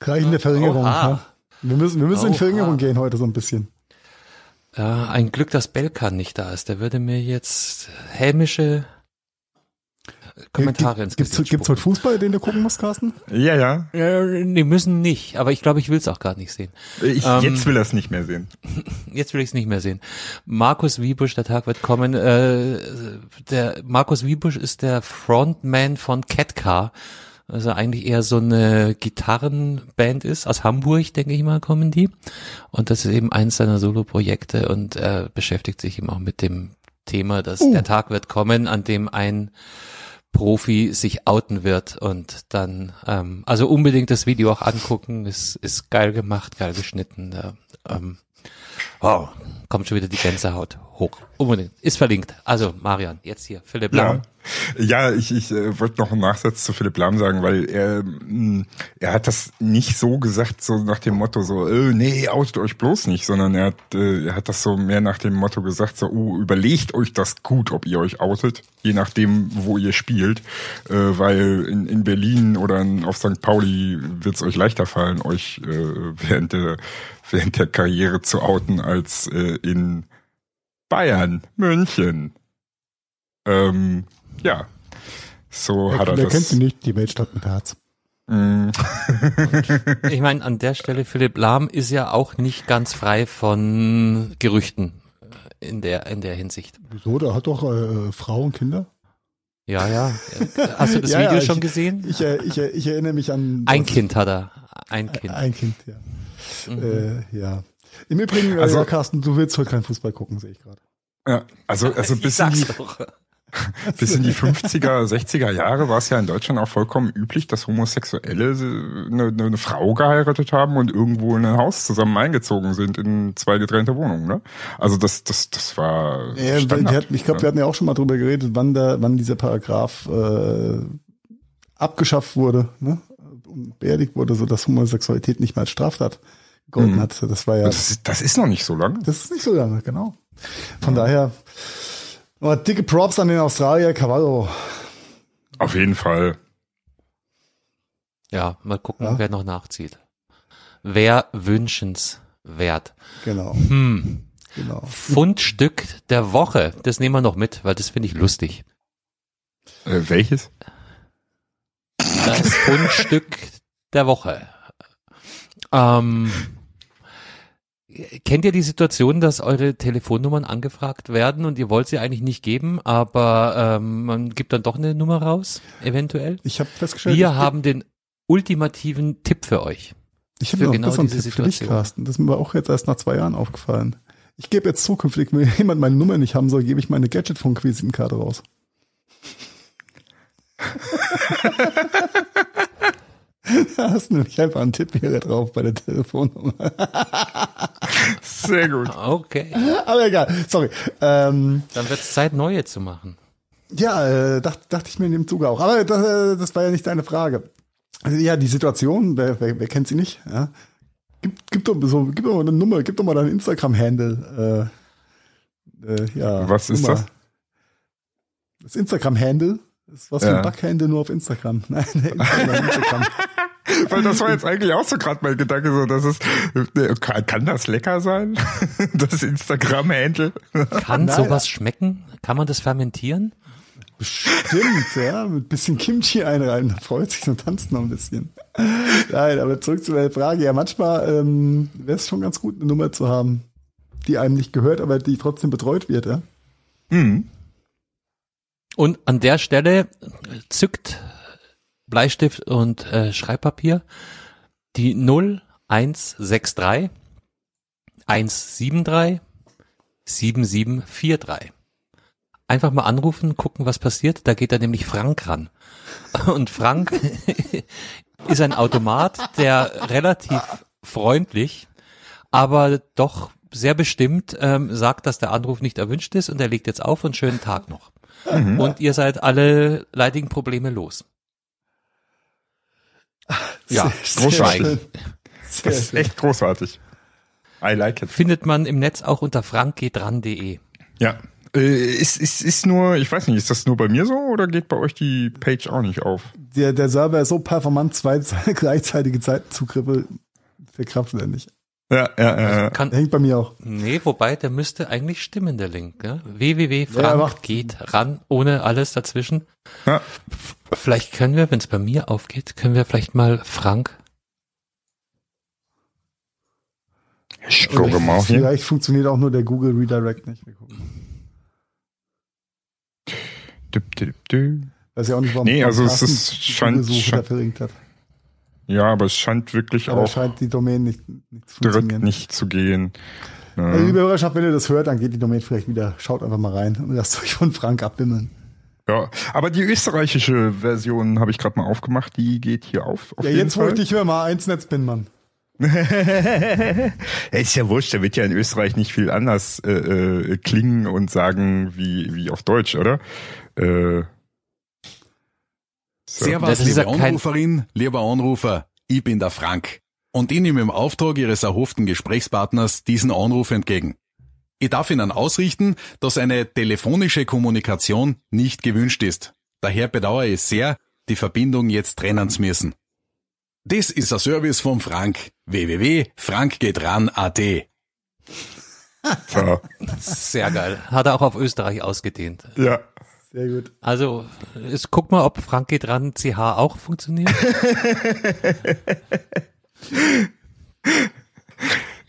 gleich in der Verringerung. Ja. Wir müssen, wir müssen in Verringerung gehen heute so ein bisschen. Ja, ein Glück, dass Belkan nicht da ist. Der würde mir jetzt hämische Kommentare ins Gesicht Gibt's, gibt's heute Fußball, den du gucken musst, Carsten? Ja, ja. ja nee, müssen nicht. Aber ich glaube, ich will es auch gar nicht sehen. Ich, ähm, jetzt will er es nicht mehr sehen. Jetzt will ich es nicht mehr sehen. Markus Wiebusch, der Tag wird kommen. Äh, der Markus Wiebusch ist der Frontman von Catcar. Also eigentlich eher so eine Gitarrenband ist. Aus Hamburg, denke ich mal, kommen die. Und das ist eben eins seiner Solo-Projekte und er beschäftigt sich eben auch mit dem Thema, dass uh. der Tag wird kommen, an dem ein Profi sich outen wird und dann, ähm, also unbedingt das Video auch angucken, ist, ist geil gemacht, geil geschnitten. Äh, ähm, wow, kommt schon wieder die Gänsehaut hoch. Unbedingt. Ist verlinkt. Also, Marian, jetzt hier, Philipp Lahm. Ja, ja ich, ich äh, wollte noch einen Nachsatz zu Philipp Lahm sagen, weil er, mh, hm, er hat das nicht so gesagt, so nach dem Motto, so, äh, nee, outet euch bloß nicht, sondern er hat, äh, er hat das so mehr nach dem Motto gesagt, so, uh, überlegt euch das gut, ob ihr euch outet, je nachdem, wo ihr spielt, äh, weil in, in Berlin oder in, auf St. Pauli wird es euch leichter fallen, euch äh, während der während der Karriere zu outen als äh, in Bayern, München. Ähm, ja, so wer, hat er wer das. Kennt sie nicht, die Weltstadt mit Herz. Mm. ich meine, an der Stelle, Philipp Lahm ist ja auch nicht ganz frei von Gerüchten in der, in der Hinsicht. Wieso? Der hat doch äh, Frau und Kinder. Ja, ja. Hast du das ja, Video ja, schon gesehen? Ich, ich, ich, erinnere mich an. Ein Kind hat er. Ein Kind. Ein Kind, ja. Mhm. Äh, ja. Im Übrigen, äh, also, Carsten, du willst heute keinen Fußball gucken, sehe ich gerade. Ja, also, also bis in die, bis in die 50er, 60er Jahre war es ja in Deutschland auch vollkommen üblich, dass Homosexuelle eine, eine Frau geheiratet haben und irgendwo in ein Haus zusammen eingezogen sind in zwei getrennte Wohnungen. Ne? Also das, das, das war. Ja, Standard, ich glaube, ne? wir hatten ja auch schon mal drüber geredet, wann der, wann dieser Paragraph äh, abgeschafft wurde, ne? und beerdigt wurde, so dass Homosexualität nicht mehr als Straftat gegolten mhm. hat. Das war ja. Das ist, das ist noch nicht so lange. Das ist nicht so lange, genau. Von ja. daher, aber dicke Props an den Australier Cavallo. Auf jeden Fall. Ja, mal gucken, ja. wer noch nachzieht. Wer wünschenswert. Genau. Hm. Genau. Fundstück der Woche. Das nehmen wir noch mit, weil das finde ich lustig. Äh, welches? Das Fundstück der Woche. Ähm, kennt ihr die Situation, dass eure Telefonnummern angefragt werden und ihr wollt sie eigentlich nicht geben, aber ähm, man gibt dann doch eine Nummer raus, eventuell? Ich habe festgestellt. Wir haben den ultimativen Tipp für euch. Ich habe noch genau einen Tipp für dich, Carsten. Das ist mir auch jetzt erst nach zwei Jahren aufgefallen. Ich gebe jetzt zukünftig, wenn jemand meine Nummer nicht haben soll, gebe ich meine Gadget-Funk-Visitenkarte raus. Da hast du nämlich einfach einen Tipp hier drauf bei der Telefonnummer. Sehr gut. Okay. Aber egal, sorry. Ähm, Dann wird es Zeit, neue zu machen. Ja, äh, dachte, dachte ich mir in dem Zuge auch. Aber das, äh, das war ja nicht deine Frage. Also, ja, die Situation, wer, wer, wer kennt sie nicht? Ja? Gib, gib, doch so, gib doch mal eine Nummer, gib doch mal deinen Instagram-Handle. Äh, äh, ja, Was ist Nummer. das? Das Instagram-Handle das ist was ja. für ein Backhandle nur auf Instagram. Nein, Instagram. Weil das war jetzt eigentlich auch so gerade mein Gedanke, so dass es kann, kann das lecker sein? Das Instagram-Handle. Kann Nein. sowas schmecken? Kann man das fermentieren? Bestimmt, ja. Mit bisschen Kimchi einreiben, da freut sich und tanzt noch ein bisschen. Nein, aber zurück zu der Frage. Ja, manchmal ähm, wäre es schon ganz gut, eine Nummer zu haben. die einem nicht gehört, aber die trotzdem betreut wird, ja? Mhm. Und an der Stelle zückt Bleistift und äh, Schreibpapier die 0163 173 7743. Einfach mal anrufen, gucken, was passiert. Da geht da nämlich Frank ran. Und Frank ist ein Automat, der relativ freundlich, aber doch sehr bestimmt ähm, sagt, dass der Anruf nicht erwünscht ist und er legt jetzt auf und schönen Tag noch. Mhm. Und ihr seid alle leidigen Probleme los. Ja, großartig. Das ist echt großartig. I like it. Findet man im Netz auch unter frankgehtran.de. Ja. Äh, ist, ist, ist nur, ich weiß nicht, ist das nur bei mir so oder geht bei euch die Page auch nicht auf? Der, der Server ist so performant, zwei gleichzeitige Zeitenzugriffe verkraftet er nicht. Ja, ja, ja. Also kann, Hängt bei mir auch. Nee, wobei, der müsste eigentlich stimmen, der Link. Ne? www.frank ja, geht ran, ohne alles dazwischen. Ja. Vielleicht können wir, wenn es bei mir aufgeht, können wir vielleicht mal Frank. Ich gucke mal. Vielleicht funktioniert auch nur der Google Redirect nicht. Wir gucken. Düp, düp, düp. Weiß ja auch nicht, warum nee, also es ist, scheint, scheint, hat. Ja, aber es scheint wirklich aber auch. scheint die Domain nicht, nicht zu direkt nicht zu gehen. Ja. Also, liebe Hörerschaft, wenn ihr das hört, dann geht die Domain vielleicht wieder. Schaut einfach mal rein und lasst euch von Frank abwimmeln. Ja, aber die österreichische Version habe ich gerade mal aufgemacht, die geht hier auf. auf ja, jetzt Fall. wo ich dich höre, mal eins Netz bin, Mann. ist ja wurscht, da wird ja in Österreich nicht viel anders äh, äh, klingen und sagen wie, wie auf Deutsch, oder? Äh, so. Servus, liebe Anruferin, lieber Anrufer, ich bin der Frank und ich nehme im Auftrag Ihres erhofften Gesprächspartners diesen Anruf entgegen. Ich darf Ihnen ausrichten, dass eine telefonische Kommunikation nicht gewünscht ist. Daher bedauere ich sehr, die Verbindung jetzt trennen zu müssen. Das ist ein Service von Frank. www.frankgehtran.at so. Sehr geil. Hat er auch auf Österreich ausgedehnt. Ja. Sehr gut. Also, ist, guck mal, ob Frank geht ran CH auch funktioniert.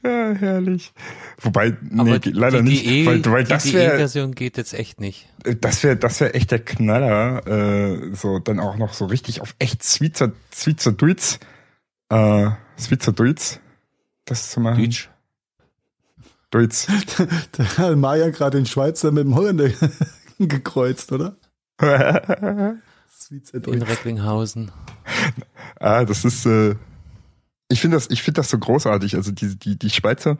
ja, herrlich. Wobei, nee, die, leider die, nicht, die weil, weil das wäre. Die version geht jetzt echt nicht. Das wäre, das wäre echt der Knaller, äh, so dann auch noch so richtig auf echt Switzer, Switzer Duits, äh, Switzer Duits, das zu machen. Deutsch. Duits. Da hat Maya gerade den Schweizer mit dem Holländer gekreuzt, oder? In Recklinghausen. Ah, das ist, äh, ich finde das, ich finde das so großartig. Also die, die, die Schweizer,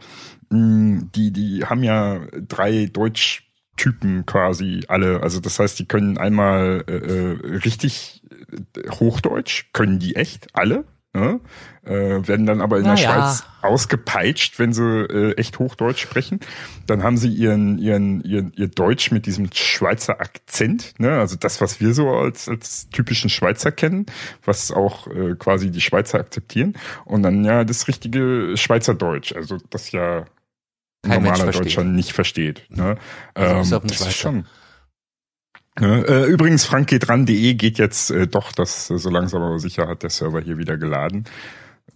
mh, mm, die, die haben ja drei Deutschtypen quasi alle. Also das heißt, die können einmal äh, äh richtig Hochdeutsch, können die echt alle. Ne? Äh, werden dann aber in Na der ja. Schweiz ausgepeitscht, wenn sie äh, echt Hochdeutsch sprechen. Dann haben sie ihren, ihren, ihren, ihr Deutsch mit diesem Schweizer Akzent, ne? also das, was wir so als, als typischen Schweizer kennen, was auch äh, quasi die Schweizer akzeptieren. Und dann ja das richtige Schweizer Deutsch, also das ja Kein normaler Deutscher nicht versteht. Ne? Also ähm, das ist schon übrigens, frankgehtran.de geht jetzt äh, doch, das äh, so langsam aber sicher hat der Server hier wieder geladen.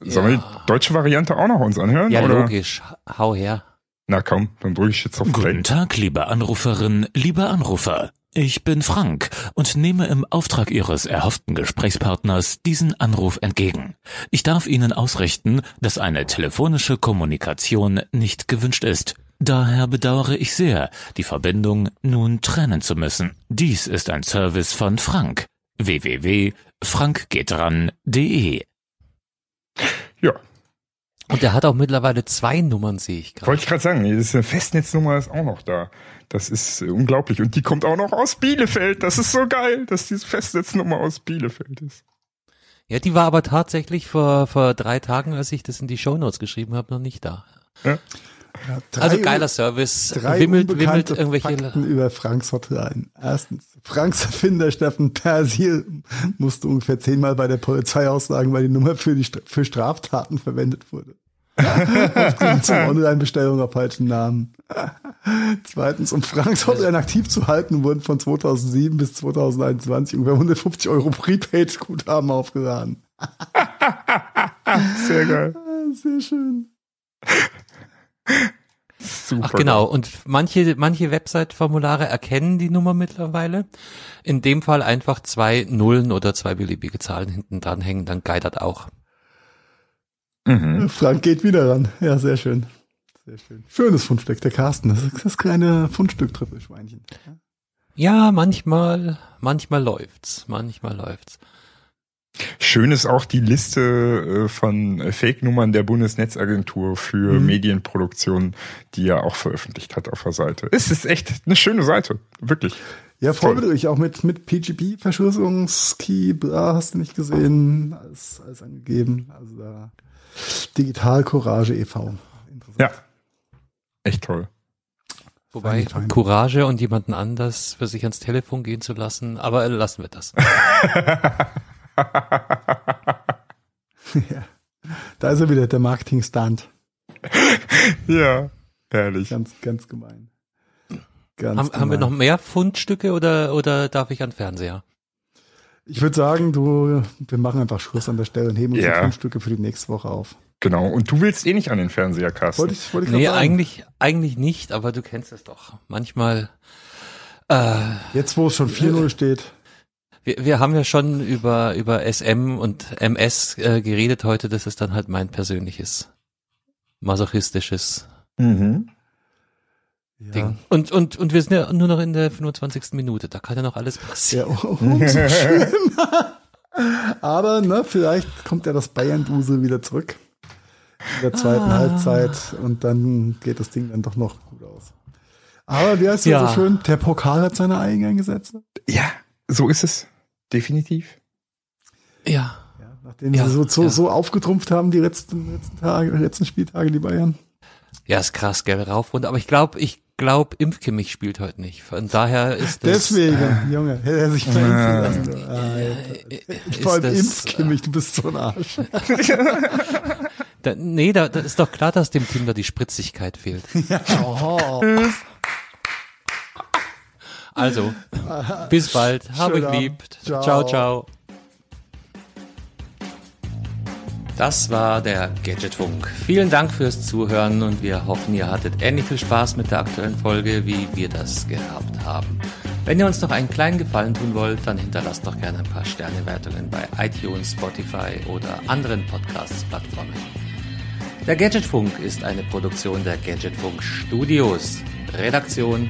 Sollen ja. wir die deutsche Variante auch noch uns anhören? Ja, oder? logisch. Hau her. Na komm, dann drücke ich jetzt auf Play. Guten Tag, liebe Anruferin, lieber Anrufer. Ich bin Frank und nehme im Auftrag Ihres erhofften Gesprächspartners diesen Anruf entgegen. Ich darf Ihnen ausrichten, dass eine telefonische Kommunikation nicht gewünscht ist. Daher bedauere ich sehr, die Verbindung nun trennen zu müssen. Dies ist ein Service von Frank. www.frankgehtran.de Ja. Und der hat auch mittlerweile zwei Nummern, sehe ich gerade. Wollte ich gerade sagen, ist eine Festnetznummer ist auch noch da. Das ist unglaublich. Und die kommt auch noch aus Bielefeld. Das ist so geil, dass diese Festnetznummer aus Bielefeld ist. Ja, die war aber tatsächlich vor, vor drei Tagen, als ich das in die Shownotes geschrieben habe, noch nicht da. Ja. Ja, also geiler Service. Drei wimmelt, wimmelt irgendwelche Fakten über Franks Hotline. Erstens, Franks Erfinder Steffen Persil musste ungefähr zehnmal bei der Polizei aussagen, weil die Nummer für, die, für Straftaten verwendet wurde. zum Online-Bestellung auf falschen Namen. Zweitens, um Franks Hotline aktiv zu halten, wurden von 2007 bis 2021 ungefähr 150 Euro Prepaid-Guthaben aufgeladen. Sehr geil. Sehr schön. Super. Ach genau, und manche, manche Website-Formulare erkennen die Nummer mittlerweile. In dem Fall einfach zwei Nullen oder zwei beliebige Zahlen hinten dran hängen, dann geitert auch. Mhm. Frank geht wieder ran. Ja, sehr schön. Sehr schön. Schönes Fundstück, der Carsten. Das ist das kleine Fundstück-Trüffelschweinchen. Ja, manchmal, manchmal läuft's. Manchmal läuft's. Schön ist auch die Liste äh, von Fake-Nummern der Bundesnetzagentur für mhm. Medienproduktion, die er auch veröffentlicht hat auf der Seite. Es ist echt eine schöne Seite, wirklich. Ja, vorbildlich, auch mit, mit PGP, Verschlüsselungskey, bla, hast du nicht gesehen, alles, alles angegeben. Also da Digital Courage e.V. Ja, echt toll. Wobei Courage und jemanden anders für sich ans Telefon gehen zu lassen, aber lassen wir das. ja. Da ist er wieder, der Marketing-Stunt. ja, herrlich. Ganz, ganz gemein. Ganz haben, gemein. haben wir noch mehr Fundstücke oder, oder darf ich an Fernseher? Ich würde sagen, du, wir machen einfach Schluss an der Stelle und heben uns ja. die Fundstücke für die nächste Woche auf. Genau, und du willst eh nicht an den Fernseher, Carsten. Wollte ich, wollte ich nee, sagen. eigentlich, eigentlich nicht, aber du kennst es doch. Manchmal. Äh, Jetzt, wo es schon 4-0 steht. Wir, wir haben ja schon über, über SM und MS äh, geredet heute. Das ist dann halt mein persönliches masochistisches mhm. Ding. Ja. Und, und, und wir sind ja nur noch in der 25. Minute. Da kann ja noch alles passieren. Ja, umso schlimmer. Aber ne, vielleicht kommt ja das Bayern-Dusel wieder zurück. In der zweiten ah. Halbzeit. Und dann geht das Ding dann doch noch gut aus. Aber wie heißt es ja. so schön? Der Pokal hat seine eigenen Gesetze. Ja, so ist es. Definitiv. Ja. ja nachdem ja, sie so, so, ja. so aufgetrumpft haben, die letzten, letzten Tage, letzten Spieltage, die Bayern. Ja, ist krass, gell, rauf runter. Aber ich glaube, ich glaube, Impfkimmich spielt heute nicht. Von daher ist das. Deswegen, äh, Junge, hätte er sich mal impfen lassen. Äh, Vor allem Impfkimmich, du bist so ein Arsch. da, nee, da, da ist doch klar, dass dem Team da die Spritzigkeit fehlt. Ja. Oh. Also, bis bald. Habe geliebt. Ciao. ciao, ciao. Das war der Gadgetfunk. Vielen Dank fürs Zuhören und wir hoffen, ihr hattet ähnlich viel Spaß mit der aktuellen Folge, wie wir das gehabt haben. Wenn ihr uns noch einen kleinen Gefallen tun wollt, dann hinterlasst doch gerne ein paar Sternewertungen bei iTunes, Spotify oder anderen Podcasts-Plattformen. Der Gadgetfunk ist eine Produktion der Gadgetfunk Studios. Redaktion